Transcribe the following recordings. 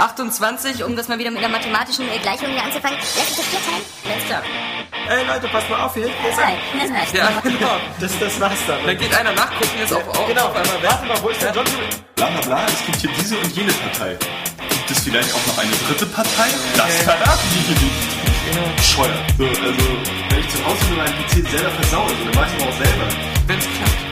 28, um das mal wieder mit einer mathematischen Gleichung hier anzufangen. Lass uns das vier teilen. Alles klar. Ey Leute, passt mal auf hier. Hier ist Nein, ein. das. Ja, genau. Das, das war's dann. Dann geht einer nachgucken, jetzt auf, auf, Genau, auf einmal warte mal, wo ist der John? Bla bla bla, es gibt hier diese und jene Partei. Gibt es vielleicht auch noch eine dritte Partei? Das verraten die hier nicht. Bescheuert. So, also, wenn ich zu Hause nur meinen PC selber versaue, so, dann mach ich auch selber. Wenn's klappt.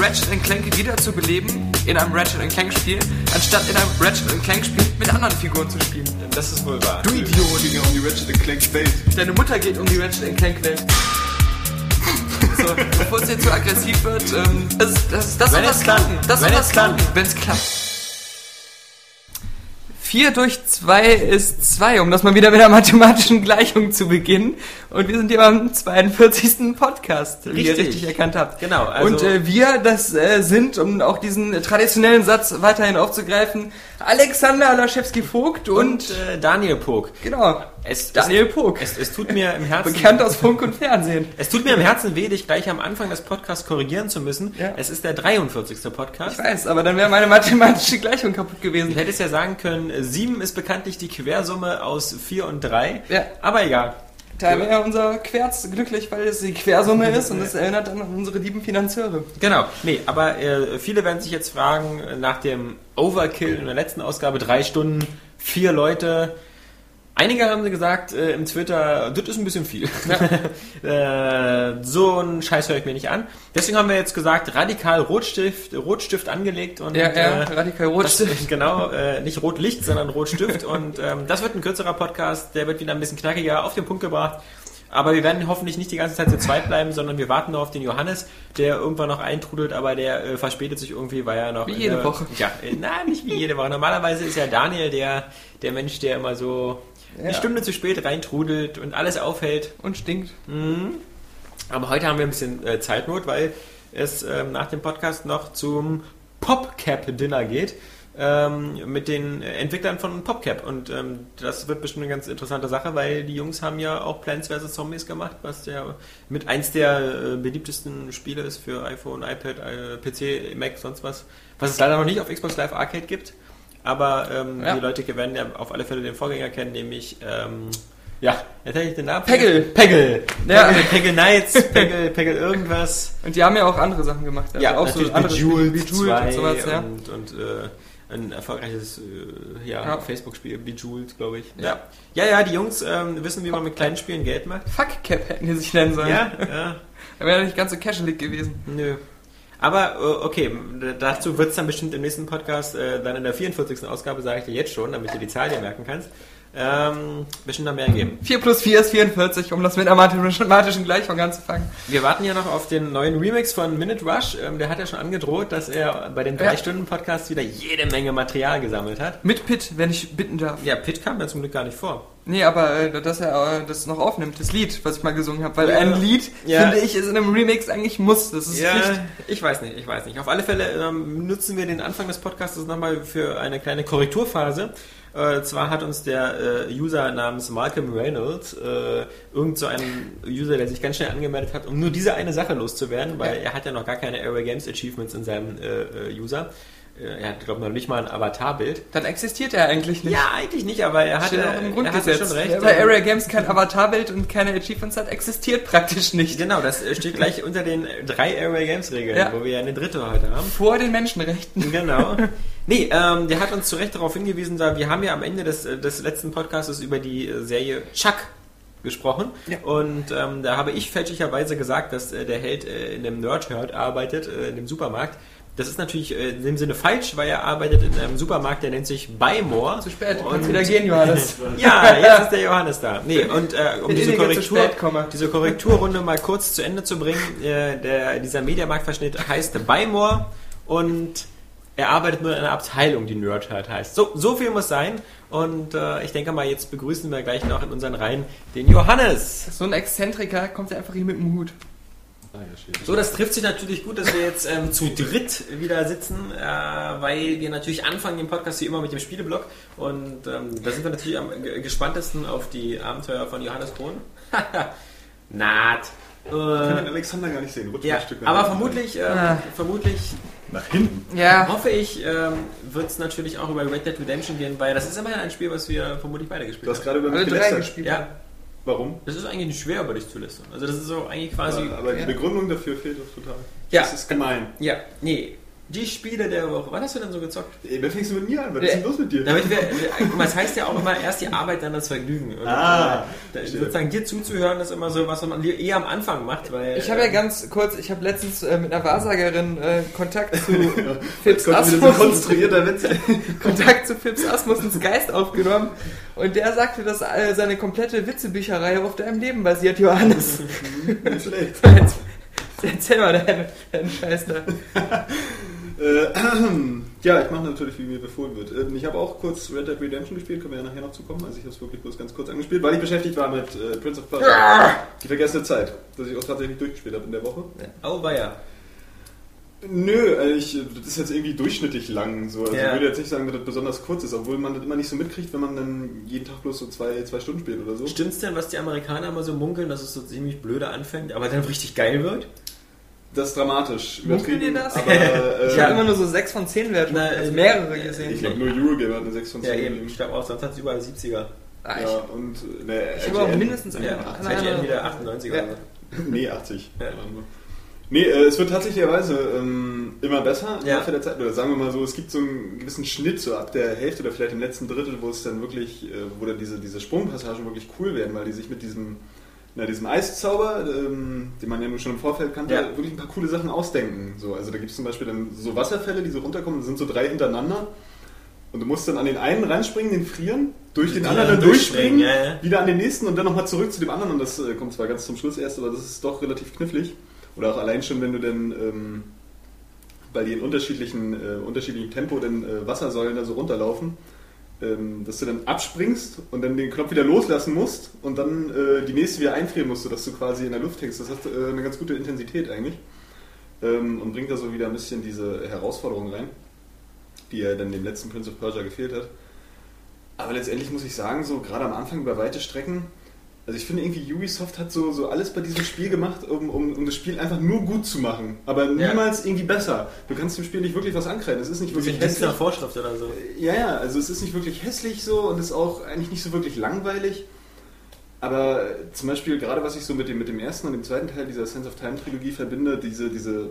Ratchet Clank wieder zu beleben in einem Ratchet Clank Spiel, anstatt in einem Ratchet Clank Spiel mit anderen Figuren zu spielen. Das ist wohl wahr. Du Idiot! ging ja um die Ratchet Clank Welt. Deine Mutter geht um die Ratchet Clank Welt. So, bevor es jetzt zu aggressiv wird, ähm, das, das, das Wenn soll klappt. klappen. Das soll Wenn es klappt. klappen, wenn es klappt. 4 durch 2 ist 2, um das mal wieder mit einer mathematischen Gleichung zu beginnen. Und wir sind hier beim 42. Podcast, wie ihr Richtig. richtig erkannt habt. Genau, also- Und äh, wir, das äh, sind, um auch diesen traditionellen Satz weiterhin aufzugreifen, Alexander Laschewski-Vogt und, Und äh, Daniel Pog. genau, Es, Daniel Pog. Es, es tut mir im Herzen... bekannt aus Funk und Fernsehen. Es tut mir im Herzen weh, dich gleich am Anfang des Podcasts korrigieren zu müssen. Ja. Es ist der 43. Podcast. Ich weiß, aber dann wäre meine mathematische Gleichung kaputt gewesen. Du hättest ja sagen können, 7 ist bekanntlich die Quersumme aus 4 und 3. Ja. Aber egal. Da wäre unser Querz glücklich, weil es die Quersumme ist und das erinnert dann an unsere lieben Finanzieure. Genau. Nee, aber äh, viele werden sich jetzt fragen, äh, nach dem Overkill in der letzten Ausgabe, drei Stunden, vier Leute. Einige haben gesagt äh, im Twitter, das ist ein bisschen viel. äh, so einen Scheiß höre ich mir nicht an. Deswegen haben wir jetzt gesagt, radikal Rotstift, Rotstift angelegt und Ja, ja, äh, radikal Rotstift. Das, genau, äh, nicht Rotlicht, sondern Rotstift. und ähm, das wird ein kürzerer Podcast, der wird wieder ein bisschen knackiger auf den Punkt gebracht. Aber wir werden hoffentlich nicht die ganze Zeit zu zweit bleiben, sondern wir warten noch auf den Johannes, der irgendwann noch eintrudelt, aber der äh, verspätet sich irgendwie, weil er noch... Wie jede der- Woche. Ja, äh, nein, nicht wie jede Woche. Normalerweise ist ja Daniel der, der Mensch, der immer so Ja. eine Stunde zu spät reintrudelt und alles aufhält. Und stinkt. Aber heute haben wir ein bisschen äh, Zeitnot, weil es ähm, nach dem Podcast noch zum PopCap-Dinner geht. Ähm, mit den Entwicklern von PopCap. Und ähm, das wird bestimmt eine ganz interessante Sache, weil die Jungs haben ja auch Plants vs. Zombies gemacht, was ja mit eins der äh, beliebtesten Spiele ist für iPhone, iPad, äh, PC, Mac, sonst was. Was es leider noch nicht auf Xbox Live Arcade gibt. Aber ähm, Ja. die Leute werden ja auf alle Fälle den Vorgänger kennen, nämlich ähm, ja, jetzt hätte ich den Namen. Peggle. Peggle. Ja. Peggle, Peggle Knights, Peggle, Peggle irgendwas. Und die haben ja auch andere Sachen gemacht. Also auch so andere Spiele, Bejeweled Bejeweled 2 und sowas, ja. und, und äh, ein erfolgreiches äh, ja, Ja. Facebook-Spiel, Bejeweled, glaube ich. Ja. ja, ja, die Jungs ähm, wissen, wie man mit kleinen Spielen Geld macht. Fuck Cap hätten die sich nennen sollen. Ja, ja, Da wäre nicht ganz so casual gewesen. nö. Aber äh, okay, dazu wird es dann bestimmt im nächsten Podcast, äh, dann in der 44. Ausgabe, sage ich dir jetzt schon, damit du die Zahl dir merken kannst, ähm, bestimmt noch mehr geben. 4 plus 4 ist 44, um das mit einer mathematischen Gleichung anzufangen. Wir warten ja noch auf den neuen Remix von Minute Rush. Ähm, der hat ja schon angedroht, dass er bei den Ja. 3-Stunden-Podcasts wieder jede Menge Material gesammelt hat. Mit Pit, wenn ich bitten darf. Ja, Pit kam ja zum Glück gar nicht vor. Nee, aber äh, dass er äh, das noch aufnimmt, das Lied, was ich mal gesungen habe. Weil Ja. ein Lied, Ja. finde ich, ist in einem Remix eigentlich muss. Das ist Pflicht. ich weiß nicht, ich weiß nicht. Auf alle Fälle ähm, nutzen wir den Anfang des Podcasts nochmal für eine kleine Korrekturphase. Äh, zwar hat uns der äh, User namens Malcolm Reynolds, äh, irgend so ein User, der sich ganz schnell angemeldet hat, um nur diese eine Sache loszuwerden, weil Ja. er hat ja noch gar keine Airway Games Achievements in seinem äh, äh, User. Äh, er hat, glaube ich, noch nicht mal ein Avatarbild. Dann existiert er eigentlich nicht. Ja, eigentlich nicht, aber er hatte, auch im er hatte Grundgesetz. schon recht. Bei Area Games kein Avatarbild und keine Achievements hat, existiert praktisch nicht. Genau, das äh, steht gleich unter den drei Airway Games Regeln, Ja. wo wir ja eine dritte heute haben. Vor den Menschenrechten. Genau. Nee, ähm, der hat uns zu Recht darauf hingewiesen, da wir haben ja am Ende des, äh, des letzten Podcasts über die äh, Serie Chuck gesprochen. Ja. Und ähm, da habe ich fälschlicherweise gesagt, dass äh, der Held äh, in einem Nerd-Herd arbeitet, äh, in dem Supermarkt. Das ist natürlich äh, in dem Sinne falsch, weil er arbeitet in einem Supermarkt, der nennt sich Buymore. Zu spät, Und- kannst wieder gehen, Johannes. Ja, jetzt ist der Johannes da. Nee, und äh, um diese Korrektur, diese Korrekturrunde mal kurz zu Ende zu bringen, äh, der, dieser Mediamarktverschnitt heißt Buymore und er arbeitet nur in einer Abteilung, die Nerdhurt heißt. So, so viel muss sein. Und äh, ich denke mal, jetzt begrüßen wir gleich noch in unseren Reihen den Johannes. So ein Exzentriker kommt ja einfach hier mit dem Hut. Ah, ja. So, das trifft sich natürlich gut, dass wir jetzt ähm, zu dritt wieder sitzen, äh, weil wir natürlich anfangen den Podcast wie immer mit dem Spieleblock und ähm, da sind wir natürlich am ge- gespanntesten auf die Abenteuer von Johannes Krohn. Naht. Ich kann den Äh, Alexander gar nicht sehen. Rutsch ja, ein Stück aber vermutlich, ähm, Ah. vermutlich Nach hinten. Ja, hoffe ich, ähm, wird es natürlich auch über Red Dead Redemption gehen, weil das ist immerhin ein Spiel, was wir vermutlich beide gespielt Du hast haben. gerade über mich gelästert. gespielt. Ja, Warum? das ist eigentlich nicht schwer, über dich zu lästern. Also das ist so eigentlich quasi... Aber, aber die ja. Begründung dafür fehlt doch total. Ja. Das ist gemein. Ja, nee. Die Spiele der Woche. Was hast du denn so gezockt? Ey, wer fängst du mit mir an? Was ist denn los mit dir? Damit wir, es heißt ja auch immer erst die Arbeit, dann das Vergnügen. Und Ah, äh, da, sozusagen dir zuzuhören ist immer so, was man eher am Anfang macht, weil. Ich habe ja äh, ganz kurz, ich habe letztens äh, mit einer Wahrsagerin äh, Kontakt zu Fips Asmus, konstruierter Witz. Kontakt zu Fips Asmussens Geist aufgenommen und der sagte, dass äh, seine komplette Witzebücherei auf deinem Leben basiert, Johannes. Nicht schlecht. Erzähl mal deinen, deinen Scheiß da. Äh, ja, ich mache natürlich, wie mir befohlen wird. Ähm, ich habe auch kurz Red Dead Redemption gespielt, können wir ja nachher noch zukommen. Also ich habe es wirklich bloß ganz kurz angespielt, weil ich beschäftigt war mit äh, Prince of Persia. Die vergessene Zeit, dass ich auch tatsächlich durchgespielt habe in der Woche. Oh, war ja. Nö, also ich, das ist jetzt irgendwie durchschnittlich lang. So. Also Ja. Ich würde jetzt nicht sagen, dass das besonders kurz ist, obwohl man das immer nicht so mitkriegt, wenn man dann jeden Tag bloß so zwei, zwei Stunden spielt oder so. Stimmt's denn, was die Amerikaner immer so munkeln, dass es so ziemlich blöde anfängt, aber dann richtig geil wird? Das ist dramatisch. Übertrieben, das? Aber, äh, Ich habe immer nur so 6 von 10 Wertungen, Na, also äh, mehrere äh, gesehen. ich glaube nur Eurogamer hat eine 6 von 10. Ja, eben. Ich glaube auch, sonst hat es überall 70er. Ah, ich, Ja, und ne, ich habe auch mindestens Ja, eine. ja. Wieder 98er. Ja. Nee, 80. Ja. Nee, äh, es wird tatsächlicherweise ähm, immer besser im Ja. Laufe der Zeit. Oder sagen wir mal so, es gibt so einen gewissen Schnitt, so ab der Hälfte oder vielleicht im letzten Drittel, wo es dann wirklich, äh, wo dann diese, diese Sprungpassagen wirklich cool werden, weil die sich mit diesem, na, diesem Eiszauber, ähm, den man ja nur schon im Vorfeld kannte, Ja. wirklich ein paar coole Sachen ausdenken. So, also da gibt es zum Beispiel dann so Wasserfälle, die so runterkommen, sind so drei hintereinander. Und du musst dann an den einen reinspringen, den frieren, durch den Die anderen dann durchspringen, ja, ja. wieder an den nächsten und dann nochmal zurück zu dem anderen. Und das äh, kommt zwar ganz zum Schluss erst, aber das ist doch relativ knifflig. Oder auch allein schon, wenn du dann, ähm, die in unterschiedlichen, äh, unterschiedlichem Tempo dann äh, Wassersäulen da so runterlaufen, ähm, dass du dann abspringst und dann den Knopf wieder loslassen musst und dann äh, die nächste wieder einfrieren musst, sodass du quasi in der Luft hängst. Das hat äh, eine ganz gute Intensität eigentlich ähm, und bringt da so wieder ein bisschen diese Herausforderung rein, die ja dann dem letzten Prince of Persia gefehlt hat. Aber letztendlich muss ich sagen, so gerade am Anfang über weite Strecken, also ich finde irgendwie Ubisoft hat so, so alles bei diesem Spiel gemacht, um, um, um das Spiel einfach nur gut zu machen, aber Ja. niemals irgendwie besser. Du kannst dem Spiel nicht wirklich was ankreiden. Es ist nicht wirklich Dienst nach hässlich. Vorschrift oder so. Ja, ja, also es ist nicht wirklich hässlich so und ist auch eigentlich nicht so wirklich langweilig. Aber äh, zum Beispiel gerade was ich so mit dem, mit dem ersten und dem zweiten Teil dieser Sense of Time Trilogie verbinde, diese, diese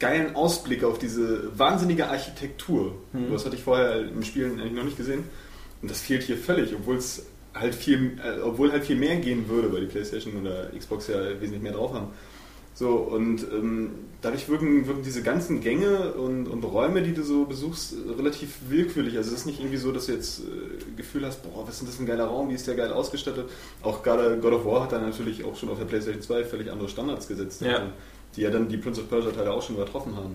geilen Ausblicke auf diese wahnsinnige Architektur. Mhm. Das hatte ich vorher im Spielen eigentlich noch nicht gesehen. Und das fehlt hier völlig, obwohl es halt viel, äh, obwohl halt viel mehr gehen würde, weil die PlayStation oder Xbox ja wesentlich mehr drauf haben. So, und ähm, dadurch wirken, wirken diese ganzen Gänge und, und Räume, die du so besuchst, äh, relativ willkürlich. Also es ist nicht irgendwie so, dass du jetzt äh, Gefühl hast, boah, was ist denn das für ein geiler Raum, wie ist der geil ausgestattet. Auch gerade God of War hat da natürlich auch schon auf der PlayStation 2 völlig andere Standards gesetzt, Ja. also, die ja dann die Prince of Persia Teile auch schon übertroffen haben.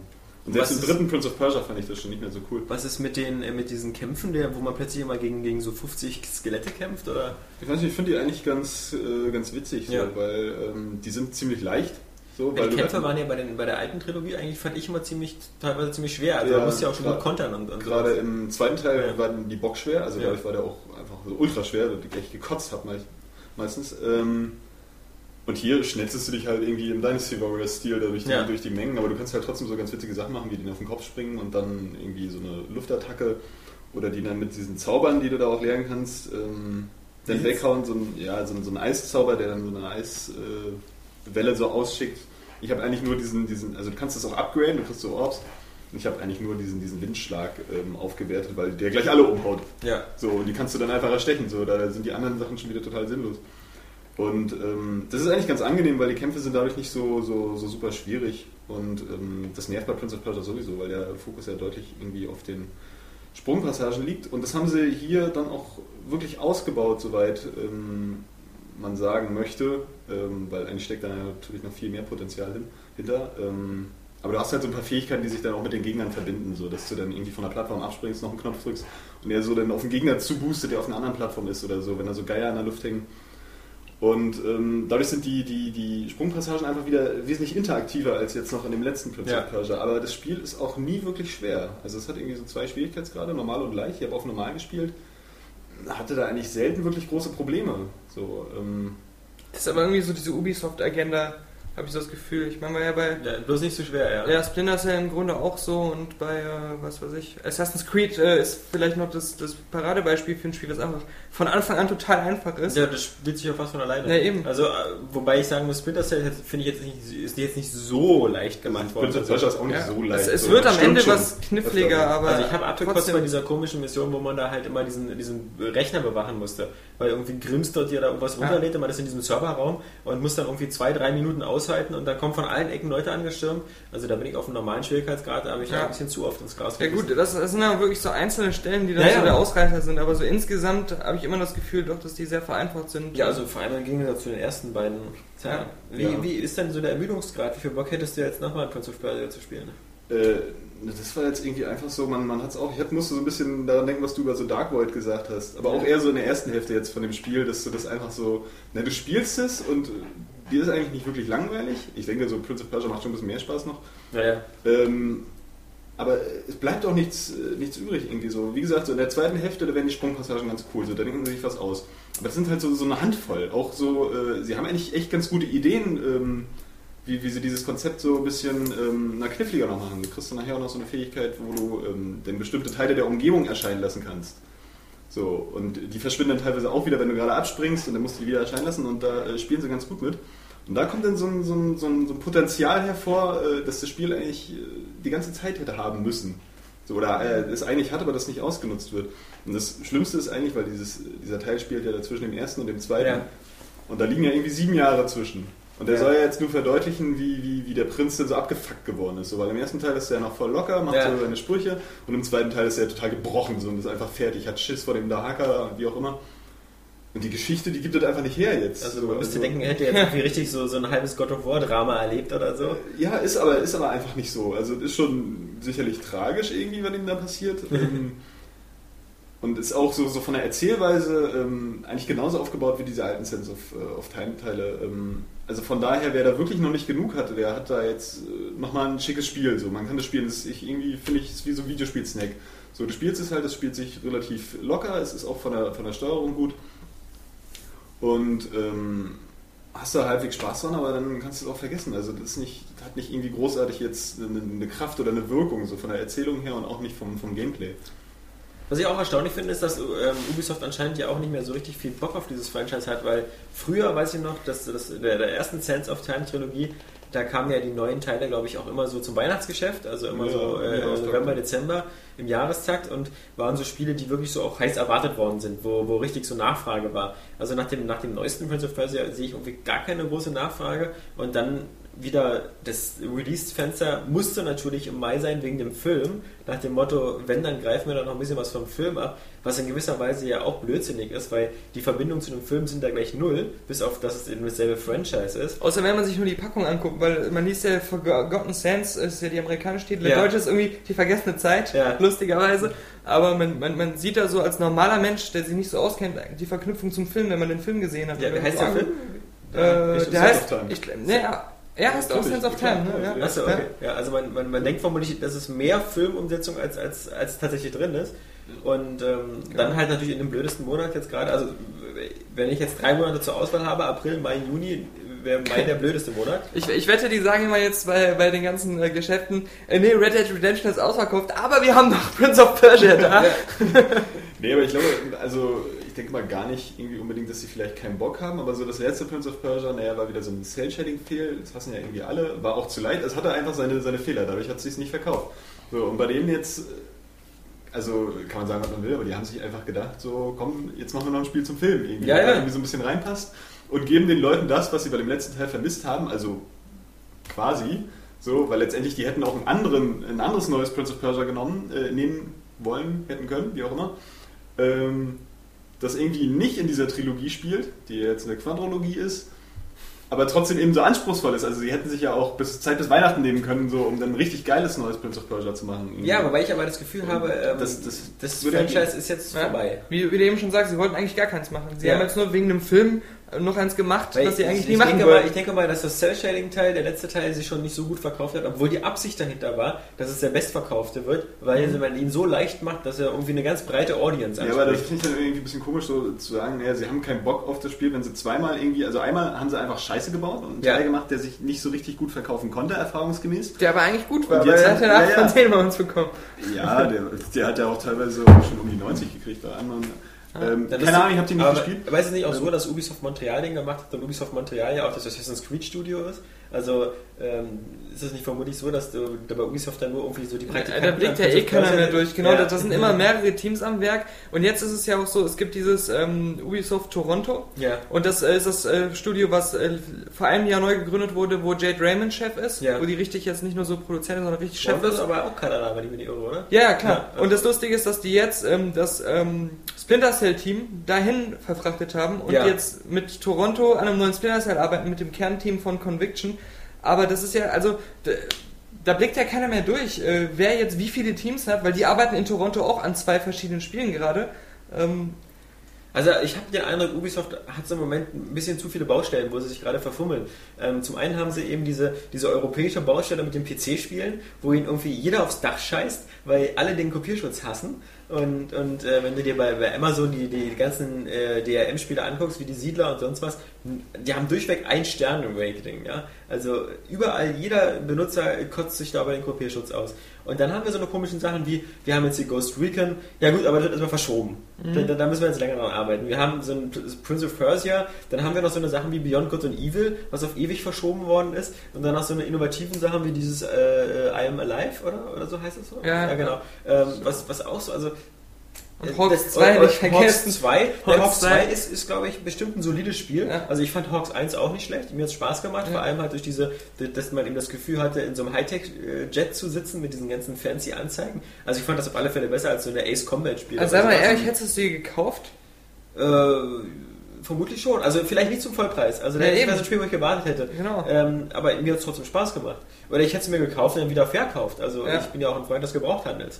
Und selbst im dritten Prince of Persia fand ich das schon nicht mehr so cool. Was ist mit den äh, mit diesen Kämpfen, der, wo man plötzlich immer gegen, gegen so 50 Skelette kämpft? Oder? Ich weiß nicht, ich finde die eigentlich ganz, äh, ganz witzig, so, Ja. weil ähm, die sind ziemlich leicht. So, Weil weil die Kämpfe waren ja bei, den, bei der alten Trilogie eigentlich, fand ich immer ziemlich, teilweise ziemlich schwer. Also Ja, man musste ja auch schon gut kontern und, und Gerade sowas. im zweiten Teil Ja. waren die Bock schwer, also Ja. dadurch war der auch einfach so ultra schwer, dass ich gleich gekotzt habe meistens. Ähm, und hier schnetzelst du dich halt irgendwie im Dynasty Warrior-Stil durch, die- Ja. durch die Mengen, aber du kannst halt trotzdem so ganz witzige Sachen machen, wie den auf den Kopf springen und dann irgendwie so eine Luftattacke oder die dann mit diesen Zaubern, die du da auch lernen kannst, ähm, dann weghauen, so ein, ja, so, ein- so ein Eiszauber, der dann so eine Eiswelle äh, so ausschickt. Ich habe eigentlich nur diesen, diesen, also du kannst das auch upgraden, du kriegst so Orbs. Und ich habe eigentlich nur diesen, diesen Windschlag ähm, aufgewertet, weil der gleich alle umhaut. Ja. So, und die kannst du dann einfach erstechen. So, da sind die anderen Sachen schon wieder total sinnlos. Und ähm, das ist eigentlich ganz angenehm, weil die Kämpfe sind dadurch nicht so, so, so super schwierig. Und ähm, das nervt bei Prince of Persia sowieso, weil der Fokus ja deutlich irgendwie auf den Sprungpassagen liegt. Und das haben sie hier dann auch wirklich ausgebaut, soweit ähm, man sagen möchte, ähm, weil eigentlich steckt da natürlich noch viel mehr Potenzial hin, hinter. Ähm, Aber du hast halt so ein paar Fähigkeiten, die sich dann auch mit den Gegnern verbinden, so dass du dann irgendwie von der Plattform abspringst, noch einen Knopf drückst und er so dann auf den Gegner zuboostet, der auf einer anderen Plattform ist oder so, wenn da so Geier in der Luft hängen. Und ähm, dadurch sind die, die, die Sprungpassagen einfach wieder wesentlich interaktiver als jetzt noch in dem letzten Prince Ja. Persia. Aber das Spiel ist auch nie wirklich schwer. Also es hat irgendwie so zwei Schwierigkeitsgrade, normal und leicht. Ich habe auf normal gespielt. Hatte da eigentlich selten wirklich große Probleme. So, ähm, Das ist aber irgendwie so diese Ubisoft-Agenda, habe ich so das Gefühl. Ich meine, war ja bei Ja, bloß nicht so schwer, ja. ja, Splinter Cell im Grunde auch so und bei, äh, was weiß ich, Assassin's Creed äh, ist vielleicht noch das, das Paradebeispiel für ein Spiel, das einfach von Anfang an total einfach ist. Ja, das spielt sich ja fast von alleine. Ja, eben. Also, äh, wobei ich sagen muss, Splinter Cell finde ich jetzt nicht, ist jetzt nicht so leicht gemacht worden. Of Persia ist auch nicht Ja. so leicht. Es, es so. wird am Stimmt Ende schon. was kniffliger, Das aber Also ich habe abgekotzt bei dieser komischen Mission, wo man da halt immer diesen, diesen Rechner bewachen musste. Weil irgendwie Grimms dort dir da irgendwas Ja. runterlädt, man ist in diesem Serverraum und muss dann irgendwie zwei, drei Minuten aushalten und dann kommen von allen Ecken Leute angestürmt. Also da bin ich auf einem normalen Schwierigkeitsgrad, da habe ich Ja. ein bisschen zu oft ins Gras Ja gut, gebissen. das, das sind ja wirklich so einzelne Stellen, die dann Ja, so ja. der Ausreißer sind, aber so insgesamt habe ich immer das Gefühl, doch, dass die sehr vereinfacht sind. Ja, also vor allem im Gegensatz zu den ersten beiden. Tja, Ja. wie, Ja. wie ist denn so der Ermüdungsgrad? Wie viel Bock hättest du jetzt nochmal Prince of Persia zu spielen? Äh, das war jetzt irgendwie einfach so, man, man hat es auch, ich musste so ein bisschen daran denken, was du über so Dark Void gesagt hast, aber auch eher so in der ersten Hälfte jetzt von dem Spiel, dass du das einfach so, na, du spielst es und dir ist eigentlich nicht wirklich langweilig. Ich denke, so Prince of Persia macht schon ein bisschen mehr Spaß noch. Ja, ja. Ähm, aber es bleibt auch nichts, äh, nichts übrig irgendwie so. Wie gesagt, so in der zweiten Hälfte, da werden die Sprungpassagen ganz cool, so, da denken sie sich was aus. Aber das sind halt so, so eine Handvoll. Auch so, äh, sie haben eigentlich echt ganz gute Ideen, ähm, wie, wie sie dieses Konzept so ein bisschen ähm, na, kniffliger noch machen. Du kriegst dann nachher auch noch so eine Fähigkeit, wo du ähm, dann bestimmte Teile der Umgebung erscheinen lassen kannst. So, und die verschwinden dann teilweise auch wieder, wenn du gerade abspringst und dann musst du die wieder erscheinen lassen und da äh, spielen sie ganz gut mit. Und da kommt dann so ein, so ein, so ein, Potenzial hervor, äh, dass das Spiel eigentlich äh, die ganze Zeit hätte haben müssen. So, oder äh, es eigentlich hat, aber das nicht ausgenutzt wird. Und das Schlimmste ist eigentlich, weil dieses, dieser Teil spielt ja zwischen dem ersten und dem zweiten. Ja. Und da liegen ja irgendwie sieben Jahre zwischen. Und der Ja. soll ja jetzt nur verdeutlichen, wie, wie, wie der Prinz denn so abgefuckt geworden ist. So, weil im ersten Teil ist er noch voll locker, macht Ja. so seine Sprüche. Und im zweiten Teil ist er total gebrochen so, und ist einfach fertig, hat Schiss vor dem Dahaka und wie auch immer. Und die Geschichte, die gibt das einfach nicht her jetzt. Also So, man müsste also- denken, er hätte jetzt irgendwie richtig so, so ein halbes God of War Drama erlebt oder so. Ja, ist aber, ist aber einfach nicht so. Also ist schon sicherlich tragisch irgendwie, was ihm da passiert. Ähm, Und ist auch so, so von der Erzählweise ähm, eigentlich genauso aufgebaut wie diese alten Sense of, äh, of Time-Teile. Ähm, also von daher, wer da wirklich noch nicht genug hatte, der hat da jetzt äh, nochmal ein schickes Spiel. So, man kann das spielen, das ich, irgendwie finde ich, ist wie so ein Videospiel-Snack. So, du spielst es halt, es spielt sich relativ locker, es ist auch von der, von der Steuerung gut. Und ähm, hast du halbwegs Spaß dran, aber dann kannst du es auch vergessen. Also das nicht, hat nicht irgendwie großartig jetzt eine, eine Kraft oder eine Wirkung, so von der Erzählung her und auch nicht vom, vom Gameplay. Was ich auch erstaunlich finde, ist, dass ähm, Ubisoft anscheinend ja auch nicht mehr so richtig viel Bock auf dieses Franchise hat, weil früher weiß ich noch, dass das der, der ersten Sense of Time Trilogie, da kamen ja die neuen Teile, glaube ich, auch immer so zum Weihnachtsgeschäft, also immer Ja, so äh. November, Dezember im Jahrestakt und waren so Spiele, die wirklich so auch heiß erwartet worden sind, wo, wo richtig so Nachfrage war. Also nach dem, nach dem neuesten Prince of Persia sehe ich irgendwie gar keine große Nachfrage und dann wieder das Release-Fenster musste natürlich im Mai sein wegen dem Film. Nach dem Motto, wenn, dann greifen wir da noch ein bisschen was vom Film ab, was in gewisser Weise ja auch blödsinnig ist, weil die Verbindungen zu dem Film sind da gleich null, bis auf dass es eben dasselbe Franchise ist. Außer wenn man sich nur die Packung anguckt, weil man liest ja Forgotten Sands, ist ja die amerikanische Titel, der Ja. deutsche ist irgendwie die vergessene Zeit, Ja. lustigerweise. Aber man, man, man sieht da so als normaler Mensch, der sich nicht so auskennt, die Verknüpfung zum Film, wenn man den Film gesehen hat. Ja, wie heißt der Film? Äh, der heißt, ich, ne, ja, doch ich, Sense of. Time, ne? Ja. Achso, okay. Ja, also man, man, man denkt vermutlich, dass es mehr Filmumsetzung als, als, als tatsächlich drin ist. Und ähm, dann halt natürlich in dem blödesten Monat jetzt gerade, also wenn ich jetzt drei Monate zur Auswahl habe, April, Mai, Juni, wäre Mai der blödeste Monat. Ich, ich wette, die sagen immer jetzt bei, bei den ganzen äh, Geschäften, äh, nee, Red Dead Redemption ist ausverkauft, aber wir haben noch Prince of Persia da. Nee, aber ich glaube, also denke mal gar nicht irgendwie unbedingt, dass sie vielleicht keinen Bock haben, aber so das letzte Prince of Persia, naja, war wieder so ein Cell-Shading-Fehl, das hassen ja irgendwie alle, war auch zu leicht, es hatte einfach seine, seine Fehler, dadurch hat es sich nicht verkauft. So, und bei denen jetzt, also kann man sagen, was man will, aber die haben sich einfach gedacht, so komm, jetzt machen wir noch ein Spiel zum Film, irgendwie, Ja, ja. irgendwie so ein bisschen reinpasst und geben den Leuten das, was sie bei dem letzten Teil vermisst haben, also quasi, so, weil letztendlich die hätten auch einen anderen, ein anderes neues Prince of Persia genommen, äh, nehmen wollen, hätten können, wie auch immer ähm, das irgendwie nicht in dieser Trilogie spielt, die jetzt eine Quadrologie ist, aber trotzdem eben so anspruchsvoll ist. Also sie hätten sich ja auch bis Zeit bis Weihnachten nehmen können, so um dann ein richtig geiles neues Prince of Persia zu machen. Ja, wobei ich aber das Gefühl habe, ähm, Das- das das ja Franchise ist jetzt Ja. vorbei. Wie, wie du eben schon sagst, sie wollten eigentlich gar keins machen. Sie Ja. haben jetzt nur wegen einem Film noch eins gemacht, Weil was sie ich, eigentlich ich, nie ich machen denke mal, ich denke mal, dass das Cell-Shading-Teil, der letzte Teil, sich schon nicht so gut verkauft hat, obwohl die Absicht dahinter war, dass es der bestverkaufte wird, weil Mhm. man ihn so leicht macht, dass er irgendwie eine ganz breite Audience Ja, aber das anspricht. finde ich dann irgendwie ein bisschen komisch, so zu sagen, naja, sie haben keinen Bock auf das Spiel, wenn sie zweimal irgendwie, also einmal haben sie einfach Scheiße gebaut und einen Ja. Teil gemacht, der sich nicht so richtig gut verkaufen konnte, erfahrungsgemäß. Der aber eigentlich gut war, weil er hat- ja eine 8 ja, von ja. 10 bei uns bekommen. Ja, der, der hat ja auch teilweise schon um die 90 gekriegt bei anderen. Ähm, keine Ahnung, ich habe die nicht gespielt. Ist es nicht auch so, dass Ubisoft Montreal den gemacht hat und Ubisoft Montreal ja auch das Assassin's Creed Studio ist? Also ähm, ist es nicht vermutlich so, dass du, da bei Ubisoft dann nur irgendwie so die Praktikanten... da blickt ja eh keiner mehr durch. Genau, Ja. da sind immer mehrere Teams am Werk. Und jetzt ist es ja auch so, es gibt dieses ähm, Ubisoft Toronto. Ja. Und das äh, ist das äh, Studio, was äh, vor einem Jahr neu gegründet wurde, wo Jade Raymond Chef ist. Ja. Wo die richtig jetzt nicht nur so Produzentin, sondern richtig Chef Chef ist ist. aber auch Kanada, wenn ich mich nicht irre, oder? Ja, ja, klar. Ja, Und das Lustige ist, dass die jetzt ähm, das ähm, Splinter Cell Team dahin verfrachtet haben und Ja. jetzt mit Toronto an einem neuen Splinter Cell arbeiten, mit dem Kernteam von Conviction. Aber das ist ja, also, d- da blickt ja keiner mehr durch, äh, wer jetzt wie viele Teams hat, weil die arbeiten in Toronto auch an zwei verschiedenen Spielen gerade. Ähm, Also ich habe den Eindruck, Ubisoft hat so im Moment ein bisschen zu viele Baustellen, wo sie sich gerade verfummeln. Ähm, zum einen haben sie eben diese, diese europäische Baustelle mit den PC-Spielen, wo ihnen irgendwie jeder aufs Dach scheißt, weil alle den Kopierschutz hassen. Und, und äh, wenn du dir bei, bei Amazon die, die ganzen äh, DRM-Spiele anguckst, wie die Siedler und sonst was, die haben durchweg ein Stern im Rating. Ja? Also überall, jeder Benutzer kotzt sich da bei den Kopierschutz aus. Und dann haben wir so eine komischen Sachen wie, wir haben jetzt die Ghost Recon, ja gut, aber das wird erstmal verschoben. Da, da- da müssen wir jetzt länger dran arbeiten. Wir haben so ein Prince of Persia, dann haben wir noch so eine Sachen wie Beyond Good and Evil, was auf ewig verschoben worden ist. Und dann noch so eine innovativen Sachen wie dieses äh, äh, I Am Alive, oder? Oder so heißt das so? Ja. genau. Ähm, was, was auch so, also Und äh, Hawks das- 2 äh, nicht vergessen. Hawks 2, Hawks Hawks, Hawks 2 2 ist, ist glaube ich, bestimmt ein solides Spiel. Ja. Also ich fand Hawks 1 auch nicht schlecht. Mir hat es Spaß gemacht, Ja. vor allem halt durch diese, dass man eben das Gefühl hatte, in so einem Hightech-Jet zu sitzen mit diesen ganzen fancy Anzeigen. Also ich fand das auf alle Fälle besser als so eine Ace Combat-Spiel. also sei mal ehrlich, hättest du es dir gekauft? Äh, vermutlich schon. Also vielleicht nicht zum Vollpreis. Also Ja, das eben. wäre so ein Spiel, wo ich gewartet hätte. Genau. Ähm, aber mir hat es trotzdem Spaß gemacht. Oder ich hätte es mir gekauft und dann wieder verkauft. Also Ja. ich bin ja auch ein Freund des Gebrauchthandels.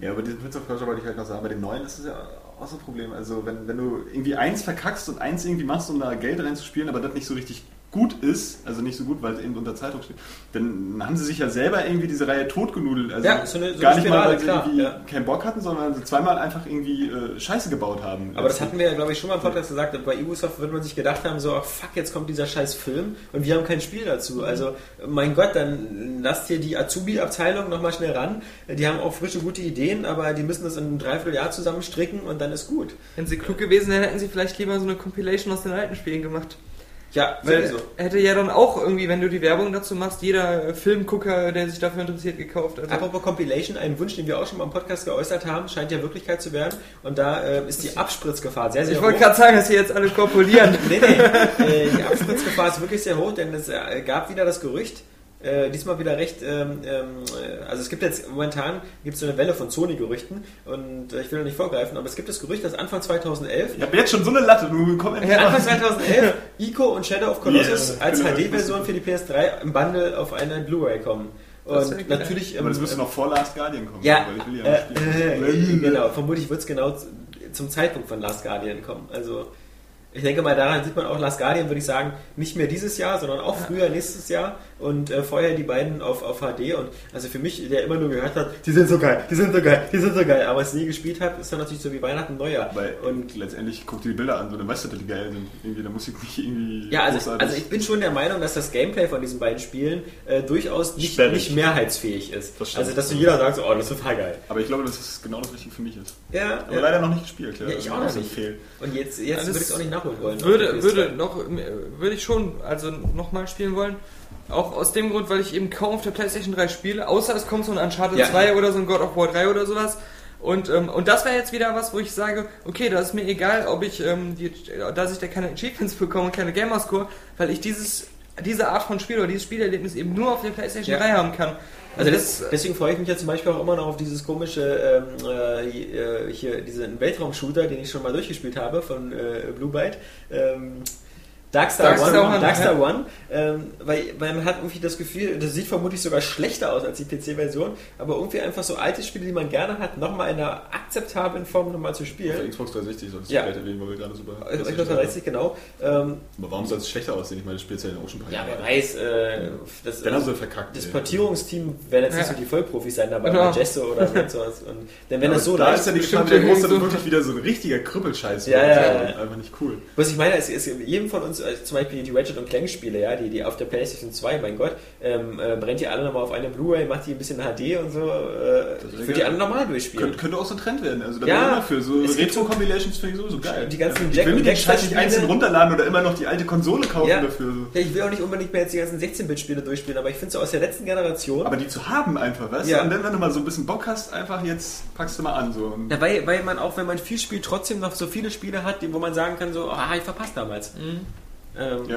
Ja, aber diesen Prince of Persia wollte ich halt noch sagen, bei dem neuen ist es ja auch so ein Problem. Also wenn, wenn du irgendwie eins verkackst und eins irgendwie machst, um da Geld reinzuspielen, aber das nicht so richtig gut ist, also nicht so gut, weil es eben unter Zeitdruck steht, dann haben sie sich ja selber irgendwie diese Reihe totgenudelt. Also Ja, so eine- so gar eine nicht mal, Spirale, weil sie klar, irgendwie ja. keinen Bock hatten, sondern weil sie zweimal einfach irgendwie äh, Scheiße gebaut haben. Aber das hatten wir ja, glaube ich, schon mal im Podcast gesagt. Bei Ubisoft wird man sich gedacht haben, so, ach fuck, jetzt kommt dieser scheiß Film und wir haben kein Spiel dazu. Also, mein Gott, dann lasst ihr die Azubi-Abteilung nochmal schnell ran. Die haben auch frische, gute Ideen, aber die müssen das in einem Dreivierteljahr zusammenstricken und dann ist gut. Wenn sie klug gewesen wären, hätten sie vielleicht lieber so eine Compilation aus den alten Spielen gemacht. Ja, Weil sowieso. hätte ja dann auch irgendwie, wenn du die Werbung dazu machst, jeder Filmgucker, der sich dafür interessiert, gekauft. Also, Apropos Compilation, ein Wunsch, den wir auch schon mal im Podcast geäußert haben, scheint ja Wirklichkeit zu werden. Und da äh, ist die Abspritzgefahr sehr, sehr ich hoch. wollte gerade sagen, dass sie jetzt alle korpulieren. Nee, nee. Äh, die Abspritzgefahr ist wirklich sehr hoch, denn es äh, gab wieder das Gerücht, äh, diesmal wieder recht, ähm, ähm, äh, also es gibt jetzt momentan gibt es so eine Welle von Sony-Gerüchten und äh, ich will noch nicht vorgreifen, aber es gibt das Gerücht, dass Anfang 2011 Ich habe jetzt schon so eine Latte, du komm endlich. Anfang 2011 Ico und Shadow of Colossus Yeah. als HD-Version für die PS3 im Bundle auf eine Blu-ray kommen. Und natürlich... Aber das ähm, müsste noch vor Last Guardian kommen. Ja, weil ich will ja äh, spielen. äh, genau. Vermutlich wird es genau zum Zeitpunkt von Last Guardian kommen. Also ich denke mal, daran sieht man auch Last Guardian, würde ich sagen, nicht mehr dieses Jahr, sondern auch früher nächstes Jahr und äh, vorher die beiden auf, auf HD. Und also für mich, der immer nur gehört hat, die sind so geil, die sind so geil, die sind so geil, aber es nie gespielt hat, ist dann natürlich so wie Weihnachten Neujahr. Weil Und letztendlich guck dir die Bilder an, so, dann weißt du, dass die geil sind. Irgendwie, da muss ich nicht irgendwie. Ja, also, also ich bin schon der Meinung, dass das Gameplay von diesen beiden Spielen äh, durchaus nicht, Sperrig. nicht mehrheitsfähig ist. Das also, dass so jeder sagt, so, oh, das ist total geil. Aber ich glaube, dass es genau das Richtige für mich ist. Ja, Aber ja. leider noch nicht gespielt. Ja, ich auch noch nicht. Fehlt. Und jetzt, jetzt würde ich es auch nicht nachholen wollen. würde, Auf der würde PS2. noch, würde ich schon, also nochmal spielen wollen. Auch aus dem Grund, weil ich eben kaum auf der PlayStation 3 spiele, außer es kommt so ein Uncharted Ja. 2 oder so ein God of War 3 oder sowas. Und, ähm, und das wäre jetzt wieder was, wo ich sage, okay, da ist mir egal, ob ich, ähm, die, dass ich da keine Achievements bekomme keine Gamerscore, weil ich dieses, diese Art von Spiel oder dieses Spielerlebnis eben nur auf der PlayStation Ja. 3 haben kann. Also das, deswegen freue ich mich ja zum Beispiel auch immer noch auf dieses komische ähm, äh, hier diesen Weltraum-Shooter, den ich schon mal durchgespielt habe von äh, Blue Byte. Ähm, Darkstar, Darkstar One, One, Darkstar ja. One ähm, weil, weil man hat irgendwie das Gefühl, das sieht vermutlich sogar schlechter aus als die PC-Version, aber irgendwie einfach so alte Spiele, die man gerne hat, nochmal in einer akzeptablen Form nochmal zu Auf der spielen. Xbox 360 sollst du Ja. vielleicht erwähnen, weil wir gerade super. Xbox 360, genau. Ähm, Aber warum soll es schlechter aussehen? Ich meine, das spielt ja auch schon ein paar ja, wer weiß, äh, das, Dann haben sie verkackt. das. Portierungsteam werden jetzt nicht Ja. so die Vollprofis sein dabei, Genau. bei Gesso oder sonst was. Und denn wenn das so da ist ja die Gefahr, der irgendwie groß dann so- wirklich wieder so ein richtiger Krüppelscheiß. Ja, ja, ja. Einfach nicht cool. Was ich meine, es ist jedem von uns, also zum Beispiel die Ratchet und Clank Spiele, ja, die, die auf der PlayStation 2, mein Gott, ähm, äh, brennt die alle nochmal auf eine Blu-ray, macht die ein bisschen HD und so. Äh, ich würde die alle normal durchspielen. Könnte, könnte auch so ein Trend werden. Also da Ja, bin ich immer für. So Retro-Compilations finde ich sowieso geil. Die ganzen ich Jack- will mir den Scheiß nicht einzeln runterladen oder immer noch die alte Konsole kaufen Ja. dafür. So. Ja, ich will auch nicht unbedingt mehr jetzt die ganzen 16-Bit-Spiele durchspielen, aber ich finde so aus der letzten Generation. Aber die zu haben einfach, weißt Ja. du? Und dann, wenn du mal so ein bisschen Bock hast, einfach jetzt packst du mal an. So. Ja, weil, weil man auch, wenn man viel spielt, trotzdem noch so viele Spiele hat, die, wo man sagen kann, so, ah, ich verpasst damals. Ähm, Ja.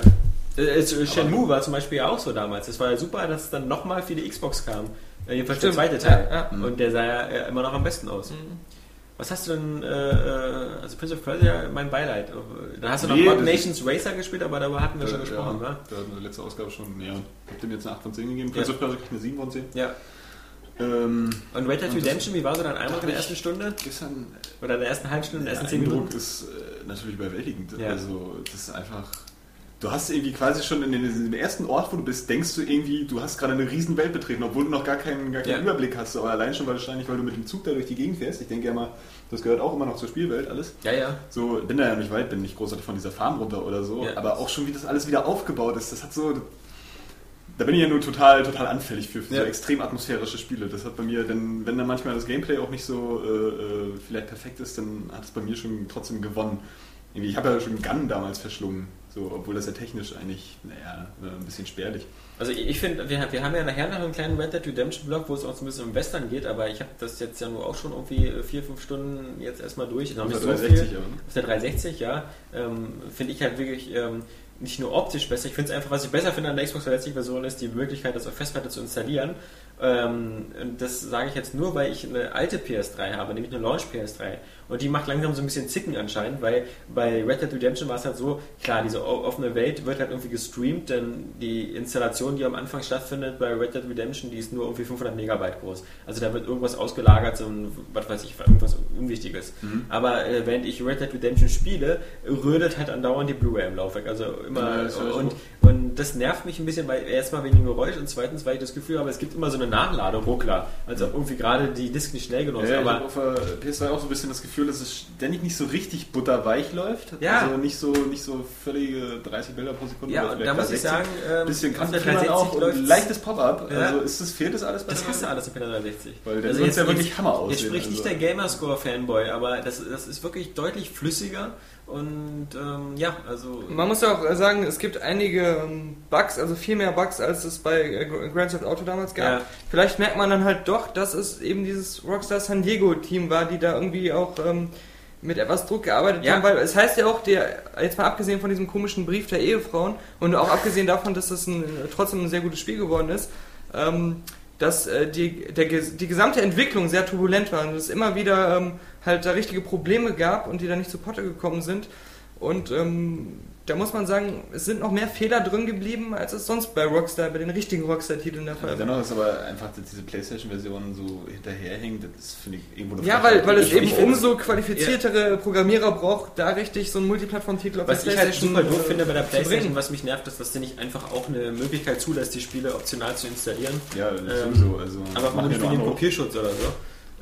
äh, äh, Shenmue war zum Beispiel ja auch so damals. Es war ja super, dass es dann nochmal für die Xbox kam. Äh, jedenfalls Stimmt, der zweite Teil. ja, ja. Und der sah ja immer noch am besten aus. Was hast du denn, äh, also Prince of Persia, mein Beileid. Da hast du Nee, noch Mod Nations Racer gespielt, aber darüber hatten wir schon gesprochen, ja, ne? Da hat eine letzte Ausgabe schon, ja, ich hab dem jetzt eine 8 von 10 gegeben. Ja. Prince of Persia kriegt eine 7 von 10. Ja. Ähm, Und Red Dead Redemption, wie war so dein Eindruck in der ersten Stunde? gestern Oder in der ersten halben Stunde, in Der der ersten zehn Eindruck Minuten? ist äh, natürlich überwältigend. Ja. Also, das ist einfach. Du hast irgendwie quasi schon in dem ersten Ort, wo du bist, denkst du irgendwie, du hast gerade eine riesen Welt betreten, obwohl du noch gar keinen, gar keinen Ja. Überblick hast. Aber allein schon wahrscheinlich, weil du mit dem Zug da durch die Gegend fährst. Ich denke ja mal, das gehört auch immer noch zur Spielwelt alles. Ja, ja. So, bin da ja nicht weit, bin nicht großartig von dieser Farm runter oder so. Ja. Aber auch schon, wie das alles wieder aufgebaut ist, das hat so. Da bin ich ja nur total, total anfällig für, für Ja. so extrem atmosphärische Spiele. Das hat bei mir, denn wenn dann manchmal das Gameplay auch nicht so äh, äh, vielleicht perfekt ist, dann hat es bei mir schon trotzdem gewonnen. Irgendwie, ich habe ja schon Gun damals verschlungen, so, obwohl das ja technisch eigentlich, naja, äh, ein bisschen spärlich. Also ich finde, wir, wir haben ja nachher noch einen kleinen Red Dead Redemption Blog, wo es auch so ein bisschen um Western geht, aber ich habe das jetzt ja nur auch schon irgendwie äh, vier, fünf Stunden jetzt erstmal durch. Noch Auf nicht der so 360 viel. Auf der 360, ja. Ähm, finde ich halt wirklich ähm, nicht nur optisch besser, ich finde es einfach, was ich besser finde an der Xbox 360 Version ist die Möglichkeit, das auf Festplatte zu installieren. Ähm, und das sage ich jetzt nur, weil ich eine alte PS3 habe, nämlich eine Launch PS3. Und die macht langsam so ein bisschen Zicken anscheinend, weil bei Red Dead Redemption war es halt so, klar, diese offene Welt wird halt irgendwie gestreamt, denn die Installation, die am Anfang stattfindet bei Red Dead Redemption, die ist nur irgendwie 500 Megabyte groß. Also da wird irgendwas ausgelagert, so ein, was weiß ich, irgendwas Unwichtiges. Aber äh, während ich Red Dead Redemption spiele, rödelt halt andauernd die Blu-ray im Laufwerk. Also immer, Ja, ich und, und das nervt mich ein bisschen, weil erstmal wegen dem Geräusch und zweitens, weil ich das Gefühl habe, es gibt immer so eine Nachladeruckler. Also irgendwie gerade die Disk nicht schnell genug. Ja, ich aber habe auf der PS3 auch so ein bisschen das Gefühl, dass es ständig nicht so richtig butterweich läuft. Ja. Also nicht so, nicht so völlige 30 Bilder pro Sekunde. Ja, da muss ich 60. sagen, ähm, bisschen 360 auch und leichtes Pop-up. Ja. Also ist das, fehlt das alles bei Das kriegst du alles auf der 360. Weil der wird's ja wirklich Hammer Jetzt aussehen, spricht nicht also. der Gamerscore-Fanboy, aber das, das ist wirklich deutlich flüssiger und ähm, ja, also. Man muss ja auch sagen, es gibt einige ähm, Bugs, also viel mehr Bugs, als es bei äh, Grand Theft Auto damals gab. Ja. Vielleicht merkt man dann halt doch, dass es eben dieses Rockstar San Diego Team war, die da irgendwie auch ähm, mit etwas Druck gearbeitet Ja. haben, weil es heißt ja auch, der, jetzt mal abgesehen von diesem komischen Brief der Ehefrauen und auch abgesehen davon, dass das ein, trotzdem ein sehr gutes Spiel geworden ist, ähm, dass äh, die, der, die gesamte Entwicklung sehr turbulent war und es immer wieder ähm, halt da richtige Probleme gab und die da nicht zu Potte gekommen sind. Und ähm, da muss man sagen, es sind noch mehr Fehler drin geblieben, als es sonst bei Rockstar, bei den richtigen Rockstar-Titeln der Fall Ja, war. dennoch ist aber einfach, dass diese Playstation-Version so hinterherhängt, das finde ich irgendwo eine Ja, weil, weil es eben umso qualifiziertere Programmierer braucht, da richtig so einen Multiplattform-Titel auf Was der ich halt PlayStation super doof äh, finde bei der zu PlayStation, was mich nervt, ist, dass sie nicht einfach auch eine Möglichkeit zulässt, die Spiele optional zu installieren. Ja, Ähm, sowieso. Also, Aber machen ja nur den. Kopierschutz oder so.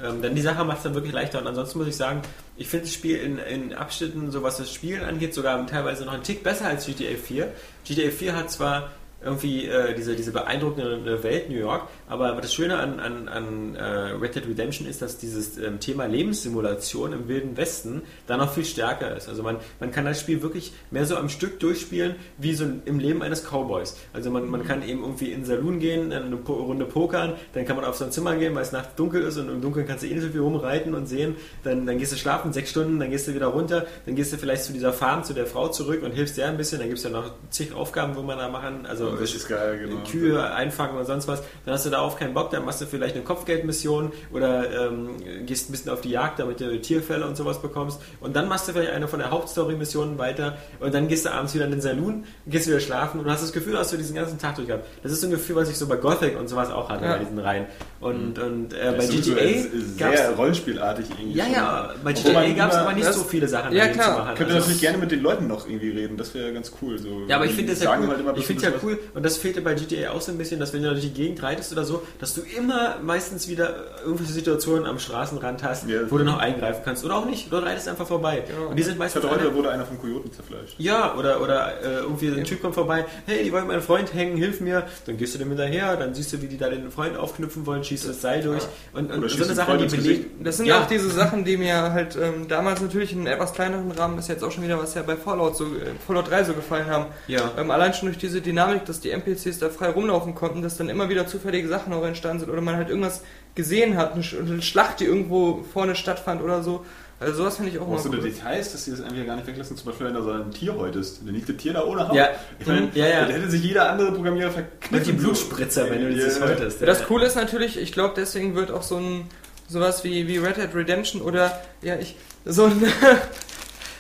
Ähm, denn die Sache macht es dann wirklich leichter. Und ansonsten muss ich sagen, ich finde das Spiel in, in Abschnitten, so was das Spielen angeht, sogar teilweise noch einen Tick besser als GTA 4. GTA 4 hat zwar irgendwie äh, diese, diese beeindruckende Welt New York, aber das Schöne an, an, an äh, Red Dead Redemption ist, dass dieses ähm, Thema Lebenssimulation im Wilden Westen da noch viel stärker ist. Also man, man kann das Spiel wirklich mehr so am Stück durchspielen, wie so im Leben eines Cowboys. Also man, man kann eben irgendwie in den Saloon gehen, eine Po- Runde pokern, dann kann man auf sein Zimmer gehen, weil es nachts dunkel ist und im Dunkeln kannst du eh nicht so viel rumreiten und sehen. Dann, dann gehst du schlafen, sechs Stunden, dann gehst du wieder runter, dann gehst du vielleicht zu dieser Farm, zu der Frau zurück und hilfst der ein bisschen. Dann gibt es ja noch zig Aufgaben, wo man da machen. Also so Das ist geil, genau. Kühe einfangen oder sonst was, dann hast du darauf keinen Bock, dann machst du vielleicht eine Kopfgeldmission oder ähm, gehst ein bisschen auf die Jagd, damit du Tierfälle und sowas bekommst und dann machst du vielleicht eine von der Hauptstory-Missionen weiter und dann gehst du abends wieder in den Saloon, gehst wieder schlafen und hast das Gefühl, dass du diesen ganzen Tag durch gehabt. Das ist so ein Gefühl, was ich so bei Gothic und sowas auch hatte Ja. bei diesen Reihen. Und, und äh, Das bei GTA sehr gab's, rollenspielartig irgendwie. ja, ja, bei GTA gab es aber nicht das- so viele Sachen Ja, klar. zu machen. Könnte Also- natürlich gerne mit den Leuten noch irgendwie reden, das wäre ganz cool. So. Ja, aber ich finde das ja cool. halt immer ich finde ja was- cool und das fehlte bei GTA auch so ein bisschen, dass wenn du durch die Gegend reitest oder so, dass du immer meistens wieder irgendwelche Situationen am Straßenrand hast, Ja. wo du noch eingreifen kannst oder auch nicht. Du reitest einfach vorbei. Genau. Und die sind Ich meistens hatte heute wurde einer von Kojoten zerfleischt. ja, oder, oder äh, irgendwie ein Typ kommt vorbei, hey, die wollen meinen Freund hängen, hilf mir. Dann gehst du dem hinterher, dann siehst du, wie die da den Freund aufknüpfen wollen, schießt das Seil durch. Und, und Oder so eine Sache, die belegt. Das sind ja, auch diese Sachen, die mir halt ähm, damals natürlich in einem etwas kleineren Rahmen, ist jetzt auch schon wieder was ja bei Fallout, so, äh, Fallout 3 so gefallen haben. Ja. Ähm, allein schon durch diese Dynamik, dass die NPCs da frei rumlaufen konnten, dass dann immer wieder zufällige Sachen auch entstanden sind oder man halt irgendwas gesehen hat, eine, Sch- eine Schlacht, die irgendwo vorne stattfand oder so. Also sowas finde ich auch Auch mal so cool. Details, dass sie das einfach gar nicht weglassen, zum Beispiel wenn da so ein Tier häutest. Dann liegt das Tier da ohne Haut. Ja. Ich meine, Ja, ja. da hätte sich jeder andere Programmierer verkniffen. Und die Blutspritzer, wenn du Ja. dieses häutest. Ja, Das Coole ist natürlich, ich glaube, deswegen wird auch so ein sowas wie, wie Red Dead Redemption oder ja, ich so ein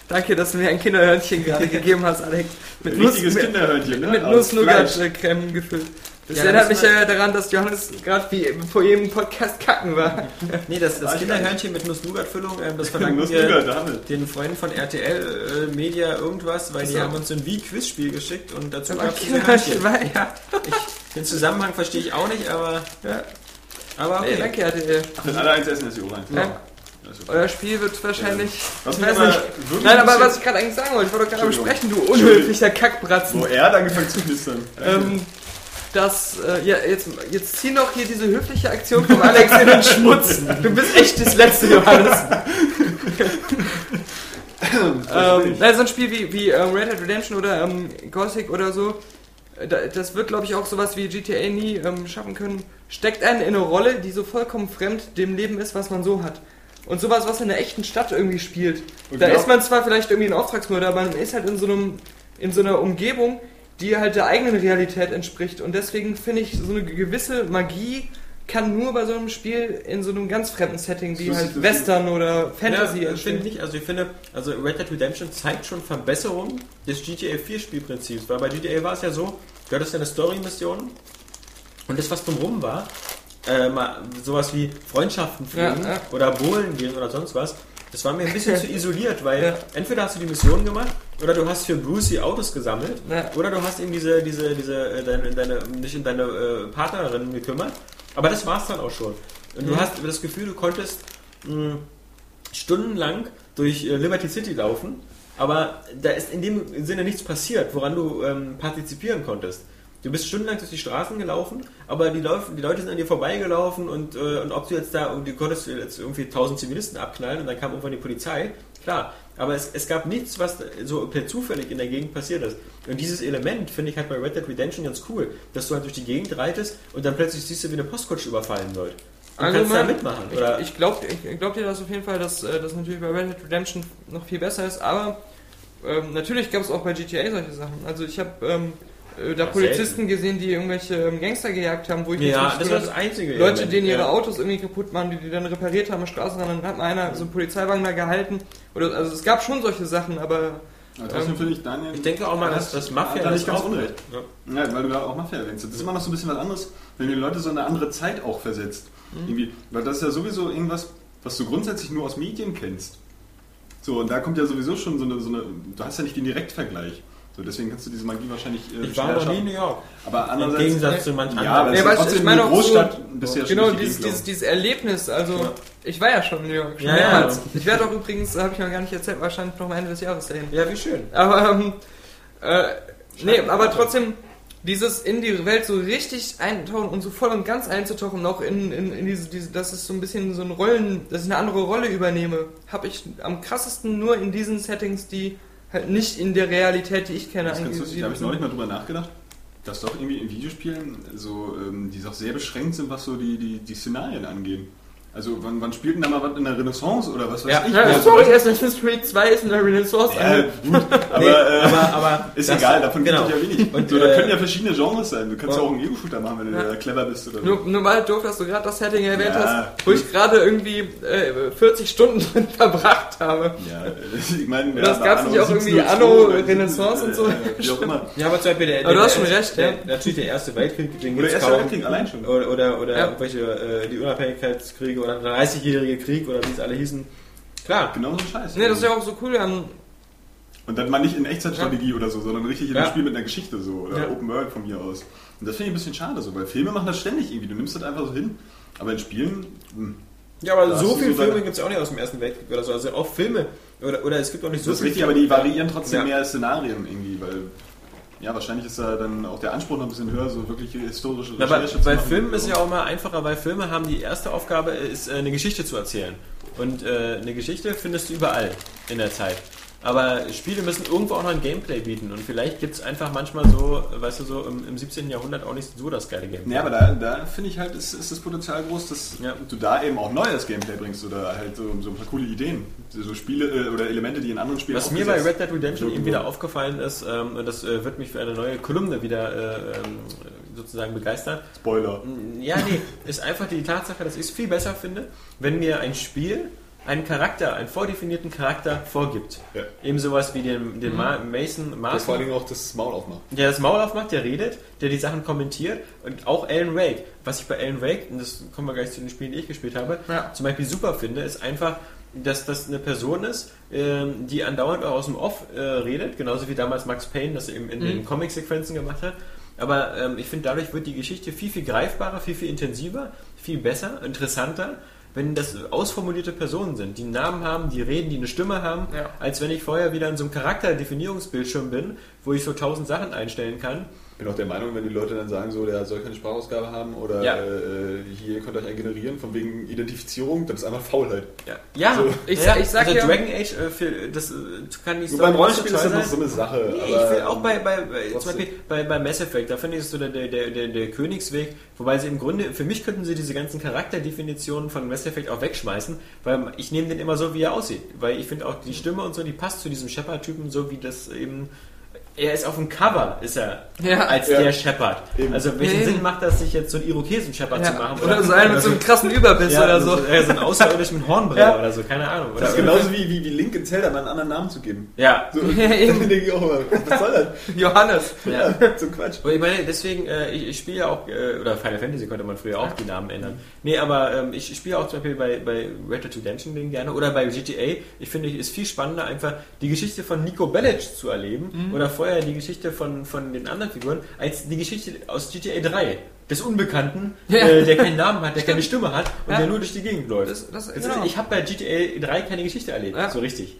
Danke, dass du mir ein Kinderhörnchen gerade gegeben hast, Alex. Mit Ein richtiges mit, Kinderhörnchen, ne? mit. Nuss-Nougat-Creme gefüllt. Das Ja, erinnert das mich ja daran, dass Johannes gerade wie vor jedem Podcast kacken war. Nee, das, das ich Kinderhörnchen mit Nuss-Nougat-Füllung, ähm, das verdanken Nuss wir den Freunden von RTL äh, Media irgendwas, weil die Ach so. haben uns ein Wie-Quizspiel geschickt und dazu gab es Kinderhörnchen Hörnchen. war ja. Ich, den Zusammenhang verstehe ich auch nicht, aber, ja. aber okay. danke, RTL. Wenn alle eins essen, ist die Ohren. Ja. Euer Spiel wird wahrscheinlich. Ich mich weiß nicht. Nein, ein aber was ich gerade eigentlich sagen wollte, ich wollte doch gerade am Entschuldigung. Sprechen, du unhöflicher Kackbratzen. Wo er hat angefangen zu knistern. Ähm, das, äh, ja, jetzt, jetzt zieh noch hier diese höfliche Aktion von Alex in den Schmutz. Du bist echt das letzte Johannes. ähm, nein, so ein Spiel wie, wie ähm, Red Dead Redemption oder ähm, Gothic oder so, da- das wird, glaube ich, auch sowas wie GTA nie ähm, schaffen können. Steckt einen in eine Rolle, die so vollkommen fremd dem Leben ist, was man so hat. Und sowas, was in der echten Stadt irgendwie spielt. Und da genau- ist man zwar vielleicht irgendwie ein Auftragsmörder, aber man ist halt in so einem, in so einer Umgebung, die halt der eigenen Realität entspricht. Und deswegen finde ich, so eine gewisse Magie kann nur bei so einem Spiel in so einem ganz fremden Setting wie halt Western oder Fantasy ja, entstehen. finde nicht. Also ich finde, also Red Dead Redemption zeigt schon Verbesserungen des GTA 4 Spielprinzips, weil bei GTA war es ja so, du hattest ja eine Story-Mission und das, was drumherum war, äh, mal sowas wie Freundschaften pflegen Ja, ja. oder Bohlen gehen oder sonst was, das war mir ein bisschen zu isoliert, weil Ja. entweder hast du die Mission gemacht oder du hast für Brucey Autos gesammelt oder du hast eben diese, diese, diese, äh, deine, deine, nicht in deine äh, Partnerin gekümmert. Aber das war's dann auch schon. Und du Mhm. hast das Gefühl, du konntest mh, stundenlang durch äh, Liberty City laufen, aber da ist in dem Sinne nichts passiert, woran du ähm, partizipieren konntest. Du bist stundenlang durch die Straßen gelaufen, aber die, Lauf, die Leute sind an dir vorbeigelaufen und, äh, und ob du jetzt da, und du konntest jetzt irgendwie 1000 Zivilisten abknallen und dann kam irgendwann die Polizei, klar. Aber es, es gab nichts, was so per zufällig in der Gegend passiert ist. Und dieses Element finde ich halt bei Red Dead Redemption ganz cool, dass du halt durch die Gegend reitest und dann plötzlich siehst du, wie eine Postkutsche überfallen wird. Und Also kannst da man- mitmachen. Oder? Ich, ich glaube ich glaub dir das auf jeden Fall, dass äh, das natürlich bei Red Dead Redemption noch viel besser ist, aber ähm, natürlich gab es auch bei GTA solche Sachen. Also ich habe ähm, äh, da Ja, Polizisten gesehen, die irgendwelche ähm, Gangster gejagt haben, wo ich ja, das war das einzige. Leute, Element. denen ihre ja. Autos irgendwie kaputt waren, die die dann repariert haben am Straßenrand, dann hat mal einer so einen Polizeiwagen da gehalten. Oder, also es gab schon solche Sachen, aber trotzdem Ähm, finde ich Daniel. Ich denke auch mal, dass das Mafia er nicht ganz unrecht. Ja. Ja, weil du gerade auch Mafia erwähnst. Das ist immer noch so ein bisschen was anderes, wenn die Leute so eine andere Zeit auch versetzt. Mhm. Irgendwie, weil das ist ja sowieso irgendwas, was du grundsätzlich nur aus Medien kennst. So, und da kommt ja sowieso schon so eine, so eine du hast ja nicht den Direktvergleich. So, deswegen kannst du diese Magie wahrscheinlich äh, Ich war noch nie in. New York. Aber Im andererseits... Gegensatz zu manchen ja, aber anderen. es Ja, du, trotzdem ich meine eine auch so- Großstadt, bist du ja schon genau dieses, dieses, dieses Erlebnis, also Ja. ich war ja schon in New York, schon Ja, ja. mehrmals. Ich werde auch übrigens, habe ich noch gar nicht erzählt, wahrscheinlich noch am Ende des Jahres dahin. Ja, wie schön. Aber, ähm, äh, nee, aber trotzdem, dieses in die Welt so richtig eintauchen und so voll und ganz einzutauchen, auch in, in, in diese, diese, dass es so ein bisschen so ein Rollen, dass ich eine andere Rolle übernehme, habe ich am krassesten nur in diesen Settings, die halt nicht in der Realität, die ich kenne, Das ganz lustig, da habe ich neulich sind. mal drüber nachgedacht, dass doch irgendwie in Videospielen so, ähm, die doch sehr beschränkt sind, was so die, die, die Szenarien angeht. Also wann, wann spielt denn da mal was in der Renaissance oder was weiß Ja. ich? Ja, Also, sorry, Assassin's Creed 2 ist in der Renaissance. ja, gut, aber, Nee, äh, aber, aber ist egal, davon genau. gibt es ja wenig. Und, so, da äh, können ja verschiedene Genres sein. Du kannst ja auch einen Ego-Shooter machen, wenn du Ja. da clever bist oder so. Nur, nur mal doof, dass du gerade das Setting erwähnt Ja. hast, wo ich gerade irgendwie äh, 40 Stunden drin verbracht habe. Ja, äh, ich meine, Und das gab's Anno nicht auch irgendwie 1702 Anno oder Renaissance und so? äh, Wie auch immer. Ja, aber zum Beispiel der, Aber du hast schon der, recht, ja. Natürlich der Erste Weltkrieg, den Oder gibt's Erster kaum. Weltkrieg allein schon. Oder, oder, oder Ja. irgendwelche, äh, die Unabhängigkeitskriege oder der 30-jährige Krieg oder wie es alle hießen. Klar. Genau so ein Scheiß. Ne, das ist ja auch so cool. Ähm, Und dann mal nicht in Echtzeitstrategie oder so, sondern richtig in einem Ja. Spiel mit einer Geschichte so. Oder Ja. Open World von mir aus. Und das finde ich ein bisschen schade so, weil Filme machen das ständig irgendwie. Du nimmst das einfach so hin. Aber in Spielen, hm, Ja, aber so viele so Filme gibt es auch nicht aus dem Ersten Weltkrieg oder so. Also auch Filme. Oder, oder es gibt auch nicht so das ist viele richtig, aber die variieren trotzdem Ja. mehr Szenarien irgendwie, weil ja, wahrscheinlich ist da dann auch der Anspruch noch ein bisschen höher, so wirklich historische Na, bei, Recherche zu bei machen. Filmen ist ja auch mal einfacher, weil Filme haben die erste Aufgabe, ist äh, eine Geschichte zu erzählen. Und äh, eine Geschichte findest du überall in der Zeit. Aber Spiele müssen irgendwo auch noch ein Gameplay bieten. Und vielleicht gibt es einfach manchmal so, weißt du, so im, im 17. Jahrhundert auch nicht so das geile Gameplay. Ja, aber da, da finde ich halt, ist, ist das Potenzial groß, dass Ja. du da eben auch neues Gameplay bringst oder halt so, so ein paar coole Ideen. So Spiele äh, oder Elemente, die in anderen Spielen Was mir bei Red Dead Redemption eben wieder aufgefallen ist, ähm, und das äh, wird mich für eine neue Kolumne wieder äh, ähm, sozusagen begeistern, Spoiler. Ja, nee, ist einfach die Tatsache, dass ich es viel besser finde, wenn mir ein Spiel einen Charakter, einen vordefinierten Charakter vorgibt. Ja. Eben sowas wie den, den Ma Mason Das Mason, vor allen Dingen auch das Maul aufmacht. der das Maul aufmacht, der redet, der die Sachen kommentiert und auch Alan Wake. Was ich bei Alan Wake, und das kommen wir gleich zu den Spielen, die ich gespielt habe, Ja. zum Beispiel super finde, ist einfach, dass das eine Person ist, ähm, die andauernd auch aus dem Off äh, redet, genauso wie damals Max Payne das eben in den Comic-Sequenzen gemacht hat. Aber ähm, ich finde, dadurch wird die Geschichte viel, viel greifbarer, viel, viel intensiver, viel besser, interessanter, wenn das ausformulierte Personen sind, die einen Namen haben, die reden, die eine Stimme haben, Ja. als wenn ich vorher wieder in so einem Charakterdefinierungsbildschirm bin, wo ich so tausend Sachen einstellen kann. Ich bin auch der Meinung, wenn die Leute dann sagen, so, der soll keine Sprachausgabe haben oder Ja. äh, hier ihr könnt euch einen generieren von wegen Identifizierung, dann ist einfach Faulheit. Ja, ja. So. Ich ja. sa- ich sag also ja- Dragon Age, äh, für, das äh, kann nicht So beim Rollenspiel ist das noch so eine Sache. Nee, aber, ich will auch bei, bei, bei, zum trotzdem. Beispiel bei, bei Mass Effect, da finde ich es so der, der, der, der, der Königsweg, wobei sie im Grunde, für mich könnten sie diese ganzen Charakterdefinitionen von Mass Effect auch wegschmeißen, weil ich nehme den immer so, wie er aussieht. Weil ich finde auch die Stimme und so, die passt zu diesem Shepard-Typen, so wie das eben. Er ist auf dem Cover, ist er, Ja. als Ja. der Shepard. Eben. Also welchen eben. Sinn macht das, sich jetzt so einen Irokesen-Shepard zu ja. machen? Oder so einen mit so einem krassen Überbiss ja, oder so. Ja, so ein Außerirdischen mit Hornbrille Ja. oder so, keine Ahnung. Oder das ist genauso wie, wie, wie Link in Zelda mal einen anderen Namen zu geben. Ja, So, Ja, eben. denke ich auch immer, was soll das? Johannes. ja. so Quatsch. Aber ich meine, deswegen, äh, ich, ich spiele ja auch, äh, oder Final Fantasy konnte man früher auch die Namen ändern. Nee, aber ähm, ich spiele auch zum Beispiel bei, bei Red Dead Redemption den gerne oder bei GTA. Ich finde, es ist viel spannender, einfach die Geschichte von Nico Bellic zu erleben oder vorher die Geschichte von, von den anderen Figuren, als die Geschichte aus GTA 3. Des Unbekannten, Ja. äh, der keinen Namen hat, der keine Stimme hat und Ja. der nur durch die Gegend läuft. Das, das, genau. ich habe bei GTA 3 keine Geschichte erlebt, Ja. so richtig.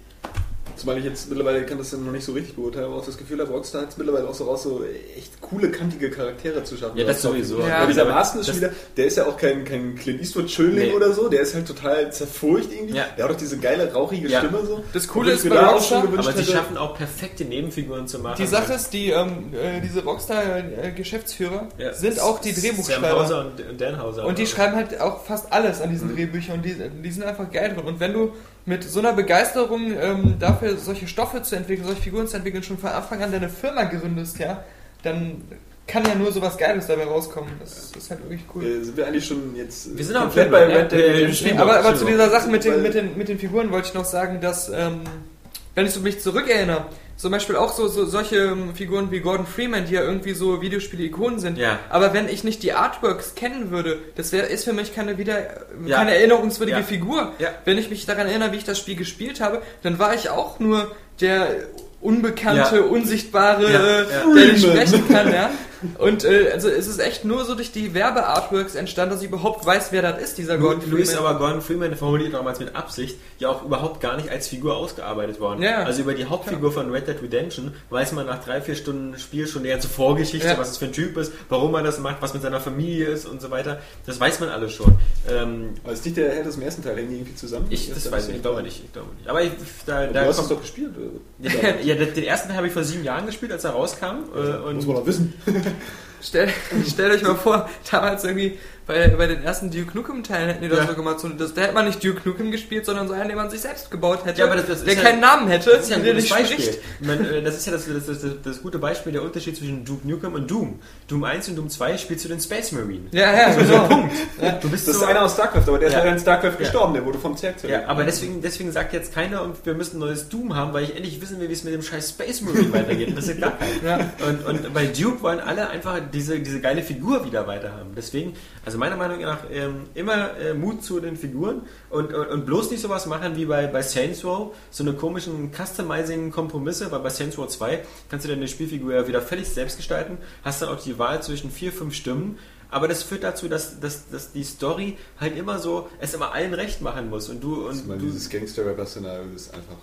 Zumal ich jetzt mittlerweile kann das dann noch nicht so richtig beurteilen, aber auch das Gefühl habe, Rockstar hat es mittlerweile auch so raus, so echt coole, kantige Charaktere zu schaffen. Ja, das sowieso. Ja. Ja, dieser Marston ist wieder, der ist ja auch kein, kein Clint Eastwood-Schönling Nee. oder so, der ist halt total zerfurcht irgendwie. Ja. Der hat doch diese geile, rauchige Ja. Stimme so. Das Coole ist bei mir da auch Rockstar- schon gewünscht Aber sie hätte- schaffen auch perfekte Nebenfiguren zu machen. Die Sache ist, die ähm, äh, diese Rockstar-Geschäftsführer Ja. sind auch die Sam Drehbuchschreiber. Hauser und, und Dan Hauser. Und die schreiben halt auch fast alles an diesen Drehbüchern und die, die sind einfach geil drin. Und wenn du mit so einer Begeisterung ähm, dafür, solche Stoffe zu entwickeln, solche Figuren zu entwickeln, schon von Anfang an deine Firma gründest, ja, dann kann ja nur sowas Geiles dabei rauskommen. Das ist halt wirklich cool. Äh, sind wir eigentlich schon jetzt Wir sind auch komplett im bei Red Dead? Äh, aber, aber zu dieser Sache mit den, mit, den, mit den Figuren wollte ich noch sagen, dass, ähm, wenn ich so mich zurückerinnere, zum Beispiel auch so, so solche ähm, Figuren wie Gordon Freeman, die ja irgendwie so Videospiele-Ikonen sind. Ja. Aber wenn ich nicht die Artworks kennen würde, das wär, ist für mich keine wieder Ja. keine erinnerungswürdige Ja. Figur. Ja. Wenn ich mich daran erinnere, wie ich das Spiel gespielt habe, dann war ich auch nur der unbekannte, Ja. unsichtbare, Ja, äh, ja. der nicht sprechen kann, ja. Und äh, also es ist echt nur so durch die Werbeartworks entstanden, dass ich überhaupt weiß, wer das ist, dieser Gordon Freeman. aber Gordon Freeman formuliert damals mit Absicht ja auch überhaupt gar nicht als Figur ausgearbeitet worden. Ja. Also über die Hauptfigur von Red Dead Redemption weiß man nach drei, vier Stunden Spiel schon die ganze Vorgeschichte, Ja. was es für ein Typ ist, warum er das macht, was mit seiner Familie ist und so weiter. Das weiß man alles schon. Ähm, Aber ist nicht der Held aus dem ersten Teil hängen irgendwie zusammen? ich, das weiß ich, ich glaube nicht, ich glaube nicht. Aber ich, da, Du da hast es doch gespielt. oder? ja, den den ersten Teil habe ich vor sieben Jahren gespielt, als er rauskam. Äh, und Muss man doch wissen. Stell, stellt euch mal vor, damals irgendwie bei, bei den ersten Duke Nukem Teilen hätten die das Ja. so gemacht. So, das, da hätte man nicht Duke Nukem gespielt, sondern so einen, den man sich selbst gebaut hätte. Ja, aber das- das der ist ja- keinen Namen hätte, Das ist ja ein der nicht Beispiel. spricht. Meine, äh, das ist ja das, das, das, das gute Beispiel, der Unterschied zwischen Duke Nukem und Doom. Doom 1 und Doom 2 spielst du den Space Marine. Ja, ja, genau. Punkt. Du bist Das ist so, einer aus StarCraft, aber der ist Ja. leider in StarCraft Ja. gestorben, der wurde vom Zerg ja, aber deswegen, deswegen sagt jetzt keiner, und wir müssen ein neues Doom haben, weil ich endlich wissen will, wie es mit dem scheiß Space Marine weitergeht. Das ist. Ja. Und, und bei Duke wollen alle einfach diese, diese geile Figur wieder weiter haben. Deswegen, also meiner Meinung nach, ähm, immer äh, Mut zu den Figuren und, und, und bloß nicht sowas machen wie bei, bei Saints Row, so eine komischen Customizing-Kompromisse, weil bei Saints Row 2 kannst du deine Spielfigur ja wieder völlig selbst gestalten, hast dann auch die Wahl zwischen vier, fünf Stimmen, aber das führt dazu, dass, dass, dass die Story halt immer so, es immer allen recht machen muss und du, Ich und meine, du dieses Gangster-Rapper-Szenario ist einfach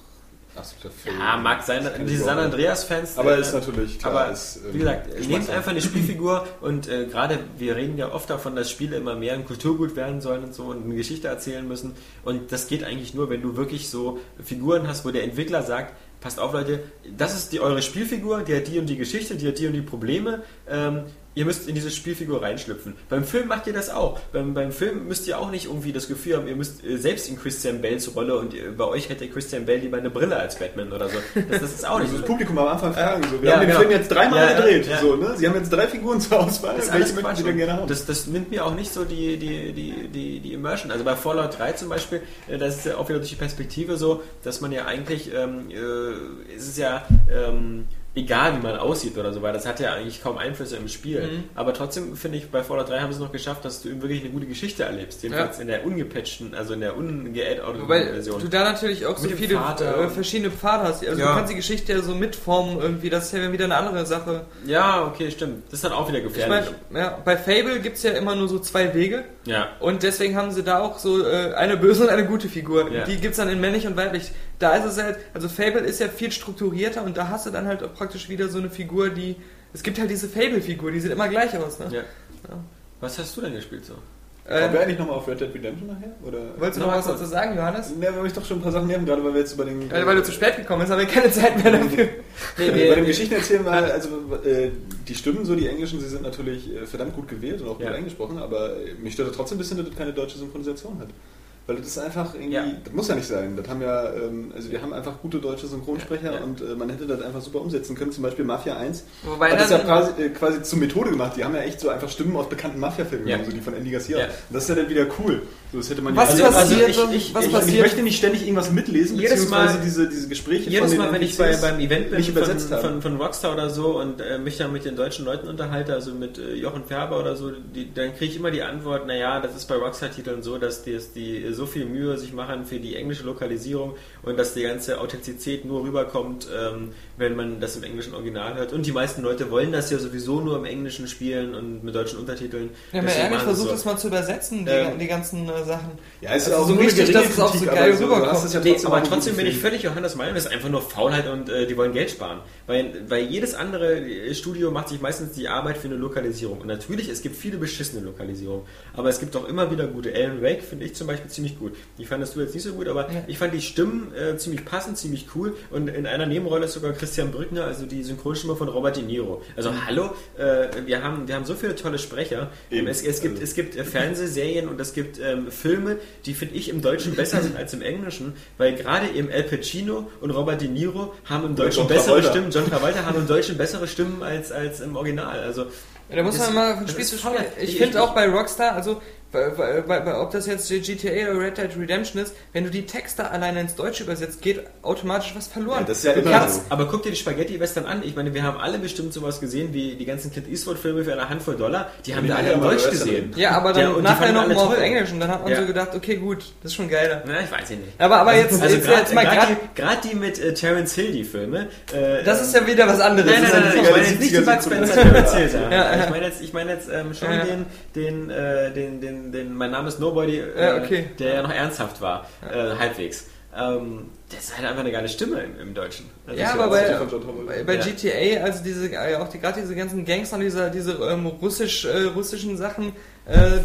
absoluter Fail. ja, mag sein, ich San. Andreas-Fans. Aber äh, ist natürlich klar. aber ist, ähm, wie gesagt, nehmt einfach eine Spielfigur und äh, gerade wir reden ja oft davon, dass Spiele immer mehr ein Kulturgut werden sollen und so und eine Geschichte erzählen müssen. Und das geht eigentlich nur, wenn du wirklich so Figuren hast, wo der Entwickler sagt, passt auf Leute, das ist die eure Spielfigur, die hat die und die Geschichte, die hat die und die Probleme. Ähm, ihr müsst in diese Spielfigur reinschlüpfen. Beim Film macht ihr das auch. Beim, beim Film müsst ihr auch nicht irgendwie das Gefühl haben, ihr müsst äh, selbst in Christian Bells Rolle und ihr, bei euch hätte Christian Bell lieber eine Brille als Batman oder so. Das, das ist auch nicht das so. Publikum am Anfang fragen so. Wir Ja, haben den genau. Film jetzt dreimal Ja, gedreht. ja. So, ne? Sie haben jetzt drei Figuren zur Auswahl. Das Welche möchten. Sie denn gerne haben? Das, das nimmt mir auch nicht so die, die, die, die, die Immersion. Also bei Fallout 3 zum Beispiel, äh, das ist ja auch wieder durch die Perspektive so, dass man ja eigentlich, ähm, äh, es ist ja ähm, egal, wie man aussieht oder so, weil das hat ja eigentlich kaum Einflüsse im Spiel. Mhm. Aber trotzdem finde ich, bei Fallout 3 haben sie es noch geschafft, dass du eben wirklich eine gute Geschichte erlebst. Jedenfalls in der ungepatchten, also in der ungeadd-outeten Wobei Version. du da natürlich auch so Mit dem viele Vater äh, verschiedene Pfade hast. Also Ja. du kannst die Geschichte ja so mitformen irgendwie, das ist ja wieder eine andere Sache. Ja, okay, stimmt. Das ist dann auch wieder Ich gefährlich. meine, ja, bei Fable gibt es ja immer nur so zwei Wege ja. und deswegen haben sie da auch so äh, eine böse und eine gute Figur. Ja. Die gibt es dann in männlich und weiblich. Da ist es halt, also Fable ist ja viel strukturierter und da hast du dann halt auch praktisch wieder so eine Figur, die. Es gibt halt diese Fable-Figur, die sieht immer gleich aus, ne? ja. Was hast du denn gespielt so? Kommen wir Ähm, eigentlich nochmal auf Red Dead Redemption nachher? Oder? wolltest du noch Noch was dazu sagen, Johannes? Ne, wir haben doch schon ein paar Sachen nerven, gerade weil wir jetzt über den... Ja, weil du zu spät gekommen bist, haben wir keine Zeit mehr dafür. Nee, Bei den Geschichten erzählen wir, also äh, die Stimmen, so die englischen, sie sind natürlich äh, verdammt gut gewählt und auch Ja. gut eingesprochen, aber äh, mich stört trotzdem ein bisschen, dass das keine deutsche Synchronisation hat. Weil das ist einfach irgendwie, Ja. das muss ja nicht sein. Das haben ja, ähm, also wir haben einfach gute deutsche Synchronsprecher Ja, ja. und äh, man hätte das einfach super umsetzen können. Zum Beispiel Mafia 1 Wobei hat das ja quasi, äh, quasi zur Methode gemacht. Die haben ja echt so einfach Stimmen aus bekannten Mafia-Filmen, genommen, so die von Andy Garcia. Und das ist ja dann wieder cool. So, das hätte man Was ja passiert? also ich, was ich, passiert? ich möchte nicht ständig irgendwas mitlesen, Jedes beziehungsweise Mal- diese, diese Gespräche Jedes von den Mal, wenn ich bei, beim Event bin von, von, von Rockstar oder so und äh, mich dann mit den deutschen Leuten unterhalte, also mit äh, Jochen Färber oder so, die, dann kriege ich immer die Antwort, naja, das ist bei Rockstar-Titeln so, dass die, dass die so viel Mühe sich machen für die englische Lokalisierung und dass die ganze Authentizität nur rüberkommt, ähm, wenn man das im englischen Original hört. Und die meisten Leute wollen das ja sowieso nur im Englischen spielen und mit deutschen Untertiteln. Wir haben ja machen sie versucht, so. das mal zu übersetzen, die, Ähm, die ganzen äh, Sachen. Ja, ist Also ja auch so geringe dass es auch so geil aber so, rüberkommt. es ja trotzdem aber trotzdem bin ich völlig Johannes Meinung, das ist einfach nur Faulheit und äh, die wollen Geld sparen. Weil, weil jedes andere Studio macht sich meistens die Arbeit für eine Lokalisierung. Und natürlich, es gibt viele beschissene Lokalisierungen. Aber es gibt auch immer wieder gute. Alan Wake finde ich zum Beispiel ziemlich gut. Die fandest du jetzt nicht so gut, aber Ja. ich fand die Stimmen äh, ziemlich passend, ziemlich cool. Und in einer Nebenrolle ist sogar Christian Brückner, also die Synchronstimme von Robert De Niro. Also hallo, äh, wir, haben, wir haben so viele tolle Sprecher. Eben. Es, es gibt, Also- es gibt äh, Fernsehserien und es gibt ähm, Filme, die finde ich im Deutschen besser sind als im Englischen, weil gerade eben Al Pacino und Robert De Niro haben im Deutschen John bessere Travolta. Stimmen, John Travolta haben im Deutschen bessere Stimmen als, als im Original. Also Ja, da muss man mal von Spiel zu Spiel. Ich ich- finde auch bei Rockstar, also ob das jetzt GTA oder Red Dead Redemption ist, wenn du die Texte alleine ins Deutsche übersetzt, geht automatisch was verloren. Ja, das ist ja immer so. Aber guck dir die Spaghetti-Western an. Ich meine, wir haben alle bestimmt sowas gesehen, wie die ganzen Clint Eastwood-Filme für eine Handvoll Dollar. Die haben wir alle aber Deutsch gesehen. Ja, aber dann Ja, nachher fanden noch alle mal auf. Englisch und dann hat man Ja. so gedacht, okay, gut, das ist schon geiler. Na, ich weiß ja nicht. Aber, aber jetzt, Also jetzt, gerade jetzt mal gerade, die, grad die mit äh, Terence Hill, die Filme. Äh, das ist ja wieder was anderes. Nein, nein, nein, nein, ich meine jetzt nicht die 70er Bud Spencer. Terence Hill. Ich meine jetzt, ich meine jetzt ähm, schon den, den, äh, den, den, den, mein Name ist Nobody, äh, Ja, okay. der ja noch ernsthaft war, äh, halbwegs. Ähm, das ist halt einfach eine geile Stimme im, im Deutschen. Also Ja, aber Travolta. bei, bei Ja. GTA, also diese, äh, auch die, gerade diese ganzen Gangster, diese, diese ähm, russisch, äh, russischen Sachen, äh,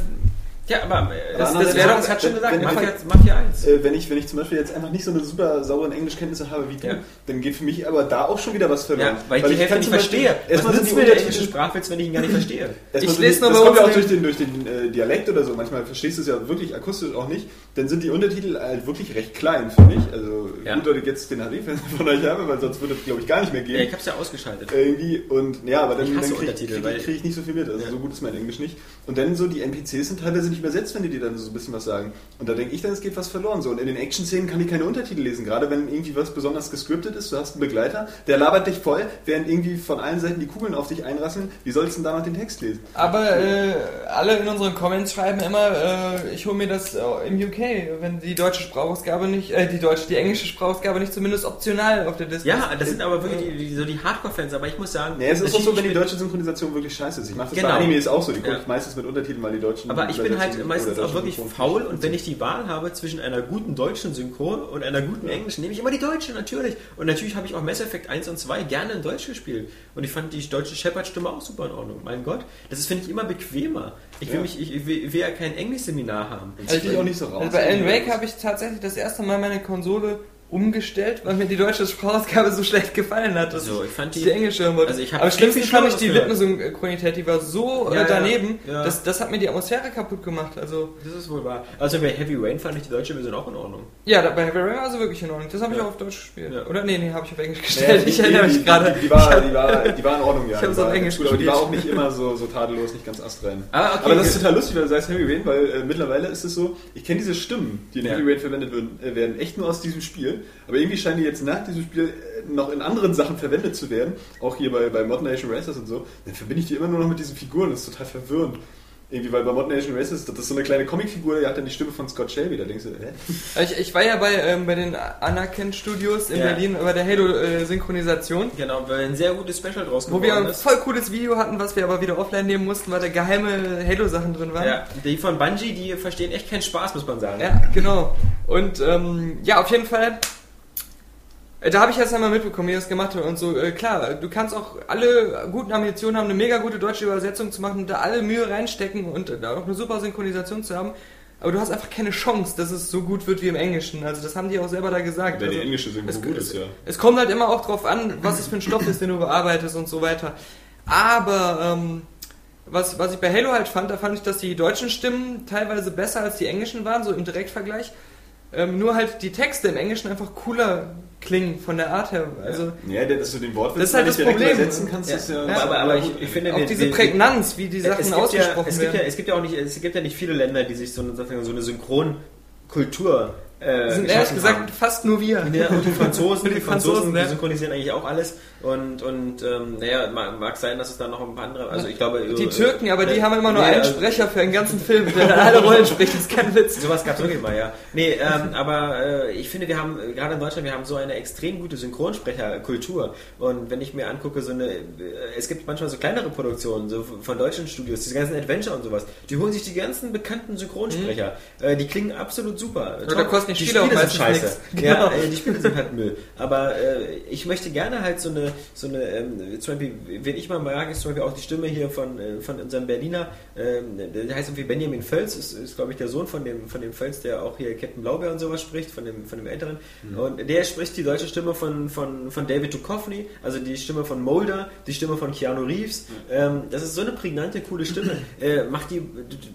Ja, aber äh, das, das wäre doch, hat schon gesagt, wenn- Mafia, Mafia 1. Äh, wenn, ich, wenn ich zum Beispiel jetzt einfach nicht so eine super sauberen Englischkenntnisse habe wie du, Ja. dann geht für mich aber da auch schon wieder was verloren. Ja, weil ich die Hälfte nicht verstehe. Erstmal sind die mir der englische Sprachwitz, wenn ich ihn gar nicht verstehe? Ich lese nur das kommt ja auch durch den, durch den äh, Dialekt oder so. Manchmal verstehst du es ja wirklich akustisch auch nicht. Dann sind die Untertitel halt wirklich recht klein, finde ich. Also Ja. gut, dass ich jetzt den HD-Fernseher von euch habe, weil sonst würde es, glaube ich, gar nicht mehr gehen. Ja, ich hab's ja ausgeschaltet. irgendwie und ja, aber dann, kriege Untertitel, krieg, weil- krieg ich nicht so viel mit. Also so gut ist mein Englisch nicht. Und dann so die NPCs sind teilweise nicht übersetzt, wenn die dir dann so ein bisschen was sagen. Und da denke ich dann, es geht was verloren. So und in den Action-Szenen kann ich keine Untertitel lesen, gerade wenn irgendwie was besonders gescriptet ist. Du hast einen Begleiter, der labert dich voll, während irgendwie von allen Seiten die Kugeln auf dich einrasseln. Wie sollst du denn da noch den Text lesen? Aber äh, alle in unseren Comments schreiben immer, äh, ich hole mir das äh, im UK, wenn die deutsche Sprachausgabe nicht, äh, die deutsche, die englische Sprachausgabe nicht zumindest optional auf der Disney Ja, das sind aber wirklich die, die, so die Hardcore-Fans, aber ich muss sagen... Nee, es ist auch so, wenn die deutsche Synchronisation wirklich scheiße ist. Ich mache das Genau. bei Animes auch so. Die gucke Ja. ich meistens mit Untertiteln, weil die deutschen. Aber ich bin halt meistens auch wirklich faul und wenn ich die Wahl habe zwischen einer guten deutschen Synchron und einer guten englischen, nehme ich immer die deutsche, natürlich. Und natürlich habe ich auch Mass Effect 1 und 2 gerne in Deutsch gespielt. Und ich fand die deutsche Shepard-Stimme auch super in Ordnung. Mein Gott, das ist, finde ich, immer bequemer. Ich will, Ja. mich, ich, ich will, ich will ja kein Englisch-Seminar haben. Das zieht dich auch nicht so raus. Also bei Alan Wake habe ich tatsächlich das erste Mal meine Konsole umgestellt, weil mir die deutsche Sprachausgabe so schlecht gefallen hat. dass So, ich fand die, die- englische hören wollte. also ich Aber am schlimmsten viel fand ich die Lippensynchronität, die war so Ja, äh, ja, daneben, ja. Das, das hat mir die Atmosphäre kaputt gemacht. Also Das ist wohl wahr. Also bei Heavy Rain fand ich die deutsche Version auch in Ordnung. ja, bei Heavy Rain war sie wirklich in Ordnung. Das habe ich Ja. auch auf Deutsch gespielt. Ja. Oder nee, nee, habe ich auf Englisch Ja, gestellt. die- ich erinnere mich gerade. Die, die, war, die, war, die war in Ordnung, ja. Ich hab's Die auf war Englisch gut, aber die war gespielt. auch nicht immer so, so tadellos, nicht ganz astrein. Ah, okay. Aber das ist total lustig, weil du sagst Heavy Rain, weil äh, mittlerweile ist es so, ich kenne diese Stimmen, die in Ja. Heavy Rain verwendet äh, werden, echt nur aus diesem Spiel. Aber irgendwie scheinen die jetzt nach diesem Spiel äh, noch in anderen Sachen verwendet zu werden. Auch hier bei, bei Mod Nation Racers und so. Dann verbinde ich die immer nur noch mit diesen Figuren. Das ist total verwirrend. Irgendwie, weil bei Mod Nation Racers, das ist so eine kleine Comicfigur, die hat dann die Stimme von Scott Shelby. Da denkst du, hä? Ich, ich war ja bei, ähm, bei den Anakin Studios in Ja. Berlin bei der Halo-Synchronisation. Genau, weil ein sehr gutes Special draus Wo wir ein ist. voll cooles Video hatten, was wir aber wieder offline nehmen mussten, weil da geheime Halo-Sachen drin waren. Ja, die von Bungie, die verstehen echt keinen Spaß, muss man sagen. Ja, genau. Und ähm, ja, auf jeden Fall. Äh, Da habe ich erst einmal mitbekommen, wie er das gemacht hat und so. Äh, klar, du kannst auch alle guten Ambitionen haben, eine mega gute deutsche Übersetzung zu machen, da alle Mühe reinstecken und da auch eine super Synchronisation zu haben. Aber du hast einfach keine Chance, dass es so gut wird wie im Englischen. Also das haben die auch selber da gesagt. Wenn die also, englische Synchro es, gut es, ist, ja. es kommt halt immer auch drauf an, was es für ein Stoff ist, den du bearbeitest und so weiter. Aber ähm, was, was ich bei Halo halt fand, da fand ich, dass die deutschen Stimmen teilweise besser als die englischen waren, so im Direktvergleich. Ähm, nur halt die Texte im Englischen einfach cooler klingen von der Art her. Also Ja, dass du den Wortwitz Das ist halt nicht das Problem. übersetzen kannst, Ja. ist ja... Ja, aber, aber ich, ich finde, auch wir- diese Prägnanz, wie die Sachen gibt, ja, ausgesprochen es, gibt ja, werden. es gibt ja auch nicht, es gibt ja nicht viele Länder, die sich so, eine- sozusagen so eine Synchronkultur äh, sind ehrlich gesagt haben. fast nur wir. Ja, und die Franzosen, Die die Franzosen, die synchronisieren eigentlich auch alles. Und, und ähm, naja, mag, mag sein, dass es da noch ein paar andere. Also ich glaube. Die äh, Türken, aber die äh, haben immer nur nee, einen also- Sprecher für einen ganzen Film, der dann alle Rollen spricht. Das ist kein Witz. Sowas gab es wirklich mal, ja. Nee, ähm, aber äh, ich finde, wir haben, gerade in Deutschland, wir haben so eine extrem gute Synchronsprecherkultur. Und wenn ich mir angucke, so eine, äh, es gibt manchmal so kleinere Produktionen, so von deutschen Studios, diese ganzen Adventure und sowas, die holen sich die ganzen bekannten Synchronsprecher. Äh, die klingen absolut super. Oder kosten die die Spiele auch sind scheiße. nix. Ja, Genau. äh, die Spiele sind halt Müll. Aber äh, ich möchte gerne halt so eine, so eine ähm, zum Beispiel, wen ich mal mag, ist zum Beispiel auch die Stimme hier von, äh, von unserem Berliner, ähm, der heißt irgendwie Benjamin Völz, ist, ist glaube ich der Sohn von dem, von dem Völz, der auch hier Captain Blaubeer und sowas spricht, von dem, von dem Älteren. Und der spricht die deutsche Stimme von, von, von David Duchovny, also die Stimme von Mulder, die Stimme von Keanu Reeves. Ähm, das ist so eine prägnante, coole Stimme. äh, macht die,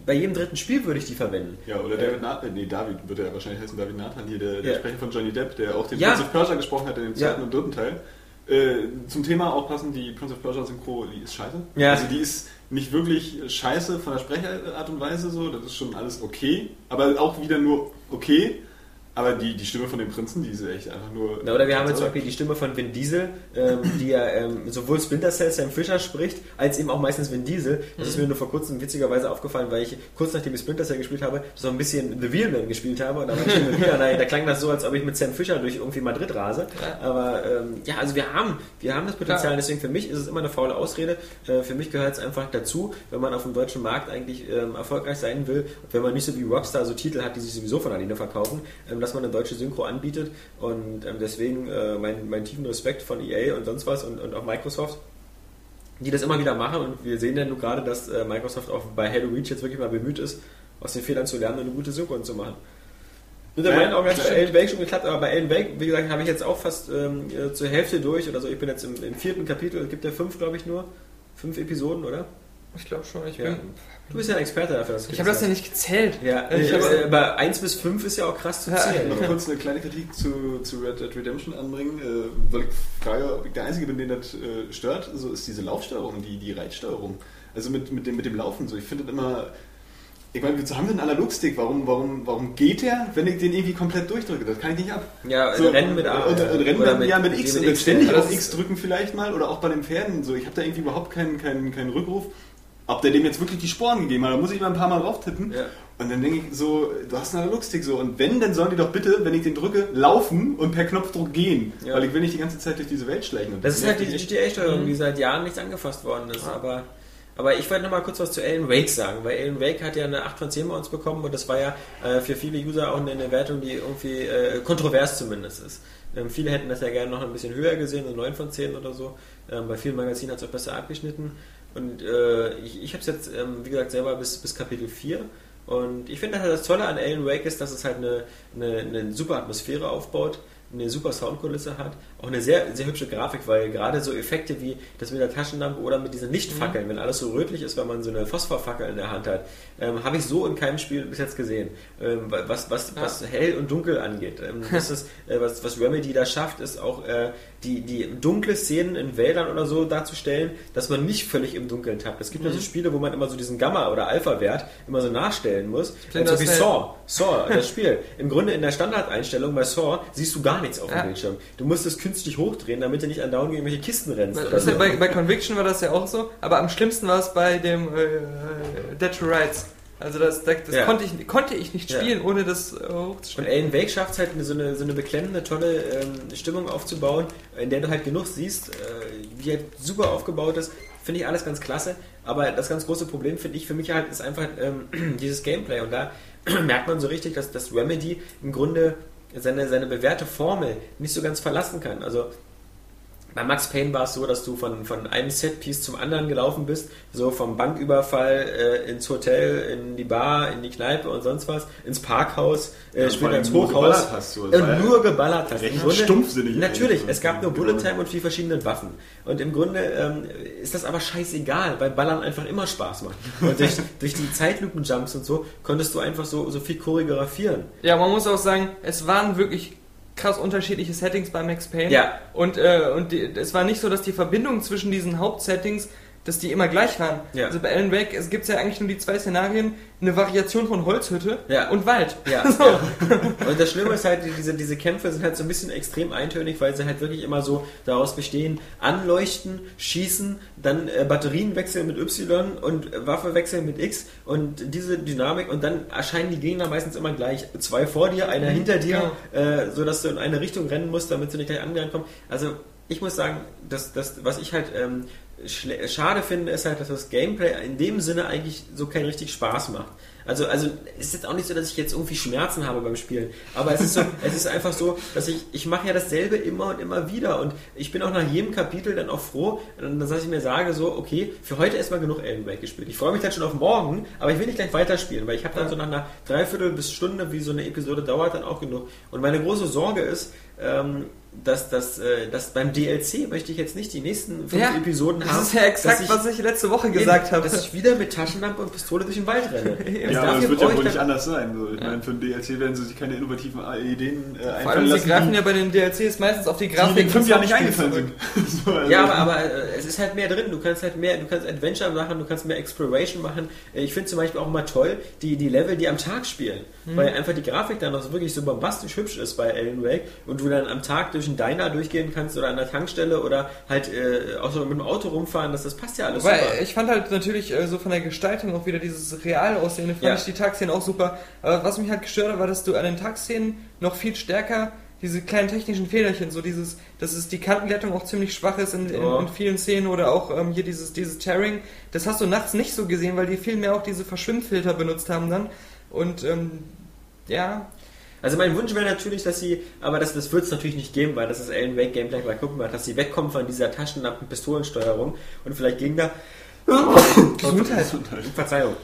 bei jedem dritten Spiel würde ich die verwenden. Ja, oder David Nathan, nee, David wird er wahrscheinlich heißen, David Nathan hier, der, der Ja. Sprecher von Johnny Depp, der auch den Ja. Prince of Persia gesprochen hat in dem zweiten und dritten Teil. Äh, zum Thema auch passend, die Prince of Persia Synchro, die ist scheiße. Ja. Also die ist nicht wirklich scheiße von der Sprecherart und Weise so, das ist schon alles okay, aber auch wieder nur okay. Aber die, die Stimme von dem Prinzen, die ist echt einfach nur. Na, oder wir haben jetzt zum Beispiel die Stimme von Vin Diesel, ähm, die ja ähm, sowohl Splinter Cell Sam Fisher spricht, als eben auch meistens Vin Diesel. Das ist mir nur vor kurzem witzigerweise aufgefallen, weil ich kurz nachdem ich Splinter Cell gespielt habe, so ein bisschen The Real Man gespielt habe. Und da, wieder, da, da klang das so, als ob ich mit Sam Fisher durch irgendwie Madrid rase. Aber ähm, ja, also wir haben, wir haben das Potenzial. Klar. Deswegen für mich ist es immer eine faule Ausrede. Äh, für mich gehört es einfach dazu, wenn man auf dem deutschen Markt eigentlich ähm, erfolgreich sein will, wenn man nicht so wie Rockstar so Titel hat, die sich sowieso von alleine verkaufen, ähm, dass man eine deutsche Synchro anbietet. Und ähm, deswegen äh, mein, mein tiefen Respekt von EA und sonst was und, und auch Microsoft, die das immer wieder machen. Und wir sehen ja nur gerade, dass äh, Microsoft auch bei Halo Reach jetzt wirklich mal bemüht ist, aus den Fehlern zu lernen und eine gute Synchron zu machen. In Ja, meinen Augen hat bei Alan Wake schon geklappt, aber bei Alan Wake, wie gesagt, habe ich jetzt auch fast ähm, äh, zur Hälfte durch oder so. Ich bin jetzt im, im vierten Kapitel, es gibt ja fünf, glaube ich, nur. Fünf Episoden, oder? Ich glaube schon, ich Ja. bin. Du bist ja ein Experte dafür. dass Ich habe das ja nicht gezählt. Ja, Ich äh, hab- äh, aber 1 bis 5 ist ja auch krass zu Ja. zählen. noch kurz eine kleine Kritik zu, zu Red Dead Redemption anbringen, äh, weil ich frage, ob ich der Einzige bin, den das äh, stört. So ist diese Laufsteuerung, die, die Reitsteuerung. Also mit, mit, dem, mit dem Laufen so. Ich finde das immer. Ich meine, wir haben einen Analogstick. Warum, warum, warum geht der, wenn ich den irgendwie komplett durchdrücke? Das kann ich nicht ab. Ja, So, Rennen mit A. Und, und Rennen Oder mit, ja, mit X. Und dann X, ständig ja. auf X drücken vielleicht mal. Oder auch bei den Pferden. So, ich habe da irgendwie überhaupt keinen, keinen, keinen Rückruf. Ob der dem jetzt wirklich die Sporen gegeben hat, da muss ich mal ein paar Mal drauf tippen. Ja. Und dann denke ich so, du hast einen Analogstick so. Und wenn, dann sollen die doch bitte, wenn ich den drücke, laufen und per Knopfdruck gehen. Ja. Weil ich will nicht die ganze Zeit durch diese Welt schleichen. Und Das ist halt die GTA-Steuerung, Mhm. die seit Jahren nicht angefasst worden ist. Aber, aber ich wollte noch mal kurz was zu Alan Wake sagen, weil Alan Wake hat ja eine 8 von 10 bei uns bekommen und das war ja äh, für viele User auch eine, eine Wertung, die irgendwie äh, kontrovers zumindest ist. Ähm, viele hätten das ja gerne noch ein bisschen höher gesehen, so 9 von 10 oder so. Ähm, bei vielen Magazinen hat es auch besser abgeschnitten. Und äh, ich, ich habe es jetzt, ähm, wie gesagt, selber bis, bis Kapitel 4. Und ich finde das Tolle an Alan Wake ist, dass es halt eine, eine, eine super Atmosphäre aufbaut, eine super Soundkulisse hat, auch eine sehr, sehr hübsche Grafik, weil gerade so Effekte wie das mit der Taschenlampe oder mit diesen Lichtfackeln, wenn alles so rötlich ist, wenn man so eine Phosphorfackel in der Hand hat, ähm, habe ich so in keinem Spiel bis jetzt gesehen. Ähm, was, was, was hell und dunkel angeht. Ähm, das ist, äh, was, was Remedy da schafft, ist auch äh, die, die dunkle Szenen in Wäldern oder so darzustellen, dass man nicht völlig im Dunkeln tappt. Es gibt ja so Spiele, wo man immer so diesen Gamma- oder Alpha-Wert immer so nachstellen muss. Also wie. Saw. Saw, das Spiel. Im Grunde in der Standardeinstellung bei Saw siehst du gar nichts auf dem Ja. Bildschirm. Du musst es künstlich hochdrehen, damit du nicht andauernd gegen irgendwelche Kisten rennst. Ja so. bei, bei Conviction war das ja auch so, aber am schlimmsten war es bei dem äh, Dead to Rights. Also das, das, das Ja. konnte, ich, konnte ich nicht Ja. spielen, ohne das äh, Und hochzustellen. Alan Wake schafft es halt, so eine, so eine beklemmende, tolle ähm, Stimmung aufzubauen, in der du halt genug siehst, äh, wie halt super aufgebaut ist. Finde ich alles ganz klasse. Aber das ganz große Problem, finde ich, für mich halt, ist einfach ähm, dieses Gameplay. Und da merkt man so richtig, dass das Remedy im Grunde seine, seine bewährte Formel nicht so ganz verlassen kann. Also bei Max Payne war es so, dass du von, von einem Setpiece zum anderen gelaufen bist, so vom Banküberfall äh, ins Hotel, in die Bar, in die Kneipe und sonst was, ins Parkhaus, äh, Ja, später ins nur Hochhaus geballert hast, ja und nur geballert hast. recht Im Grunde- stumpfsinnig Natürlich, es gab nur Bullet Time und vier verschiedene Waffen. Und im Grunde ähm, ist das aber scheißegal, weil Ballern einfach immer Spaß macht. Und durch, durch die Zeitlupen-Jumps und so konntest du einfach so, so viel choreografieren. Ja, man muss auch sagen, es waren wirklich krass unterschiedliche Settings bei Max Payne. Ja. Und, äh, und die, es war nicht so, dass die Verbindung zwischen diesen Hauptsettings, dass die immer gleich waren. Ja. Also bei Alan Wake, es gibt ja eigentlich nur die zwei Szenarien, eine Variation von Holzhütte Ja. und Wald. Ja, So. ja. Und das Schlimme ist halt, diese, diese Kämpfe sind halt so ein bisschen extrem eintönig, weil sie halt wirklich immer so daraus bestehen, anleuchten, schießen, dann äh, Batterien wechseln mit Y und äh, Waffe wechseln mit X und diese Dynamik und dann erscheinen die Gegner meistens immer gleich. Zwei vor dir, einer hinter dir, äh, so dass du in eine Richtung rennen musst, damit du nicht gleich angerannt kommst. Also ich muss sagen, dass das, was ich halt ähm, schade finde, ist halt, dass das Gameplay in dem Sinne eigentlich so keinen richtig Spaß macht. Also, also es ist jetzt auch nicht so, dass ich jetzt irgendwie Schmerzen habe beim Spielen. Aber es ist so, es ist einfach so, dass ich, ich mache ja dasselbe immer und immer wieder. Und ich bin auch nach jedem Kapitel dann auch froh, dass ich mir sage, so, okay, für heute erstmal genug Alan Wake gespielt. Ich freue mich dann schon auf morgen, aber ich will nicht gleich weiterspielen, weil ich habe dann so nach einer Dreiviertel bis Stunde, wie so eine Episode dauert, dann auch genug. Und meine große Sorge ist, ähm, dass, dass, äh, dass beim DLC möchte ich jetzt nicht die nächsten fünf Ja, Episoden das haben. ist ja exakt, ich, was ich letzte Woche gesagt habe. Dass ich wieder mit Taschenlampe und Pistole durch den Wald renne. Ja, aber dafür das wird ja wohl ich nicht anders sein. So, ich meine, für ein DLC werden sie sich keine innovativen Ideen äh, Vor einfallen allem, sie lassen, greifen die, ja bei den DLCs meistens auf die die Grafik. in den fünf Jahren nicht eingefallen sind. so, also, Ja, aber, aber äh, es ist halt mehr drin. Du kannst halt mehr, du kannst Adventure machen, du kannst mehr Exploration machen. Äh, Ich finde zum Beispiel auch immer toll, die, die Level, die am Tag spielen. Mhm. Weil einfach die Grafik dann noch so wirklich so bombastisch hübsch ist bei Alan Wake und du dann am Tag durch einen Diner durchgehen kannst oder an der Tankstelle oder halt äh, auch so mit dem Auto rumfahren. Das, das passt ja alles Weil super. ich fand halt natürlich äh, so von der Gestaltung auch wieder dieses real aussehende, fand Ja. ich die Tagszenen auch super. Aber was mich halt gestört hat, war, dass du an den Tagszenen noch viel stärker diese kleinen technischen Fehlerchen, so dieses, dass es die Kantenglättung auch ziemlich schwach ist in, in, Ja. in vielen Szenen oder auch ähm, hier dieses, dieses Tearing, das hast du nachts nicht so gesehen, weil die viel mehr auch diese Verschwimmfilter benutzt haben dann. Und ähm, ja, Also mein Wunsch wäre natürlich, dass sie, aber das, das wird es natürlich nicht geben, weil das ist Alan Wake Gameplay bei gucken dass sie wegkommen von dieser Taschenlampen-Pistolensteuerung und vielleicht Gegner Gesundheit. Verzeihung.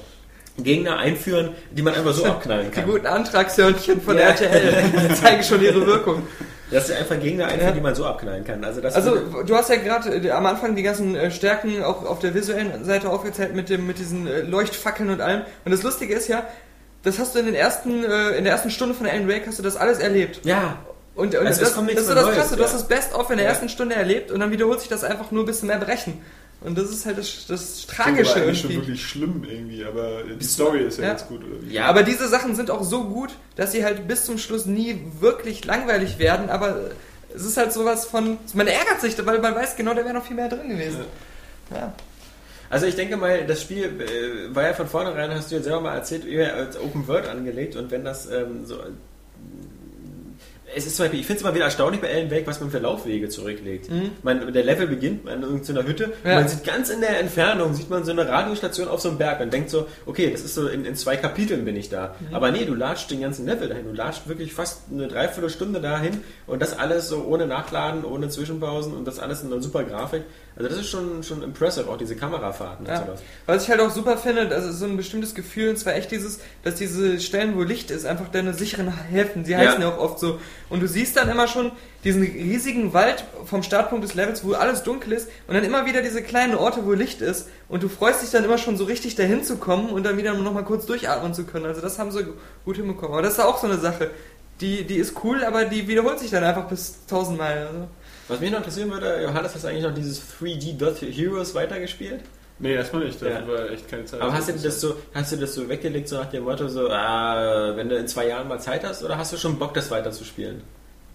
Gegner einführen, die man einfach so abknallen Die kann. guten Antragshörnchen von Ja. RTL die zeigen schon ihre Wirkung. Dass sie einfach Gegner einführen, Ja. die man so abknallen kann. Also, das Also du hast ja gerade äh, am Anfang die ganzen äh, Stärken auch auf der visuellen Seite aufgezählt mit dem mit diesen äh, Leuchtfackeln und allem. Und das Lustige ist ja, das hast du in den ersten äh, in der ersten Stunde von Alan Wake hast du das alles erlebt. ja, Und, und Also das, nichts das ist so das Neues, Krasse, du hast ja. das Best-of in der Ja. ersten Stunde erlebt und dann wiederholt sich das einfach nur bis zum Erbrechen. Und das ist halt das, das Das Tragische eigentlich schon irgendwie. wirklich schlimm irgendwie, aber die Story ist ja, Ja. ganz gut. Oder wie? Ja. Aber diese Sachen sind auch so gut, dass sie halt bis zum Schluss nie wirklich langweilig werden, aber es ist halt sowas von, man ärgert sich, weil man weiß genau, da wäre noch viel mehr drin gewesen. Ja. Also ich denke mal, das Spiel äh, war ja von vornherein, hast du ja selber mal erzählt, eher als Open World angelegt und wenn das ähm, so... Es ist zum Beispiel, ich finde es immer wieder erstaunlich bei Alan Wake, was man für Laufwege zurücklegt. Man, der Level beginnt an irgendeiner Hütte und Mhm. Ja. man sieht ganz in der Entfernung, sieht man so eine Radiostation auf so einem Berg. Man denkt so, okay, das ist so, in, in zwei Kapiteln bin ich da. Mhm. Aber nee, du latscht den ganzen Level dahin. Du latscht wirklich fast eine Dreiviertelstunde dahin und das alles so ohne Nachladen, ohne Zwischenpausen und das alles in einer super Grafik. Also das ist schon, schon impressive, auch diese Kamerafahrten und Ja. sowas. Was ich halt auch super finde, das ist so ein bestimmtes Gefühl, und zwar echt dieses, dass diese Stellen, wo Licht ist, einfach deine sicheren Häfen, sie heißen ja. auch oft so. Und du siehst dann immer schon diesen riesigen Wald vom Startpunkt des Levels, wo alles dunkel ist, und dann immer wieder diese kleinen Orte, wo Licht ist, und du freust dich dann immer schon so richtig dahin zu kommen und dann wieder noch mal kurz durchatmen zu können. Also das haben sie gut hinbekommen. Aber das ist auch so eine Sache, die, die ist cool, aber die wiederholt sich dann einfach bis tausendmal. Also. Was mich noch interessieren würde, Johannes, hast du eigentlich noch dieses 3D Dot Heroes weitergespielt? Nee, erstmal nicht, dafür Ja. war echt keine Zeit. Aber hast du das so, hast du das so weggelegt, so nach dem Motto, so, ah, wenn du in zwei Jahren mal Zeit hast, oder hast du schon Bock, das weiterzuspielen?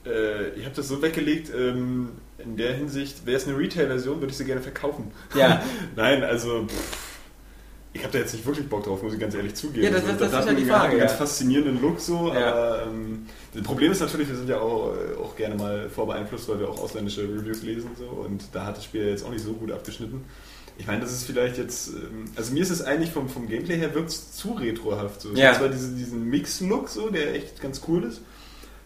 Äh, ich habe das so weggelegt, ähm, in der Hinsicht, wäre es eine Retail-Version, würde ich sie gerne verkaufen. Ja. Nein, also pff, ich habe da jetzt nicht wirklich Bock drauf, muss ich ganz ehrlich zugeben. Ja, das- Also, das- das hat ist ja die Frage, einen ganz ja. faszinierenden Look so, Ja. aber ähm, das Problem ist natürlich, wir sind ja auch, äh, auch gerne mal vorbeeinflusst, weil wir auch ausländische Reviews lesen so und da hat das Spiel jetzt auch nicht so gut abgeschnitten. Ich meine, das ist vielleicht jetzt, ähm, also mir ist es eigentlich vom, vom Gameplay her wirkt zu retrohaft. So. Es Ja. hat zwar diese, diesen Mix-Look so, der echt ganz cool ist,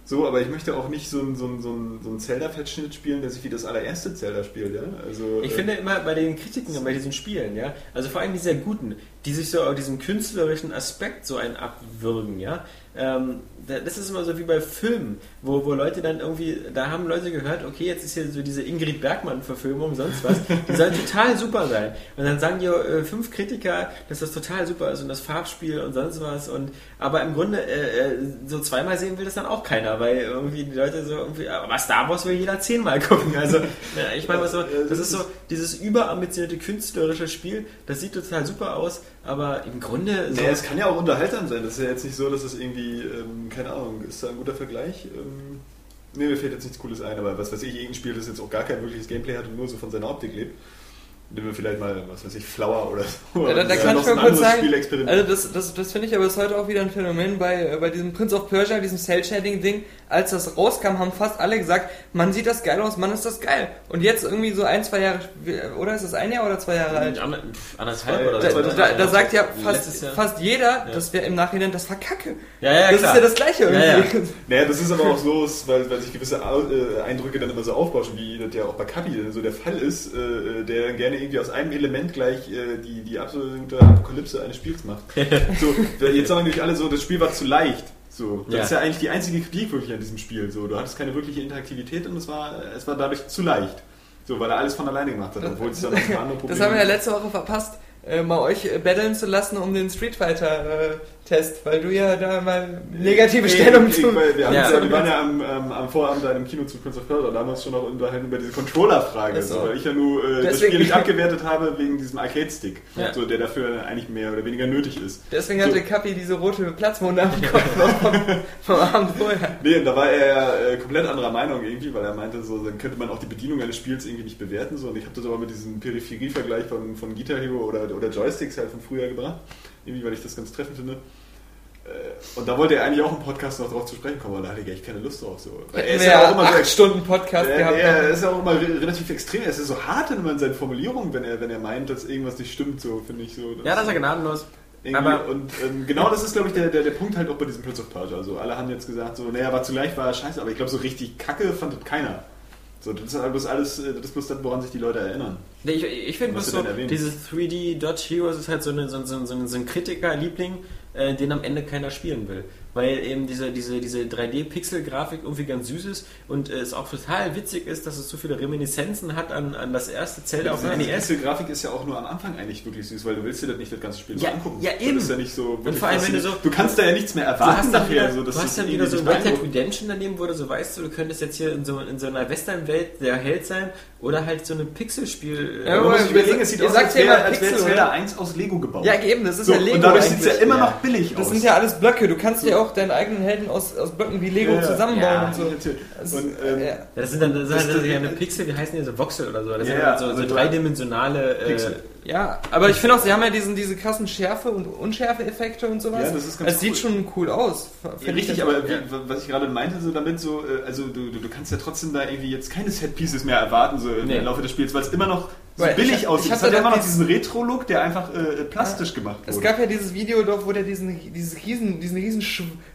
so, aber ich möchte auch nicht so ein, so ein, so ein, so ein Zelda-Fettschnitt spielen, der sich wie das allererste Zelda spielt, ja. Also, Ich äh, finde immer bei den Kritiken, bei diesen Spielen, ja, also vor allem die sehr guten, die sich so auf diesem künstlerischen Aspekt so einen abwürgen, ja, ähm, da- das ist immer so wie bei Filmen, wo, wo Leute dann irgendwie, da haben Leute gehört, okay, jetzt ist hier so diese Ingrid Bergmann-Verfilmung, sonst was, die soll total super sein. Und dann sagen dir äh, fünf Kritiker, dass das total super ist und das Farbspiel und sonst was und, aber im Grunde, äh, äh, so zweimal sehen will das dann auch keiner, weil irgendwie die Leute so irgendwie, aber Star Wars will jeder zehnmal gucken, also, ich meine, so, das ist so, dieses überambitionierte künstlerische Spiel, das sieht total super aus, aber im Grunde so, Nee, es kann ja auch unterhaltsam sein. Das ist ja jetzt nicht so, dass es irgendwie, ähm, keine Ahnung, ist da ein guter Vergleich? Ähm, nee, mir fällt jetzt nichts Cooles ein, aber was weiß ich, irgendein Spiel, das jetzt auch gar kein wirkliches Gameplay hat und nur so von seiner Optik lebt. Nehmen wir vielleicht mal, was weiß ich, Flower oder so. Ja, da, da kann ich mal kurz anderes sagen, also das, das, das finde ich aber ist heute auch wieder ein Phänomen bei, äh, bei diesem Prince of Persia, diesem Cell-Shading-Ding. Als das rauskam, haben fast alle gesagt, man sieht das geil aus, man ist das geil. Und jetzt irgendwie so ein, zwei Jahre, oder ist das ein Jahr oder zwei Jahre alt? Anderthalb oder Da, so. da, da sagt ja fast, fast jeder, das wäre im Nachhinein, das war Kacke. Ja, ja, das klar. ist ja das Gleiche Ja, irgendwie. ja. Naja, das ist aber auch so, weil, weil sich gewisse äh, Eindrücke dann immer so aufbauschen, wie das ja auch bei Kapi so der Fall ist, äh, der gerne irgendwie aus einem Element gleich äh, die, die absolute Apokalypse eines Spiels macht. so, jetzt sagen natürlich alle so, das Spiel war zu leicht. So, das Ja. ist ja eigentlich die einzige Kritik wirklich an diesem Spiel. So, du hattest keine wirkliche Interaktivität und es war, es war dadurch zu leicht. So, weil er alles von alleine gemacht hat, obwohl es dann andere Probleme Das haben wir ja letzte Woche verpasst, äh, mal euch äh, battlen zu lassen um den Street Fighter äh, Test, weil du ja da mal negative Stellung ich, zu. ich, weil wir, haben Ja. ja, wir waren ja am, am, am Vorabend da im Kino zu Prince of Persia, da haben wir uns schon noch unterhalten über diese Controller-Frage, so. weil ich ja nur äh, das Deswegen- Spiel nicht abgewertet habe wegen diesem Arcade-Stick, Ja. so, der dafür eigentlich mehr oder weniger nötig ist. Deswegen So. hatte Kapi diese rote Platzwunde am Kopf noch vom, vom Abend vorher. Nee, und da war er ja äh, komplett anderer Meinung irgendwie, weil er meinte, so, dann könnte man auch die Bedienung eines Spiels irgendwie nicht bewerten. So. Und ich habe das aber mit diesem Peripherie-Vergleich von, von Guitar Hero oder, oder Joysticks halt von früher gebracht. Irgendwie, weil ich das ganz treffend finde. Äh, Und da wollte er eigentlich auch im Podcast noch drauf zu sprechen kommen, aber da hatte ich echt keine Lust drauf. So. Weil Hätten wir ja acht so Stunden Podcast er, gehabt. er ist ja auch immer re- relativ extrem. Er ist so hart immer in seinen Formulierungen, wenn er, wenn er meint, dass irgendwas nicht stimmt, so finde ich so. Ja, das ist ja gnadenlos. Irgendwie, Aber- und ähm, genau das ist, glaube ich, der, der, der Punkt halt auch bei diesem Prince of Persia. Also alle haben jetzt gesagt, so, naja, war zu leicht, war scheiße, aber ich glaube, so richtig kacke fand das keiner. So, das ist halt bloß alles, äh, das ist bloß das, woran sich die Leute erinnern. Nee, ich, ich finde Was bloß so, dieses 3D Dodge Heroes ist halt so, eine, so, so, so, so ein Kritikerliebling, äh, den am Ende keiner spielen will. Weil eben diese, diese, diese 3D-Pixel-Grafik irgendwie ganz süß ist und äh, es auch total witzig ist, dass es so viele Reminiszenzen hat an, an das erste Zelda auf dem Die NES. erste Grafik ist ja auch nur am Anfang eigentlich wirklich süß, weil du willst dir das nicht das ganze Spiel Ja, angucken. ja, Das eben. ist ja nicht so. wirklich vor allem, wenn du so- du kannst da ja nichts mehr Du erwarten hast dann nachher. wieder, so, dass du das hast dann irgendwie wieder so Red Dead. Redemption daneben, wo du so weißt, du könntest jetzt hier in so, in so einer Western-Welt der Held sein oder halt so ein Pixelspiel. Ja, äh, muss aber sich überlegen, es sieht aus, als ja wäre Zelda oder? 1 aus Lego gebaut. Ja, eben, das ist so, ja Lego. und dadurch sieht es ja immer noch billig Das aus. sind ja alles Blöcke. Du kannst ja auch deine eigenen Helden aus, aus Blöcken wie Lego Ja, zusammenbauen Ja, und so. Das- Und, ähm, ja. Das sind dann das Das halt ja eine Pixel, wie heißen die so Voxel oder so. Das Ja, sind ja, halt so, so also du- dreidimensionale äh, Pixel. Ja, aber ich finde auch, sie haben ja diesen, diese krassen Schärfe- und Unschärfe-Effekte und sowas. Ja, das ist ganz Es sieht cool. schon cool aus. Ja, richtig, ich aber wie, was ich gerade meinte, so damit so, äh, also du, du, du kannst ja trotzdem da irgendwie jetzt keine Set-Pieces mehr erwarten, so im Nee. Laufe des Spiels, weil es immer noch so ich billig aussieht. ich Es hab hat ja da immer noch diesen Retro-Look, der einfach äh, plastisch gemacht wurde. Es gab ja dieses Video doch, wo der diesen, dieses riesen, diesen riesen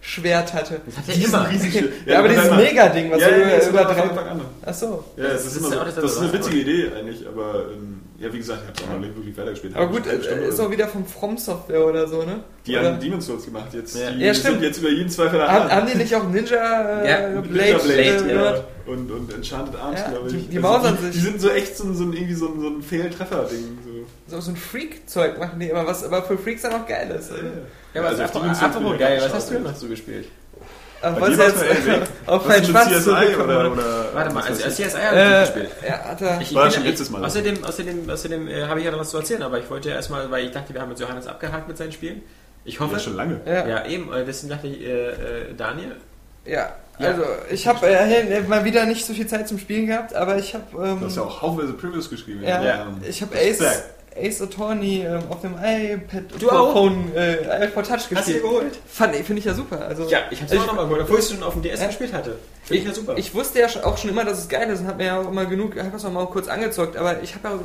Schwert hatte. Das hat er Diesen immer. riesigen- Ja, aber dieses. Mega-Ding, was ja, ja, über, das über drei... Anfang an. Ach so. Ja, das, Das ist, ist immer ja so. das, ist eine witzige Idee eigentlich, aber ähm, ja, wie gesagt, ich habe es auch noch nicht wirklich weitergespielt. Aber gut, äh, ist auch so. wieder von From Software oder so, ne? die Oder? haben Demon's Souls gemacht jetzt. Ja. Die Ja, stimmt. sind jetzt über jeden Zweifel Haben, haben die nicht auch Ninja äh, Ja, Blade, Ninja Blade, äh, ja. gehört? Und, und Enchanted Arms, Ja, glaube die- ich. die mausern die, sich. Die sind so echt so, ein- so ein, irgendwie so ein, so ein Fehltreffer-Ding. So. So, so ein Freak-Zeug machen die immer, was aber für Freaks dann auch geil ist. Ja, aber Also also apropos ich geil, was hast du noch so gespielt? Bei was jetzt auf mit Schwanz CSI zurückkommen oder, oder Warte mal, also ich? CSI habe ich Äh, gespielt. ja, hat er. Ich War bin schon ja- letztes Mal. Außerdem, außerdem, außerdem äh, habe ich ja noch was zu erzählen, aber ich wollte ja erstmal, weil ich dachte, wir haben jetzt Johannes abgehakt mit seinen Spielen. Ich hoffe. Ja, schon lange. Ja. Ja, eben, äh, deswegen dachte ich, äh, äh, Daniel. Ja, Ja. also ich habe äh, mal wieder nicht so viel Zeit zum Spielen gehabt, aber ich habe ähm, Du hast ja auch haufenweise Previews geschrieben. ja, Ähm, ich habe. Ace, Ace Attorney ähm, auf dem iPad Du auch? Phone, äh, iPod Touch Hast du gespielt. dir geholt? Fand finde ich ja super. Also Ja, ich habe es ich, auch nochmal geholt, obwohl ich es schon auf dem DS Ja. gespielt hatte. Finde ich ja super. ich wusste ja auch schon immer, dass es geil ist und habe mir ja auch immer genug, habe es auch mal kurz angezockt, aber ich habe ja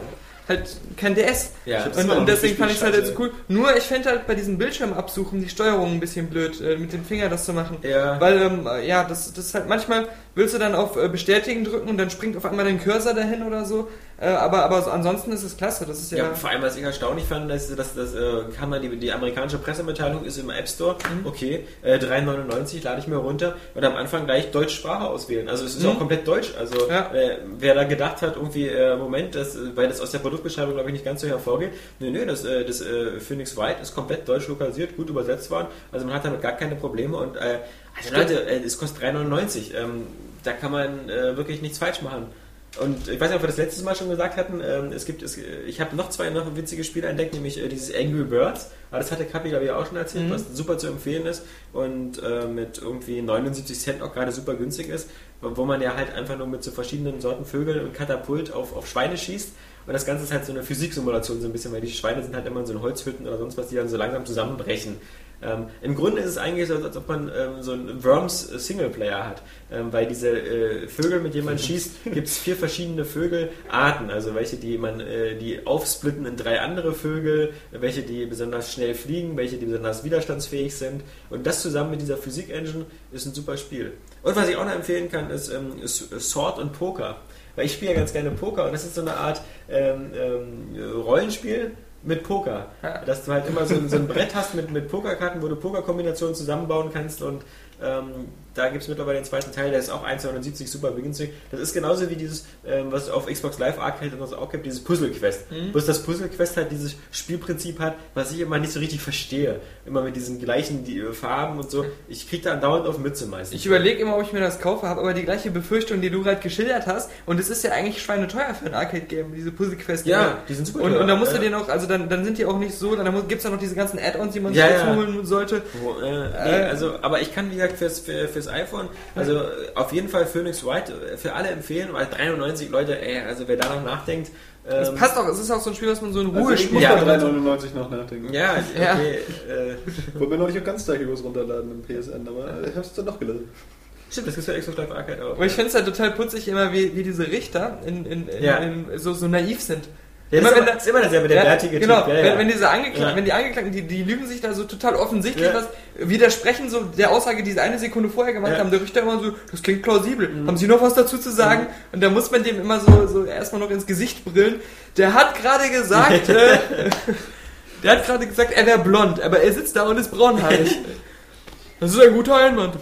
halt kein DS. ja, Ich Und, und deswegen fand ich es halt gespielt, jetzt so cool. Nur ich finde halt bei diesem Bildschirmabsuchen die Steuerung ein bisschen blöd, äh, mit dem Finger das zu machen. ja. Weil, ähm, ja, das, das ist halt manchmal willst du dann auf äh, Bestätigen drücken und dann springt auf einmal dein Cursor dahin oder so. Äh, aber, aber so, ansonsten ist es klasse. Das ist ja. Ja, vor allem, was ich erstaunlich fand, dass, dass, dass äh, kam dann die, die amerikanische Pressemitteilung ist im App Store, Mhm. okay, äh, 3,99 lade ich mir runter und am Anfang gleich Deutschsprache auswählen. Also es ist Mhm. auch komplett deutsch. Also Ja. äh, wer da gedacht hat, irgendwie, äh, Moment, das, weil das aus der Produktbeschreibung glaube ich nicht ganz so hervorgeht, nö, nö, das, äh, das äh, Phoenix White ist komplett deutsch lokalisiert, gut übersetzt worden, also man hat damit gar keine Probleme und äh, also Leute, äh, es kostet 3,99. Ähm, da kann man äh, wirklich nichts falsch machen. Und ich weiß nicht, ob wir das letztes Mal schon gesagt hatten, ähm, es gibt, es, ich habe noch zwei noch witzige Spiele entdeckt, nämlich äh, dieses Angry Birds, aber das hatte Kapi, glaube ich, auch schon erzählt, Mhm. was super zu empfehlen ist und äh, mit irgendwie 79 Cent auch gerade super günstig ist, wo man ja halt einfach nur mit so verschiedenen Sorten Vögel und Katapult auf, auf Schweine schießt und das Ganze ist halt so eine Physiksimulation so ein bisschen, weil die Schweine sind halt immer in so in Holzhütten oder sonst was, die dann so langsam zusammenbrechen. Ähm, Im Grunde ist es eigentlich so, als ob man ähm, so einen Worms Singleplayer hat, ähm, weil diese äh, Vögel, mit denen man schießt, gibt es vier verschiedene Vogelarten, also welche, die man, äh, die aufsplitten in drei andere Vögel, welche, die besonders schnell fliegen, welche, die besonders widerstandsfähig sind. Und das zusammen mit dieser Physik-Engine ist ein super Spiel. Und was ich auch noch empfehlen kann, ist, ähm, ist Sword und Poker, weil ich spiele ja ganz gerne Poker und das ist so eine Art ähm, ähm, Rollenspiel, mit Poker. Dass du halt immer so, ein- so ein Brett hast mit, mit Pokerkarten, wo du Pokerkombinationen zusammenbauen kannst und ähm, da gibt es mittlerweile den zweiten Teil, der ist auch 1,79 super günstig. Das ist genauso wie dieses, ähm, was es auf Xbox Live Arcade und so auch gibt, dieses Puzzle Quest. Mhm. Bloß das Puzzle Quest halt dieses Spielprinzip hat, was ich immer nicht so richtig verstehe. Immer mit diesen gleichen die, äh, Farben und so. Ich krieg da andauernd auf Mütze meistens. Ich überlege immer, ob ich mir das kaufe, habe aber die gleiche Befürchtung, die du gerade geschildert hast. Und es ist ja eigentlich schweineteuer für ein Arcade-Game, diese Puzzle-Quest. Ja, die sind super Und, teuer, und da musst ja. du dir noch, also dann, dann sind die auch nicht so, dann gibt es ja noch diese ganzen Add-ons, die man Ja, sich ja. holen sollte. Wo, äh, nee, Äh. also, aber ich kann, wie gesagt, fürs, für, fürs iPhone, also äh, auf jeden Fall Phoenix White äh, für alle empfehlen, weil 93 Leute, ey, also wer da noch nachdenkt, Es ähm, passt auch, es ist auch so ein Spiel, was man so in Ruhe Also ich spielt. muss Ja. bei 3,99 noch nachdenken. Ja, Ja. okay. Äh, Wollte mir noch nicht auch ganz Heroes runterladen im PSN, aber ich hab's dann doch gelassen. stimmt, das gibt's für Xbox Live Arcade auch. Aber ich finde es halt total putzig immer, wie, wie diese Richter in, in, in, Ja. in, so, so naiv sind. Ja, Immer ist, wenn ist immer derselbe, der ja, bärtige genau, Typ. Ja, wenn, wenn diese Angekla Ja. wenn die Angeklagten, die, die lügen sich da so total offensichtlich was, widersprechen so der Aussage, die sie eine Sekunde vorher gemacht. Mhm. haben, der Richter immer so, das klingt plausibel. Haben Sie noch was dazu zu sagen? Und da muss man dem immer so, so erstmal noch ins Gesicht brillen. Der hat gerade gesagt, äh, der hat gerade gesagt, er wäre blond, aber er sitzt da und ist braunhaarig. Das ist ein guter Einwand.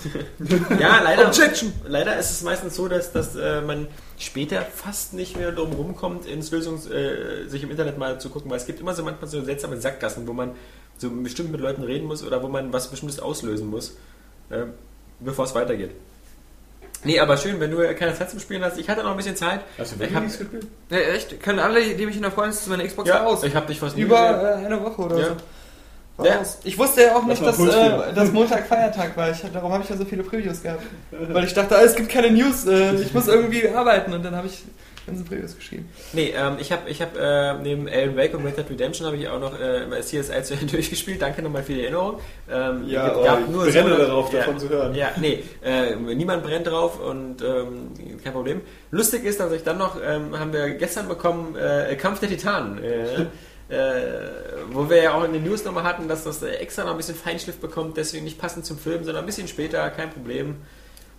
Ja, leider, Objection. leider ist es meistens so, dass, dass äh, man später fast nicht mehr drum rumkommt, ins Lösungs, äh, sich im Internet mal zu gucken, weil es gibt immer so manchmal so seltsame Sackgassen, wo man so bestimmt mit Leuten reden muss oder wo man was Bestimmtes auslösen muss, äh, bevor es weitergeht. Nee, aber schön, wenn du keine Zeit zum Spielen hast. Ich hatte noch ein bisschen Zeit. Hast du Ich wirklich hab- nichts gespielt? Ja, echt? Können alle, die mich in der Freundin zu meiner Xbox Ja, raus. ich habe dich fast Über äh, eine Woche oder Ja. so. Ja. Ich wusste ja auch nicht, Lass dass, äh, dass Montag Feiertag war. Ich, darum habe ich ja so viele Previews gehabt. Weil ich dachte, ah, es gibt keine News, äh, ich muss irgendwie arbeiten und dann habe ich ganzen Previews geschrieben. Nee, ähm, ich habe ich hab, äh, neben Alan Wake und Red Dead Redemption habe ich auch noch äh, CSI zu Ende durchgespielt. Danke nochmal für die Erinnerung. Ähm, Ja, es oh, ich brenne so- darauf, ja, davon zu hören. Ja, nee, äh, niemand brennt drauf und ähm, kein Problem. Lustig ist, dass ich dann noch, ähm, haben wir gestern bekommen, äh, Kampf der Titanen. Äh, wo wir ja auch in den News nochmal hatten, dass das äh, extra noch ein bisschen Feinschliff bekommt, deswegen nicht passend zum Film, sondern ein bisschen später, kein Problem.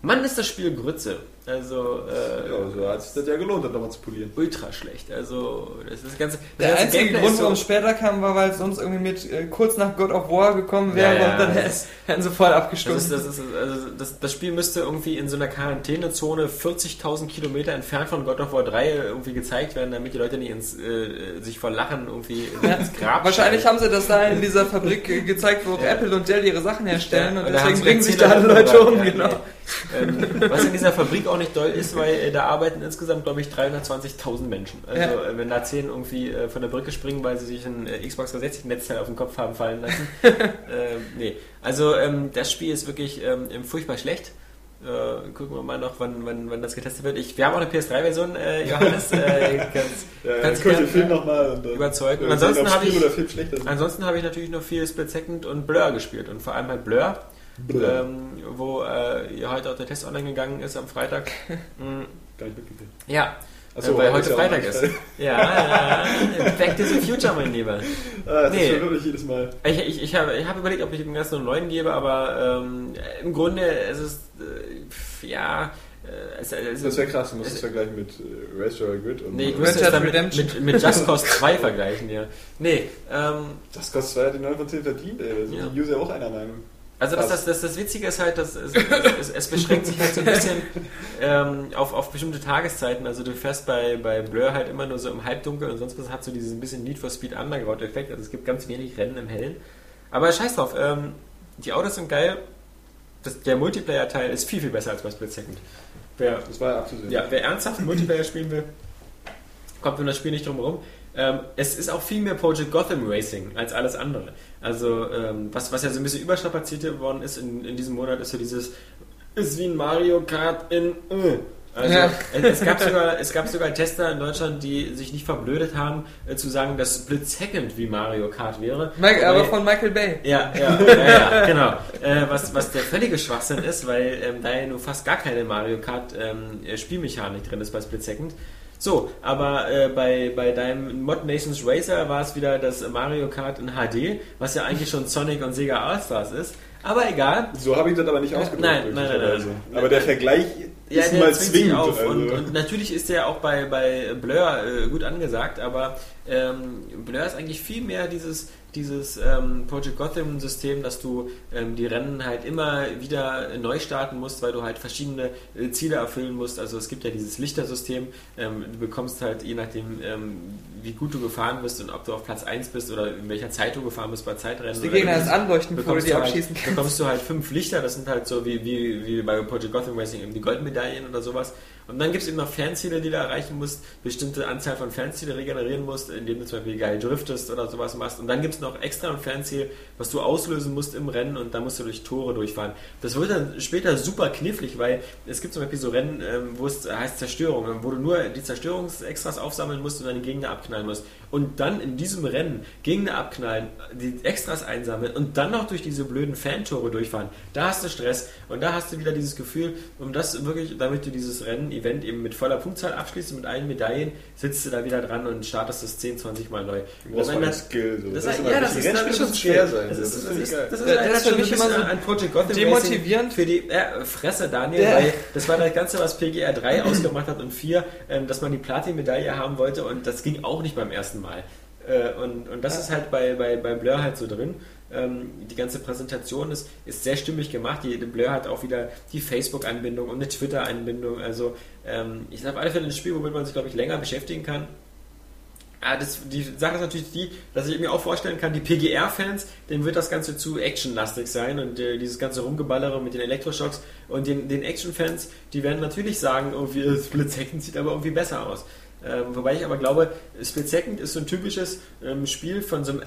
Mann, ist das Spiel Grütze. Also, äh, Ja, so hat sich das ja gelohnt, das nochmal zu polieren. ultra schlecht. Also, das ist das ganze. Das Der ganze einzige Gameplay Grund, warum es später kam, war, weil es sonst irgendwie mit äh, kurz nach God of War gekommen wäre Ja, ja, und dann das hätten sie voll Das, abgestimmt. ist, das, ist, also das, das Spiel müsste irgendwie in so einer Quarantänezone 40.000 Kilometer entfernt von God of War 3 irgendwie gezeigt werden, damit die Leute nicht ins, äh, sich vor Lachen irgendwie ins Grab Wahrscheinlich haben sie das da in dieser Fabrik äh, gezeigt, wo Ja. Apple und Dell ihre Sachen herstellen und, und deswegen bringen sich da alle. Leute um, Ja, genau. nee. Ähm, was in dieser Fabrik auch nicht doll ist, weil äh, da arbeiten insgesamt, glaube ich, 320.000 Menschen. Also Ja. äh, wenn da 10 irgendwie äh, von der Brücke springen, weil sie sich ein äh, Xbox 360 Netzteil auf den Kopf haben fallen lassen. äh, nee. Also ähm, das Spiel ist wirklich ähm, furchtbar schlecht. Äh, gucken wir mal noch, wann, wann, wann das getestet wird. Ich, wir haben auch eine PS3-Version, äh, Johannes. Äh, kannst, Ja, kannst ich den Film nochmal überzeugen. Und ansonsten habe Spiel ich, oder Film schlechter sind. ansonsten habe ich natürlich noch viel Split Second und Blur gespielt. Und vor allem halt Blur. Ähm, wo äh, ja heute auch der Test online gegangen ist am Freitag. Mm, Gar nicht mitgekriegt. ja, Achso, äh, weil heute ja Freitag ist. geil. Ja, ja, Back to the Future, mein Lieber. Ah, das Nee. ist schon wirklich jedes Mal. Ich, ich, ich habe ich hab überlegt, ob ich dem Ganzen einen neuen gebe, aber ähm, im Grunde es ist äh, ja. Äh, es, es, Das wäre krass, du musst es- es vergleichen mit äh, Race Joy Grid und Nee, ich müsste es Dead dann mit, mit, Just Cause 2 vergleichen, ja. Nee, ähm, das kostet 2 hat die 9 von 10 verdient, ey. Da sind Ja. die User auch einer Meinung. Also das, das, das, das Witzige ist halt, dass es, es, es, es beschränkt sich halt so ein bisschen ähm, auf, auf bestimmte Tageszeiten. Also du fährst bei, bei Blur halt immer nur so im Halbdunkel und sonst was hat so diesen bisschen Need for Speed Underground-Effekt. Also es gibt ganz wenig Rennen im Hellen. Aber scheiß drauf, ähm, die Autos sind geil. Das, der Multiplayer-Teil ist viel, viel besser als bei Split Second. Wer, Das war ja abzusehen. ja, wer ernsthaft Multiplayer spielen will, kommt um das Spiel nicht drum herum. Ähm, es ist auch viel mehr Project Gotham Racing als alles andere. Also, ähm, was, was ja so ein bisschen überstrapaziert worden ist in, in diesem Monat, ist so dieses, ist wie ein Mario Kart in. Äh. Also, Ja. es, gab sogar, es gab sogar Tester in Deutschland, die sich nicht verblödet haben, äh, zu sagen, dass Split Second wie Mario Kart wäre. Mike, aber von Michael Bay. ja, ja, ja, ja genau. Äh, was, was der völlige Schwachsinn ist, weil ähm, da ja nur fast gar keine Mario Kart ähm, äh, Spielmechanik drin ist bei Split Second. So, aber äh, bei, bei deinem Mod Nations Racer war es wieder das Mario Kart in HD, was ja eigentlich schon Sonic und Sega All-Stars ist. Aber egal. So habe ich das aber nicht ausgedrückt. Nein, nein, nein, nein. glücklicherweise. Aber der Vergleich Ja, ist mal zwingend. auf. also. Und, und natürlich ist der auch bei, bei Blur äh, gut angesagt, aber ähm, Blur ist eigentlich viel mehr dieses, dieses ähm, Project Gotham-System, dass du ähm, die Rennen halt immer wieder neu starten musst, weil du halt verschiedene äh, Ziele erfüllen musst. Also es gibt ja dieses Lichtersystem. Ähm, du bekommst halt, je nachdem, ähm, wie gut du gefahren bist und ob du auf Platz 1 bist oder in welcher Zeit du gefahren bist bei Zeitrennen. Die Gegner erst anleuchten, bevor du die halt, abschießen kannst. bekommst du halt fünf Lichter, das sind halt so wie, wie, wie bei Project Gotham Racing eben die Goldmedaillen oder sowas. Und dann gibt es eben noch Fernziele, die du erreichen musst, bestimmte Anzahl von Fernziele regenerieren musst, indem du zum Beispiel geil driftest oder sowas machst. Und dann gibt es noch extra ein Fernziel, was du auslösen musst im Rennen und dann musst du durch Tore durchfahren. Das wird dann später super knifflig, weil es gibt zum Beispiel so Rennen, ähm, wo es heißt Zerstörung, wo du nur die Zerstörungsextras aufsammeln musst und dann den Gegner abknallen musst. Und dann in diesem Rennen Gegner abknallen, die Extras einsammeln und dann noch durch diese blöden Fantore durchfahren, da hast du Stress und da hast du wieder dieses Gefühl, um das wirklich, damit du dieses Rennen-Event eben mit voller Punktzahl abschließt, mit allen Medaillen, sitzt du da wieder dran und startest das 10, 20 Mal neu. Das ist den Skill. So. das ist ja, das ist dann schon schwer sein. Das so. ist, das ist, das ist, Das erinnert ist schon für ein mich immer so an Project Gotham demotivierend. Für die ja, Fresse Daniel, Ja. weil das war das Ganze, was PGR 3 ausgemacht hat und 4, ähm, dass man die Platin-Medaille haben wollte und das ging auch nicht beim ersten Mal. Äh, und, und das ist halt bei, bei, bei Blur halt so drin. Ähm, die ganze Präsentation ist, ist sehr stimmig gemacht. Die, die Blur hat auch wieder die Facebook-Anbindung und eine Twitter-Anbindung. Also ähm, ich auf alle Fälle ein Spiel, womit man sich, glaube ich, länger beschäftigen kann. Ja, das, die Sache ist natürlich die, dass ich mir auch vorstellen kann, die PGR-Fans, denen wird das Ganze zu actionlastig sein und äh, dieses ganze Rumgeballere mit den Elektroschocks und den, den Action-Fans, die werden natürlich sagen, irgendwie Split Second sieht aber irgendwie besser aus. Ähm, wobei ich aber glaube, Split Second ist so ein typisches ähm, Spiel von so einem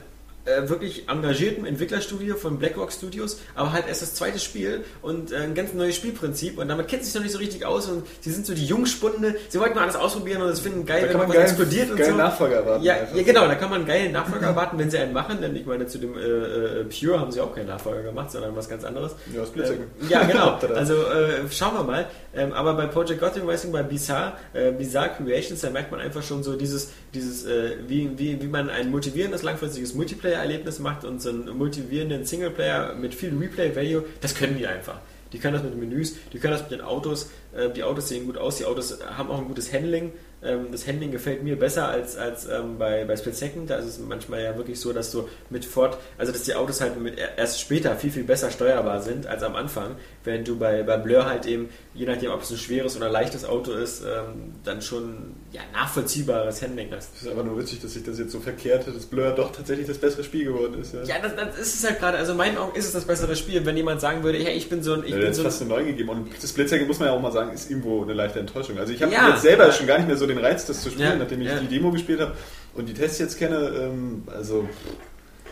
äh, wirklich engagierten Entwicklerstudio von BlackRock Studios, aber halt erst das zweite Spiel und äh, ein ganz neues Spielprinzip und damit kennt sich noch nicht so richtig aus und sie sind so die Jungspunde, sie wollten mal alles ausprobieren und es finden geil, Da wenn man was geilen, explodiert und geilen so. Nachfolger erwarten. Ja, ja, genau, da kann man einen geilen Nachfolger erwarten, wenn sie einen machen, denn ich meine, zu dem äh, äh, Pure haben sie auch keinen Nachfolger gemacht, sondern was ganz anderes. Ja, Second. Ähm, ja, genau. Also äh, schauen wir mal. Ähm, aber bei Project Gotham Racing, bei Bizarre, äh, Bizarre Creations, da merkt man einfach schon so dieses, dieses wie, wie, wie man ein motivierendes, langfristiges Multiplayer-Erlebnis macht und so einen motivierenden Singleplayer mit viel Replay-Value, das können die einfach. Die können das mit den Menüs, die können das mit den Autos. Äh, die Autos sehen gut aus, die Autos haben auch ein gutes Handling. Ähm, das Handling gefällt mir besser als, als ähm, bei, bei Split Second. Da ist es manchmal ja wirklich so, dass du mit Ford, also dass die Autos halt mit, erst später viel, viel besser steuerbar sind als am Anfang. Während du bei, bei Blur halt eben, je nachdem, ob es ein schweres oder leichtes Auto ist, ähm, dann schon ja, nachvollziehbares Handling. Es ist einfach nur witzig, dass sich das jetzt so verkehrt hat, dass Blur doch tatsächlich das bessere Spiel geworden ist. Ja. Ja, das, das ist es halt gerade. Also in meinen Augen ist es das bessere Spiel. Wenn jemand sagen würde, hey, ich bin so ein... Ich Ja, bin jetzt so fast eine 9 gegeben. Und das Blitzhacken, muss man ja auch mal sagen, ist irgendwo eine leichte Enttäuschung. Also ich habe Ja. jetzt selber schon gar nicht mehr so den Reiz, das zu spielen, nachdem ich die Demo gespielt habe und die Tests jetzt kenne. Ähm, also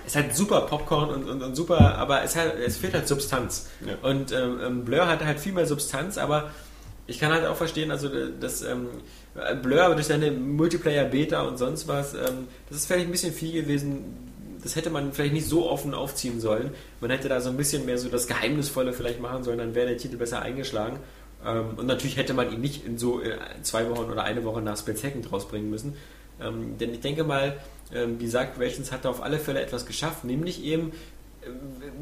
ist halt super Popcorn und, und, und super, aber es, halt, es fehlt halt Substanz. Ja. Und ähm, ähm, Blur hat halt viel mehr Substanz, aber ich kann halt auch verstehen, also dass ähm, Blur durch seine Multiplayer-Beta und sonst was, ähm, das ist vielleicht ein bisschen viel gewesen. Das hätte man vielleicht nicht so offen aufziehen sollen. Man hätte da so ein bisschen mehr so das Geheimnisvolle vielleicht machen sollen, dann wäre der Titel besser eingeschlagen. Ähm, und natürlich hätte man ihn nicht in so äh, zwei Wochen oder eine Woche nach Split Second rausbringen müssen. Ähm, denn ich denke mal, ähm, Bizarre Creations hat da auf alle Fälle etwas geschafft, nämlich eben äh,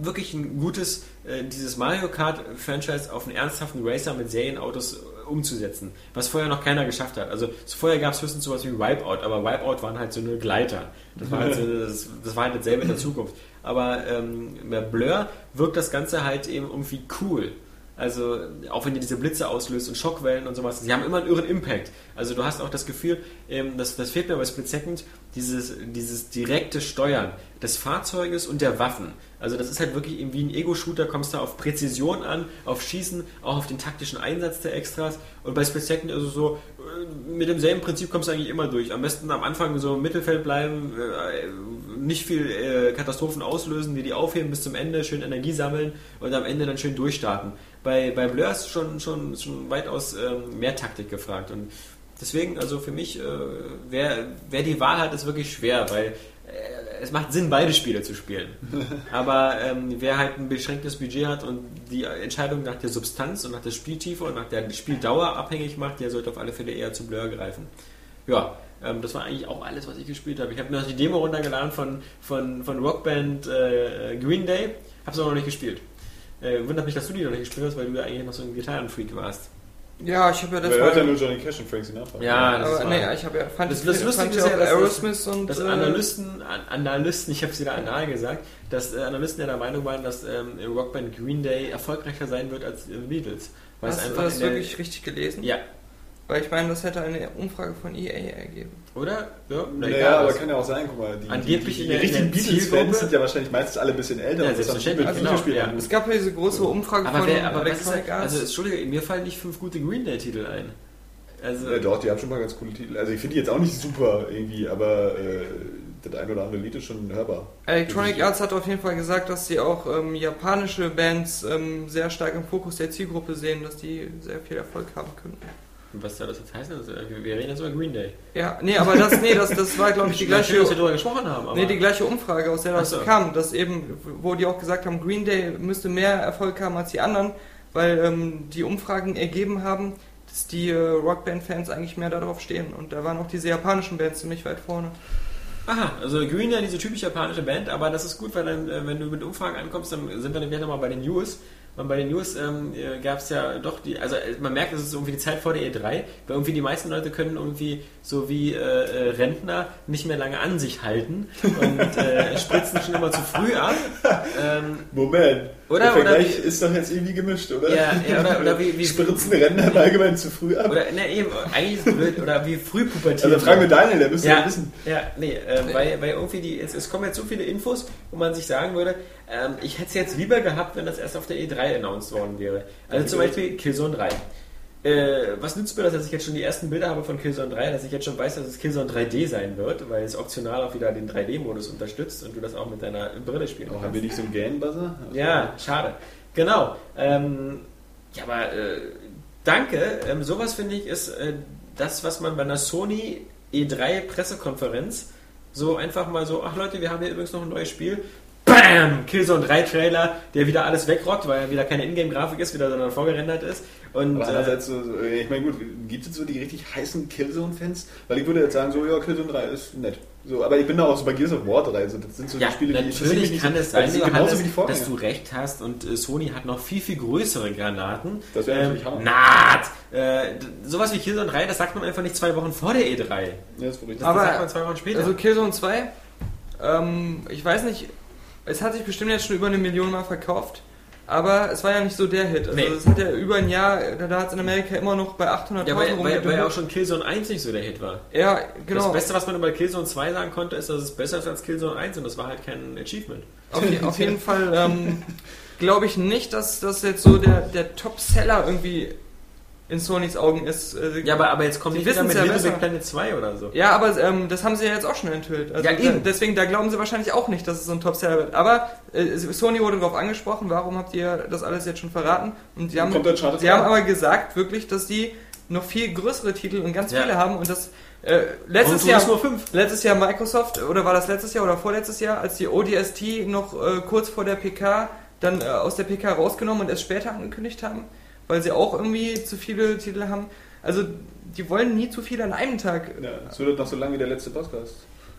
wirklich ein gutes, äh, dieses Mario Kart Franchise auf einen ernsthaften Racer mit Serienautos äh, umzusetzen, was vorher noch keiner geschafft hat. Also vorher gab es höchstens sowas wie Wipeout, aber Wipeout waren halt so nur Gleiter. Das war halt, so, das, das war halt dasselbe in der Zukunft. Aber ähm, bei Blur wirkt das Ganze halt eben irgendwie cool. Also, auch wenn die diese Blitze auslöst und Schockwellen und sowas, sie haben immer einen irren Impact. Also, du hast auch das Gefühl, ähm, das, das fehlt mir bei Split Second, dieses, dieses direkte Steuern des Fahrzeuges und der Waffen. Also, das ist halt wirklich wie ein Ego-Shooter, kommst da auf Präzision an, auf Schießen, auch auf den taktischen Einsatz der Extras. Und bei Split Second es so, äh, mit demselben Prinzip kommst du eigentlich immer durch. Am besten am Anfang so im Mittelfeld bleiben, äh, nicht viel äh, Katastrophen auslösen, die die aufheben bis zum Ende, schön Energie sammeln und am Ende dann schön durchstarten. Bei, bei Blur ist schon, schon, schon weitaus ähm, mehr Taktik gefragt. Und deswegen, also für mich, äh, wer, wer die Wahl hat, ist wirklich schwer, weil äh, es macht Sinn, beide Spiele zu spielen. Aber ähm, wer halt ein beschränktes Budget hat und die Entscheidung nach der Substanz und nach der Spieltiefe und nach der Spieldauer abhängig macht, der sollte auf alle Fälle eher zu Blur greifen. Ja, ähm, das war eigentlich auch alles, was ich gespielt habe. Ich habe mir noch die Demo runtergeladen von, von, von Rockband äh, Green Day, habe es aber noch nicht gespielt. Äh, wundert mich, dass du die noch nicht gespielt hast, weil du ja eigentlich noch so ein Gitarrenfreak warst. Ja, ich habe ja das Wer hört ja nur Johnny Cash und Frank Sinatra. Ja, das Aber ist nee, ich habe ja fand Das- ich- das Lustige ist ja, dass das- Aerosmith und dass äh, Analysten, An- Analysten, ich habe es wieder anal gesagt, dass äh, Analysten ja der Meinung waren, dass ähm, Rockband Green Day erfolgreicher sein wird als die Beatles. Hast du einfach das wirklich richtig gelesen? Ja, Weil ich meine, das hätte eine Umfrage von EA ergeben. oder? Ja, na, Naja, egal, aber kann ja auch sein, guck mal, die, Angeblich die, die, die richtigen Beatles-Fans sind ja wahrscheinlich meistens alle ein bisschen älter Ja, selbstverständlich, mit genau, Videospielen ja. Es gab ja diese große Umfrage aber von wer, aber was ist Electronic also Arts. Entschuldige, mir fallen nicht fünf gute Green Day-Titel ein. Also, Ja, doch, die haben schon mal ganz coole Titel. Also ich finde die jetzt auch nicht super irgendwie, aber äh, das ein oder andere Lied ist schon hörbar. Electronic Arts hat auf jeden Fall gesagt, dass sie auch ähm, japanische Bands ähm, sehr stark im Fokus der Zielgruppe sehen, dass die sehr viel Erfolg haben könnten. Was soll das jetzt heißen? Also, wir- reden jetzt über Green Day. Ja, nee, aber das, nee, das, das war, glaube ich, die Schön, dass wir gleiche, darüber gesprochen haben. Aber nee, die gleiche Umfrage, aus der das so. kam, dass eben, wo die auch gesagt haben, Green Day müsste mehr Erfolg haben als die anderen, weil ähm, die Umfragen ergeben haben, dass die äh, Rockband-Fans eigentlich mehr darauf stehen. Und da waren auch diese japanischen Bands ziemlich weit vorne. Aha, also Green Day, diese typisch japanische Band, aber das ist gut, weil dann, äh, wenn du mit Umfragen ankommst, dann sind wir nämlich nochmal bei den News. Und bei den News ähm, gab es ja doch die, also äh, man merkt, es ist irgendwie die Zeit vor der E3, weil irgendwie die meisten Leute können irgendwie so wie äh, äh, Rentner nicht mehr lange an sich halten und äh, spritzen schon immer zu früh ab. Ähm, Moment. Oder- Der Vergleich oder wie- ist doch jetzt irgendwie gemischt, oder? Ja, ja, oder- oder wie- wie- Spritzen Ränder allgemein zu früh ab. oder, ne, eben, eigentlich ist es blöd, oder wie früh pubertiert. also fragen wir Daniel, der müsste ja Ja, wissen. ja, nee, äh, weil, weil irgendwie die, es, es kommen jetzt so viele Infos, wo man sich sagen würde, ähm, ich hätte es jetzt lieber gehabt, wenn das erst auf der E3 announced worden wäre. Also zum Beispiel Killzone 3. Äh, was nützt mir das, dass ich jetzt schon die ersten Bilder habe von Killzone 3, dass ich jetzt schon weiß, dass es Killzone 3D sein wird, weil es optional auch wieder den 3D-Modus unterstützt und du das auch mit deiner Brille spielen Oh, haben kannst. wir nicht so einen Gan-Buzzer? Ja, schade. Genau. Ähm, ja, aber äh, danke. Ähm, sowas finde ich ist äh, das, was man bei einer Sony E3 Pressekonferenz so einfach mal so, ach Leute, wir haben hier übrigens noch ein neues Spiel. Bam! Killzone 3 Trailer, der wieder alles wegrockt, weil er wieder keine Ingame-Grafik ist, wieder sondern vorgerendert ist. Und Aber äh, andererseits, so, ich meine, gut, gibt es so die richtig heißen Killzone-Fans? Weil ich würde jetzt sagen, so, ja, Killzone 3 ist nett. So, aber ich bin da auch so bei Gears of War 3, so, das sind so ja, die Spiele, die interessieren mich natürlich nicht kann so, es weil sein, die sind genauso Johannes, wie die Vorgänger. dass du recht hast und äh, Sony hat noch viel, viel größere Granaten. Das wäre natürlich Hammer. Naht! Äh, sowas wie Killzone 3, das sagt man einfach nicht zwei Wochen vor der E3. ja, das. Das, Aber- das sagt man zwei Wochen später. Also Killzone 2, ähm, ich weiß nicht, es hat sich bestimmt jetzt schon über eine Million Mal verkauft, aber es war ja nicht so der Hit. Also Nee. es hat ja über ein Jahr, da hat es in Amerika immer noch bei 800.000 ja, weil, weil, weil rumgedümpelt. auch schon Killzone 1 nicht so der Hit war. Ja, genau. Das Beste, was man über Killzone 2 sagen konnte, ist, dass es besser ist als Killzone 1 und das war halt kein Achievement. Auf, auf jeden Fall ähm, glaube ich nicht, dass das jetzt so der, der Top-Seller irgendwie in Sonys Augen ist. Äh, Ja, aber, aber jetzt kommt Sie nicht wieder mit ja Little. Big Planet 2 oder so. Ja, aber ähm, das haben sie ja jetzt auch schon enthüllt. Also Ja, da, eben. deswegen, da glauben sie wahrscheinlich auch nicht, dass es so ein Top-Seller wird. Aber äh, Sony wurde darauf angesprochen, warum habt ihr das alles jetzt schon verraten? Und sie haben, sie haben aber gesagt, wirklich, dass die noch viel größere Titel und ganz Ja. viele haben und das äh, letztes Jahr Turismo 5. letztes Jahr Microsoft oder war das letztes Jahr oder vorletztes Jahr, als die ODST noch äh, kurz vor der PK dann äh, aus der PK rausgenommen und erst später angekündigt haben, weil sie auch irgendwie zu viele Titel haben. Also die wollen nie zu viel an einem Tag. Ja, es wird noch so lange wie der letzte Podcast.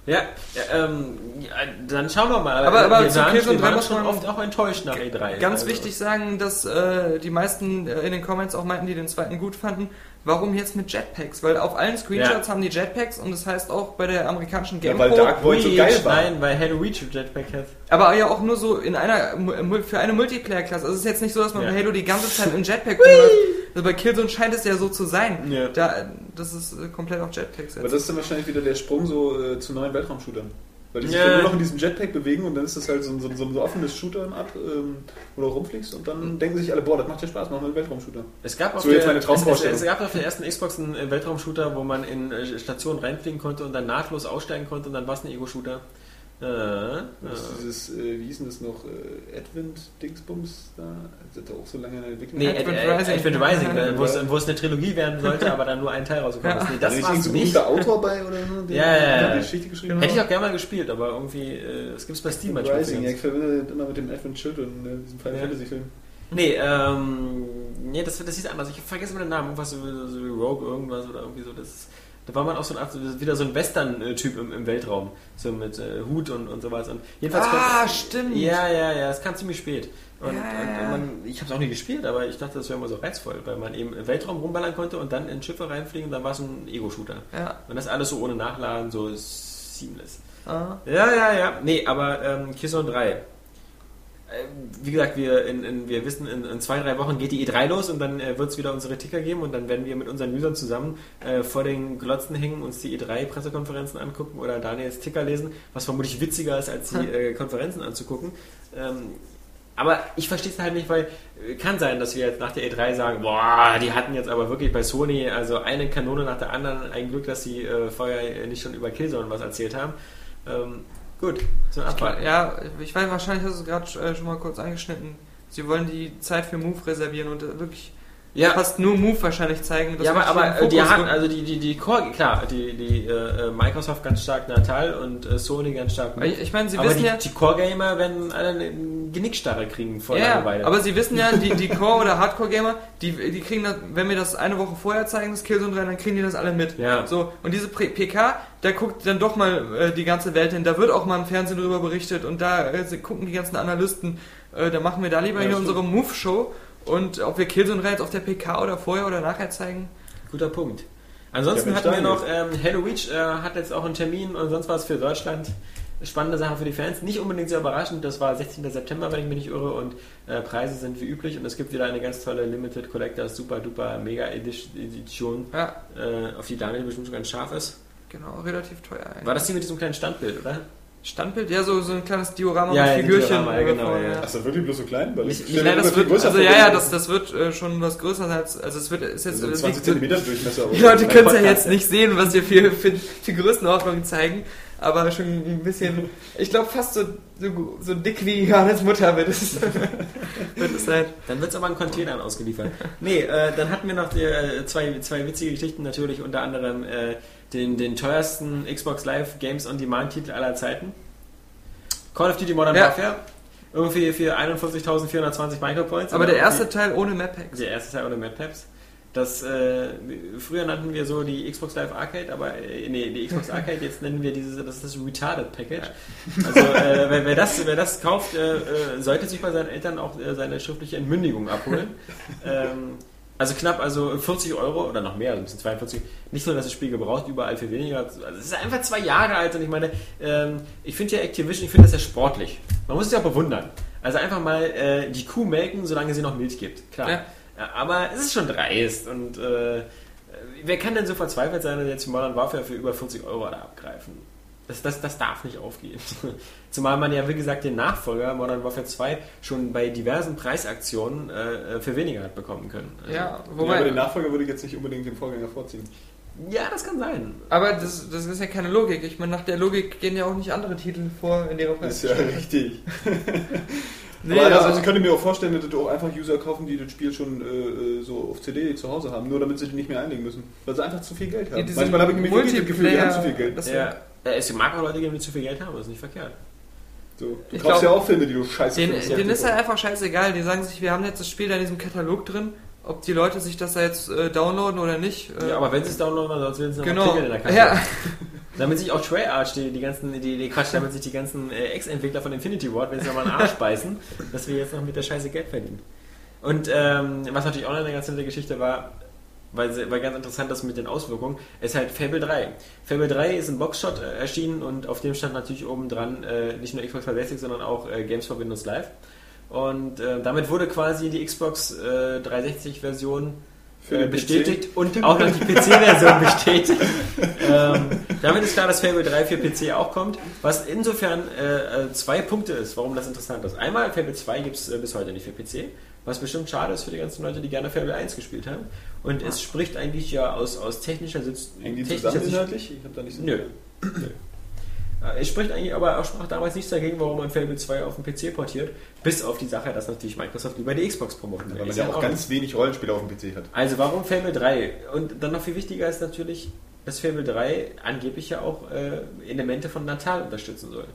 Ja, ja, ähm, ja, dann schauen wir mal. Aber- aber wir zu Killzone wir 3 waren muss schon man oft auch enttäuscht nach E3. Ganz Also, wichtig sagen, dass äh, die meisten äh, in den Comments auch meinten, die den zweiten gut fanden. Warum jetzt mit Jetpacks? Weil auf allen Screenshots haben die Jetpacks und das heißt auch bei der amerikanischen Ja, Game weil Pro, Dark Void so geil war. Nein, weil Halo Reach Jetpack hat. aber ja auch nur so in einer für eine Multiplayer-Klasse. Also es ist jetzt nicht so, dass man Ja. bei Halo die ganze Zeit im Jetpack rumläuft. Also bei Killzone scheint es ja so zu sein. Ja. Da, das ist äh, komplett auf Jetpacks Aber jetzt. das ist dann wahrscheinlich wieder der Sprung so äh, zu neuen Weltraumshootern. Weil die sich Ja. dann nur noch in diesem Jetpack bewegen und dann ist das halt so, ein- so, ein- so ein offenes Shooter ab, ähm, wo du rumfliegst und dann denken sich alle, boah, das macht ja Spaß, machen wir einen Weltraumshooter. Es gab auf So, der, meine es, es gab auf der ersten Xbox einen äh, Weltraumshooter, wo man in äh, Stationen reinfliegen konnte und dann nahtlos aussteigen konnte und dann war es ein Ego-Shooter. Äh, Das ist äh. dieses, äh, wie hieß denn das noch, äh, Advent-Dingsbums da? Das hat er auch so lange in der Entwicklung. Nee, Advent Advent Rising. Advent Rising äh, wo, es, wo es eine Trilogie werden sollte, aber dann nur ein Teil rausgekommen Ja. ist. Nee, Da das ist war nicht es so ein nicht. berühmter Autor bei oder so, der Ja, ja, ja. der die Geschichte geschrieben Genau. hat. Hätte ich auch gerne mal gespielt, aber irgendwie, äh, es gibt es bei Steam manchmal. Rising, ja, ich verbinde das immer mit dem Advent Children, äh, diesem Final Ja. Fantasy Film. Nee, ähm, nee, das, das hieß anders. Ich vergesse mal den Namen, irgendwas so, so wie Rogue irgendwas oder irgendwie so. Das, ist- da war man auch so eine Art, so- wieder so ein Western-Typ im, im Weltraum, so mit äh, Hut und, und sowas. Und jedenfalls Ah, konnte- stimmt. Ja, ja, ja, es kam ziemlich spät. Und, Ja, und, man, ich habe es auch nie gespielt, aber ich dachte, das wäre immer so reizvoll, weil man eben im Weltraum rumballern konnte und dann in Schiffe reinfliegen und dann war es ein Ego-Shooter. Ja. Und das alles so ohne Nachladen, so seamless. Ah. Ja, ja, ja. Nee, aber ähm, Killzone 3. Äh, Wie gesagt, wir, in, in, wir wissen, in, in zwei, drei Wochen geht die E3 los und dann äh, wird es wieder unsere Ticker geben und dann werden wir mit unseren Usern zusammen äh, vor den Glotzen hängen, uns die E3-Pressekonferenzen angucken oder Daniels Ticker lesen, was vermutlich witziger ist, als die äh, Konferenzen anzugucken. Ähm, aber ich verstehe es halt nicht, weil äh, kann sein, dass wir jetzt nach der E3 sagen, boah, die hatten jetzt aber wirklich bei Sony also eine Kanone nach der anderen. Ein Glück, dass sie äh, vorher nicht schon über Killzone was erzählt haben. Ähm, gut, so abwarten. Ja, ich weiß, wahrscheinlich hast du es gerade äh, schon mal kurz angeschnitten. Sie wollen die Zeit für Move reservieren und äh, wirklich ja. fast nur Move wahrscheinlich zeigen. ja, aber, aber die hatten, also die, die, die Core, klar, die, die äh, Microsoft ganz stark Natal und äh, Sony ganz stark Move. Ich, ich meine, sie aber wissen die, ja... die Core-Gamer werden alle eine Genickstarre kriegen vor ja, Langeweile. aber sie wissen ja, die, die Core- oder Hardcore-Gamer, die, die kriegen das, wenn wir das eine Woche vorher zeigen, das Killzone 3, dann kriegen die das alle mit. Ja. So, und diese PK, da guckt dann doch mal äh, die ganze Welt hin, da wird auch mal im Fernsehen darüber berichtet und da äh, gucken die ganzen Analysten, äh, da machen wir da lieber ja, hier unsere Move-Show und ob wir Killzone 3 jetzt auf der PK oder vorher oder nachher zeigen. Guter Punkt. Ansonsten ja, hatten wir noch, ähm, Hello Reach äh, hat jetzt auch einen Termin und sonst was für Deutschland. Spannende Sache für die Fans. Nicht unbedingt sehr überraschend. Das war 16. September, wenn ich mich nicht irre. Und äh, Preise sind wie üblich. Und es gibt wieder eine ganz tolle Limited Collectors Super Duper Mega Edition, ja. äh, auf die Daniel bestimmt schon ganz scharf ist. Genau, relativ teuer. Eigentlich. War das die mit diesem kleinen Standbild, oder? Standbild, ja, so, so ein kleines Diorama ja, mit Figürchen. Diorama, ja, genau, ja. Achso, wirklich bloß so klein? Weil ich, ich, nein, das wird, also ja, ja, das, das wird äh, schon was größer als, also es wird, ist jetzt... Also 20 cm Durchmesser. Die Leute können es ja jetzt nicht sehen, was wir für, für, für Größenordnungen zeigen, aber schon ein bisschen, ich glaube fast so, so, so dick wie Johannes Mutter wird es, wird es sein. Dann wird es aber in Containern ausgeliefert. Nee, äh, dann hatten wir noch die, äh, zwei, zwei witzige Geschichten natürlich, unter anderem äh, den, den teuersten Xbox Live Games on Demand Titel aller Zeiten. Call of Duty Modern ja. Warfare. Irgendwie für 41.420 Micropoints. Aber der erste Teil ohne Map Packs. Der erste Teil ohne Map Packs. Das, äh, früher nannten wir so die Xbox Live Arcade, aber äh, nee, die Xbox Arcade, jetzt nennen wir diese, das ist das Retarded Package. Also äh, wer, wer, das, wer das kauft, äh, äh sollte sich bei seinen Eltern auch äh, seine schriftliche Entmündigung abholen. ähm, also knapp, also 40 Euro oder noch mehr, also ein bisschen 42. Nicht nur, dass das Spiel gebraucht, überall für weniger. Also es ist einfach zwei Jahre alt und ich meine, ähm, ich finde ja Activision, ich finde das ja sportlich. Man muss es ja bewundern. Also einfach mal äh, die Kuh melken, solange sie noch Milch gibt. Klar. Ja. Aber es ist schon dreist und äh, wer kann denn so verzweifelt sein und jetzt Modern Warfare für über 40 Euro da abgreifen? Das, das, das darf nicht aufgehen. Zumal man ja, wie gesagt, den Nachfolger Modern Warfare 2 schon bei diversen Preisaktionen äh, für weniger hat bekommen können. Also, ja, wobei, ja, aber den Nachfolger würde ich jetzt nicht unbedingt den Vorgänger vorziehen. Ja, das kann sein. Aber das, das ist ja keine Logik. Ich meine, nach der Logik gehen ja auch nicht andere Titel vor in ihrer Preis. Ist ja richtig. nee, aber also, also ich könnte mir auch vorstellen, dass auch einfach User kaufen, die das Spiel schon äh, so auf CD zu Hause haben, nur damit sie die nicht mehr einlegen müssen. Weil sie einfach zu viel Geld haben. Manchmal habe ich nämlich wirklich das Gefühl, die haben zu viel Geld. Ja. Ja, es mag auch Leute geben, die zu viel Geld haben, das ist nicht verkehrt. So, du ich kaufst glaub, ja auch Filme, die du scheiße den, findest. Denen ist halt einfach scheißegal. Die sagen sich, wir haben jetzt das Spiel da in diesem Katalog drin. Ob die Leute sich das da jetzt äh, downloaden oder nicht. Äh, ja, aber wenn sie es downloaden, sonst werden sie genau. in der Karte. Ja. damit sich auch Treyarch, die, die ganzen, die, die Quatsch, damit sich die ganzen äh, Ex-Entwickler von Infinity Ward, wenn sie nochmal einen Arsch beißen, dass wir jetzt noch mit der Scheiße Geld verdienen. Und ähm, was natürlich auch noch eine ganz nette Geschichte war, weil, weil ganz interessant ist mit den Auswirkungen, ist halt Fable 3. Fable 3 ist ein Boxshot äh, erschienen und auf dem stand natürlich oben dran äh, nicht nur Xbox 360, sondern auch äh, Games for Windows Live. Und äh, damit wurde quasi die Xbox 360-Version äh, bestätigt PC. und auch noch die PC-Version bestätigt. ähm, damit ist klar, dass Fable 3 für PC auch kommt, was insofern äh, zwei Punkte ist, warum das interessant ist. Einmal, Fable 2 gibt es bis heute nicht für PC was bestimmt schade ist für die ganzen Leute, die gerne Fable 1 gespielt haben. Und es spricht eigentlich ja aus, aus technischer Sicht. Hängen die zusammen inhaltlich? Ich habe da nicht so. Nö. Nö. Äh, es spricht eigentlich aber auch sprach damals nichts dagegen, warum man Fable 2 auf den PC portiert, bis auf die Sache, dass natürlich Microsoft über die Xbox promoten will. Weil man ja auch ganz wenig Rollenspiele auf dem PC hat. Also warum Fable 3? Und dann noch viel wichtiger ist natürlich, dass Fable 3 angeblich ja auch äh, Elemente von Natal unterstützen soll.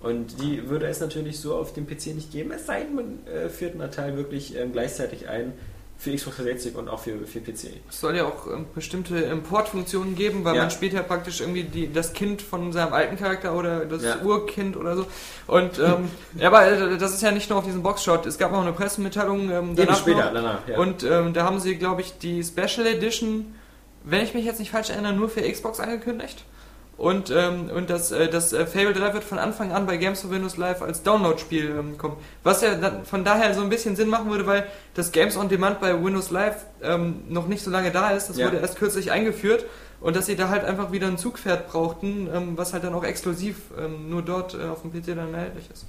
Und die würde es natürlich so auf dem PC nicht geben, es sei denn, man äh, führt Natal wirklich ähm, gleichzeitig ein für Xbox 360 und auch für, für PC. Es soll ja auch ähm, bestimmte Importfunktionen geben, weil ja. man spielt ja praktisch irgendwie die, das Kind von seinem alten Charakter oder das ja. Urkind oder so. Und ähm, ja, aber äh, das ist ja nicht nur auf diesem Boxshot. Es gab noch eine Pressemitteilung ähm, danach. später, danach, ja. Und ähm, da haben sie, glaube ich, die Special Edition, wenn ich mich jetzt nicht falsch erinnere, nur für Xbox angekündigt. Und, ähm, und das, äh, das äh, Fable 3 wird von Anfang an bei Games for Windows Live als Download-Spiel ähm, kommen. Was ja dann von daher so ein bisschen Sinn machen würde, weil das Games on Demand bei Windows Live ähm, noch nicht so lange da ist. Das ja. wurde erst kürzlich eingeführt. Und dass sie da halt einfach wieder ein Zugpferd brauchten, ähm, was halt dann auch exklusiv ähm, nur dort äh, auf dem PC dann erhältlich ist.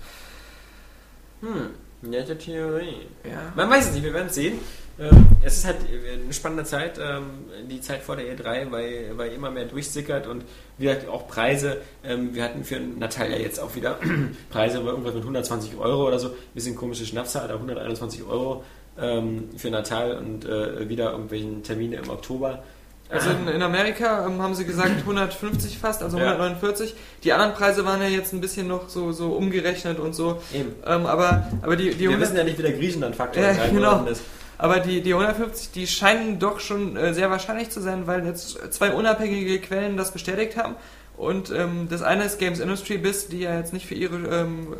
Hm, nette Theorie. Ja. Man weiß es nicht, wir werden es sehen. Ähm, es ist halt eine spannende Zeit, ähm, die Zeit vor der E3, weil, weil immer mehr durchsickert und wir hatten auch Preise. Ähm, wir hatten für Natalia jetzt auch wieder Preise irgendwas mit 120 Euro oder so. Bisschen komische Schnapszahl, 121 Euro. ähm, für Natal und äh, wieder irgendwelchen Termine im Oktober. Also in, in Amerika ähm, haben sie gesagt 150 fast, also Ja. 149. Die anderen Preise waren ja jetzt ein bisschen noch so, so umgerechnet und so. Eben. Ähm, aber, aber die, die Wir 100 wissen ja nicht, wie der Griechenland-Faktor drei genau. Ist. Aber die, die 150, die scheinen doch schon äh, sehr wahrscheinlich zu sein, weil jetzt zwei unabhängige Quellen das bestätigt haben. Und ähm, das eine ist Games Industry Biz, die ja jetzt nicht für ihre ähm,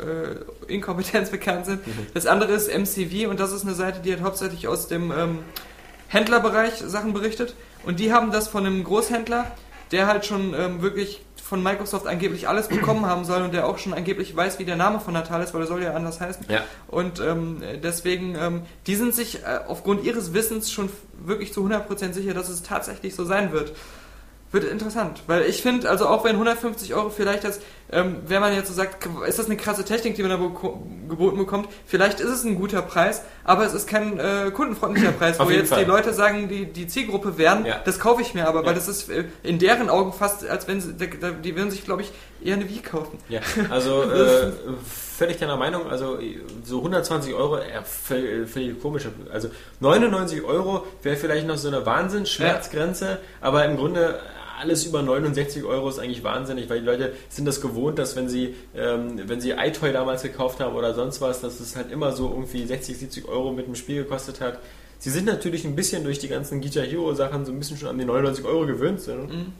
äh, Inkompetenz bekannt sind. Das andere ist MCV und das ist eine Seite, die hat hauptsächlich aus dem ähm, Händlerbereich Sachen berichtet. Und die haben das von einem Großhändler, der halt schon ähm, wirklich von Microsoft angeblich alles bekommen haben soll und der auch schon angeblich weiß, wie der Name von Natal ist, weil er soll ja anders heißen. Ja. Und ähm, deswegen, ähm, die sind sich äh, aufgrund ihres Wissens schon wirklich zu 100% sicher, dass es tatsächlich so sein wird. Wird interessant, weil ich finde, also auch wenn 150 Euro vielleicht das, ähm, wenn man jetzt so sagt, ist das eine krasse Technik, die man da geboten bekommt, vielleicht ist es ein guter Preis, aber es ist kein äh, kundenfreundlicher Preis, Auf wo jetzt Fall. die Leute sagen, die, die Zielgruppe wären, Ja. das kaufe ich mir aber, Ja. weil das ist äh, in deren Augen fast, als wenn sie, die würden sich, glaube ich, eher eine Wii kaufen. Ja, also äh, völlig deiner Meinung, also so 120 Euro, ja, völlig, komisch. Also 99 Euro wäre vielleicht noch so eine Wahnsinnsschmerzgrenze, aber im Grunde alles über 69 Euro ist eigentlich wahnsinnig, weil die Leute sind das gewohnt, dass wenn sie, ähm, wenn sie iToy damals gekauft haben oder sonst was, dass es halt immer so irgendwie 60, 70 Euro mit dem Spiel gekostet hat. Sie sind natürlich ein bisschen durch die ganzen Guitar Hero Sachen so ein bisschen schon an die 99 Euro gewöhnt. Sind. Mhm.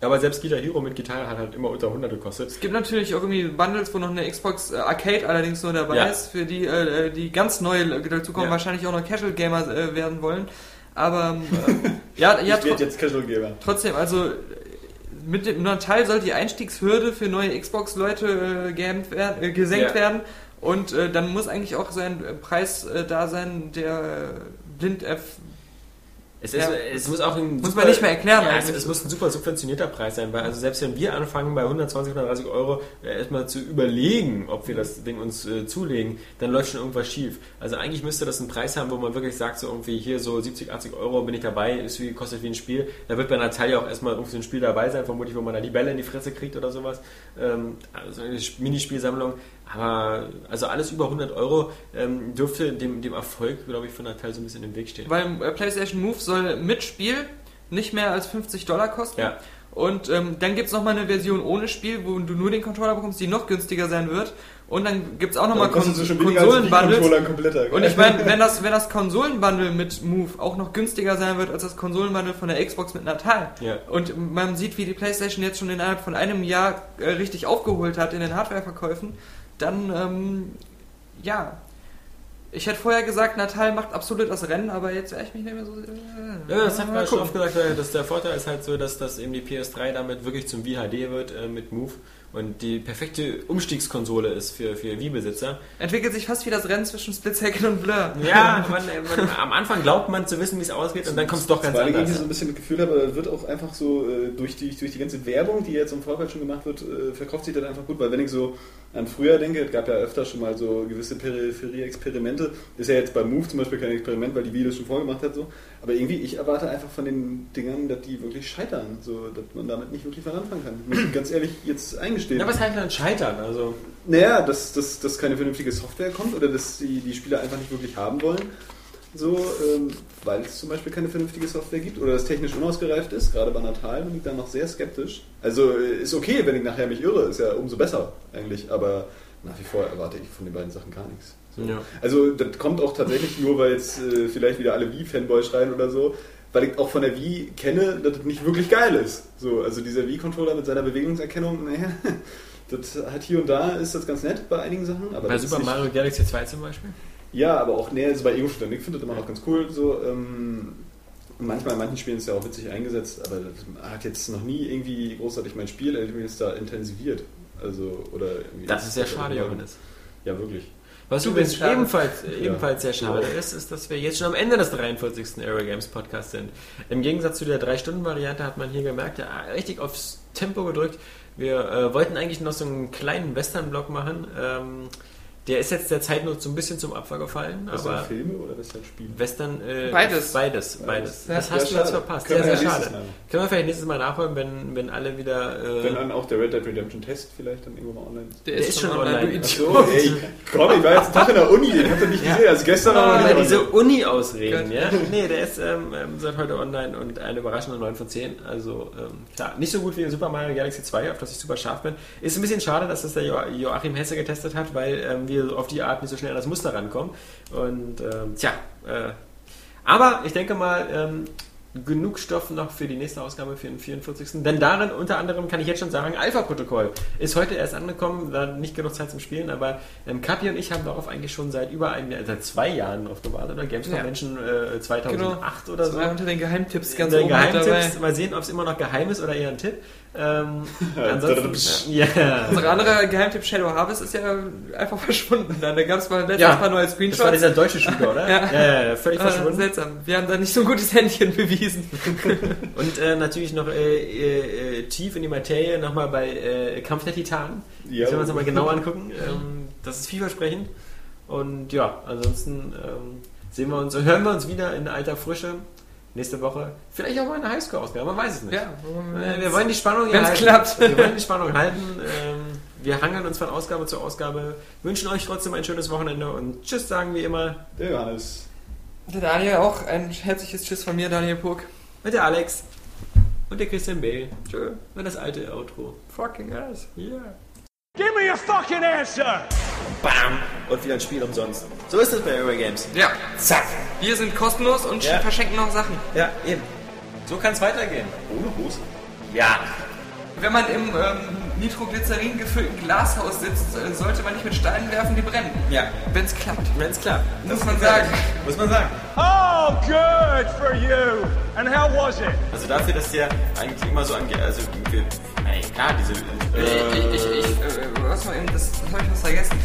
Aber selbst Guitar Hero mit Gitarre hat halt immer unter 100 gekostet. Es gibt natürlich auch irgendwie Bundles, wo noch eine Xbox äh, Arcade allerdings nur dabei Ja. ist, für die, äh, die ganz neu dazu kommen, Ja. wahrscheinlich auch noch Casual Gamer äh, werden wollen. Aber äh, ja, ja ich werde jetzt Casual Gamer. trotzdem, also mit dem Natal soll die Einstiegshürde für neue Xbox-Leute äh, äh, gesenkt Ja. werden. Und äh, dann muss eigentlich auch so ein äh, Preis äh, da sein, der blind. Es, ist, Ja. es muss auch ein Muss man nicht mehr erklären Ja, eigentlich. es muss ein super subventionierter Preis sein, weil also selbst wenn wir anfangen bei 120, 130 Euro äh, erstmal zu überlegen, ob wir das Ding uns äh, zulegen, dann läuft schon irgendwas schief. Also eigentlich müsste das einen Preis haben, wo man wirklich sagt, so irgendwie hier so 70, 80 Euro bin ich dabei, ist wie, kostet wie ein Spiel. Da wird bei Natalia auch erstmal irgendwie so ein Spiel dabei sein, vermutlich, wo man da die Bälle in die Fresse kriegt oder sowas. Ähm, also eine Minispielsammlung. Aber also alles über 100 Euro ähm, dürfte dem, dem Erfolg, glaube ich, von Natalia so ein bisschen im Weg stehen. Weil äh, PlayStation Move soll mit Spiel nicht mehr als 50 Dollar kosten. Ja. Und ähm, dann gibt es nochmal eine Version ohne Spiel, wo du nur den Controller bekommst, die noch günstiger sein wird. Und dann gibt es auch nochmal Kon kompletter. Und ich meine, wenn das, wenn das Konsolenbundle mit Move auch noch günstiger sein wird als das Konsolenbundle von der Xbox mit Natal. Ja. Und man sieht, wie die PlayStation jetzt schon innerhalb von einem Jahr äh, richtig aufgeholt hat in den Hardwareverkäufen, dann, ähm, ja. Ich hätte vorher gesagt, Natal macht absolut das Rennen, aber jetzt wäre ich mich nicht mehr so. Äh, Ja, das hat man schon oft gesagt, weil das der Vorteil ist halt so, dass, dass eben die PS3 damit wirklich zum VHD wird äh, mit Move und die perfekte Umstiegskonsole ist für, für Wii-Besitzer. Entwickelt sich fast wie das Rennen zwischen Split Second und Blur. Ja, man, man, am Anfang glaubt man zu wissen, wie es ausgeht und dann kommt es doch ganz Weil ich anders. so ein bisschen das Gefühl habe, das wird auch einfach so äh, durch, die, durch die ganze Werbung, die jetzt im Vorfeld schon gemacht wird, äh, verkauft sich das einfach gut. Weil wenn ich so an früher denke, es gab ja öfter schon mal so gewisse Peripherie-Experimente. Ist ja jetzt bei Move zum Beispiel kein Experiment, weil die Videos schon vorgemacht hat. So. Aber irgendwie, ich erwarte einfach von den Dingern, dass die wirklich scheitern. So, dass man damit nicht wirklich was anfangen kann. Muss ich ganz ehrlich jetzt eingestehen. Ja, was heißt dann scheitern? Also, Naja, dass, dass, dass keine vernünftige Software kommt oder dass die, die Spieler einfach nicht wirklich haben wollen. So, ähm, weil es zum Beispiel keine vernünftige Software gibt oder das technisch unausgereift ist. Gerade bei Natal bin ich da noch sehr skeptisch. Also äh, ist okay, wenn ich nachher mich irre, ist ja umso besser eigentlich. Aber nach wie vor erwarte ich von den beiden Sachen gar nichts. So. Ja. Also das kommt auch tatsächlich nur, weil jetzt äh, vielleicht wieder alle Wii-Fanboys schreien oder so, weil ich auch von der Wii kenne, dass das nicht wirklich geil ist. So, also dieser Wii-Controller mit seiner Bewegungserkennung, naja, das hat hier und da ist das ganz nett bei einigen Sachen. Aber bei Super Mario Galaxy 2 zum Beispiel? Ja, aber auch näher, also bei Ego-Shootern. Ich finde das immer noch ganz cool. So, ähm, manchmal in manchen Spielen ist es ja auch witzig eingesetzt, aber das hat jetzt noch nie irgendwie großartig mein Spielerlebnis da intensiviert. Also, oder irgendwie Das ist sehr schade, Johannes. Ja, wirklich. Was Du übrigens bist schade. ebenfalls, ebenfalls sehr schade Ja. ist, ist, dass wir jetzt schon am Ende des 43. Aero Games Podcasts sind. Im Gegensatz zu der 3-Stunden-Variante hat man hier gemerkt, ja, richtig aufs Tempo gedrückt. Wir äh, wollten eigentlich noch so einen kleinen Western-Block machen. Ähm, der ist jetzt der Zeitnot so ein bisschen zum Opfer gefallen. Das aber Filme oder sind Spiele? Western. Äh, Beides. Beides, beides. Ja, das hast du jetzt verpasst. Können Sehr, wir sehr ja schade. Können wir vielleicht nächstes Mal nachholen, wenn, wenn alle wieder. Äh, Wenn dann auch der Red Dead Redemption Test vielleicht dann irgendwo mal online ist. der ist schon online. du Ach Idiot. so, ey, Komm, ich war jetzt einen Tag in der Uni, den habt ihr nicht gesehen. Also gestern aber Aber nicht. diese Uni-Ausreden, ja? Nee, der ist ähm, ähm, seit heute online und eine überraschende 9 von 10. Also, ähm, klar, nicht so gut wie Super Mario Galaxy 2, auf das ich super scharf bin. Ist ein bisschen schade, dass das der jo Joachim Hesse getestet hat, weil ähm, wir auf die Art nicht so schnell an das Muster rankommen. Und, ähm, tja, äh, aber ich denke mal, ähm, genug Stoff noch für die nächste Ausgabe für den 44. Denn darin unter anderem kann ich jetzt schon sagen, Alpha-Protokoll ist heute erst angekommen, da nicht genug Zeit zum Spielen, aber ähm, Kapi und ich haben darauf eigentlich schon seit über einem Jahr, seit zwei Jahren drauf gewartet, oder? Gamescom Ja. Menschen äh, 2008 oder so. Das war unter den Geheimtipps ganz dabei. Geheimtipps, mal sehen, ob es immer noch geheim ist oder eher ein Tipp. Ähm, ansonsten, ja. Unser anderer Geheimtipp Shadow Harvest ist ja einfach verschwunden. Da gab es mal letztes Ja, paar neue Das war Screenshots. dieser deutsche Shooter, oder? Ja. ja, ja völlig Äh, verschwunden. seltsam. Wir haben da nicht so ein gutes Händchen bewiesen. Und äh, natürlich noch äh, äh, tief in die Materie nochmal bei äh, Kampf der Titanen. Ja. Das werden wir uns nochmal genau angucken. Ähm, das ist vielversprechend. Und ja, ansonsten ähm, sehen wir uns und hören wir uns wieder in alter Frische nächste Woche. Vielleicht auch mal eine Highscore-Ausgabe, man weiß es nicht. Ja, Äh, wir wollen die Spannung erhalten. klappt. Wir wollen die Spannung halten. Ähm, wir hangeln uns von Ausgabe zu Ausgabe. Wünschen euch trotzdem ein schönes Wochenende und Tschüss sagen wie immer Der Johannes. Der Daniel auch. Ein herzliches Tschüss von mir, Daniel Puck. mit der Alex und der Christian Bale. Tschö. Und das alte Outro. Fucking ass. Ja. Give me a fucking answer! Bam! Und wieder ein Spiel umsonst. So ist es bei Eurogames. Ja, Zack! wir sind kostenlos und Ja. verschenken noch Sachen. Ja, eben. So kann es weitergehen. Ohne Hose? Ja. Wenn man im ähm, Nitroglycerin gefüllten Glashaus sitzt, äh, sollte man nicht mit Steinen werfen, die brennen. Ja. Wenn's klappt. Wenn's klappt. Muss man sagen. Muss man sagen. Oh, good for you! And how was it? Also dafür, dass der eigentlich immer so angeht, also ey, klar, diese Ich, ich, ich, ich äh, was mal eben, das, das habe ich was vergessen.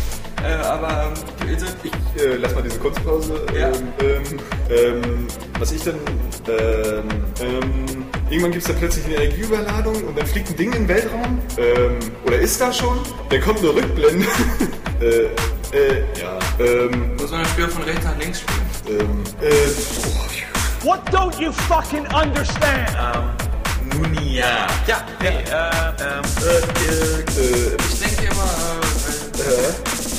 Äh, aber ähm, also, ich, Äh, lass mal diese Kurzpause. Ja. Ähm, ähm, ähm, was ich dann. Ähm, ähm, irgendwann gibt es da plötzlich eine Energieüberladung und dann fliegt ein Ding in den Weltraum. Ähm, oder ist da schon? Dann kommt eine Rückblende. äh, äh, ja. Ähm, muss man das Spiel von rechts nach links spielen. ähm, äh, What don't you fucking understand? Nun ja. Ja, nee, äh, ähm, äh, äh, Ich denke immer, äh, äh, äh,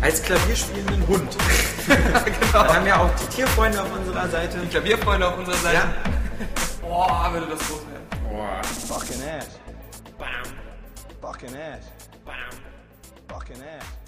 Als klavierspielenden Hund. genau. Dann haben wir auch die Tierfreunde auf unserer Seite. Klavierfreunde auf unserer Seite. Ja. Boah, würde das groß werden. Boah. Fucking ass. bam, Fucking ass. bam. Fucking ass.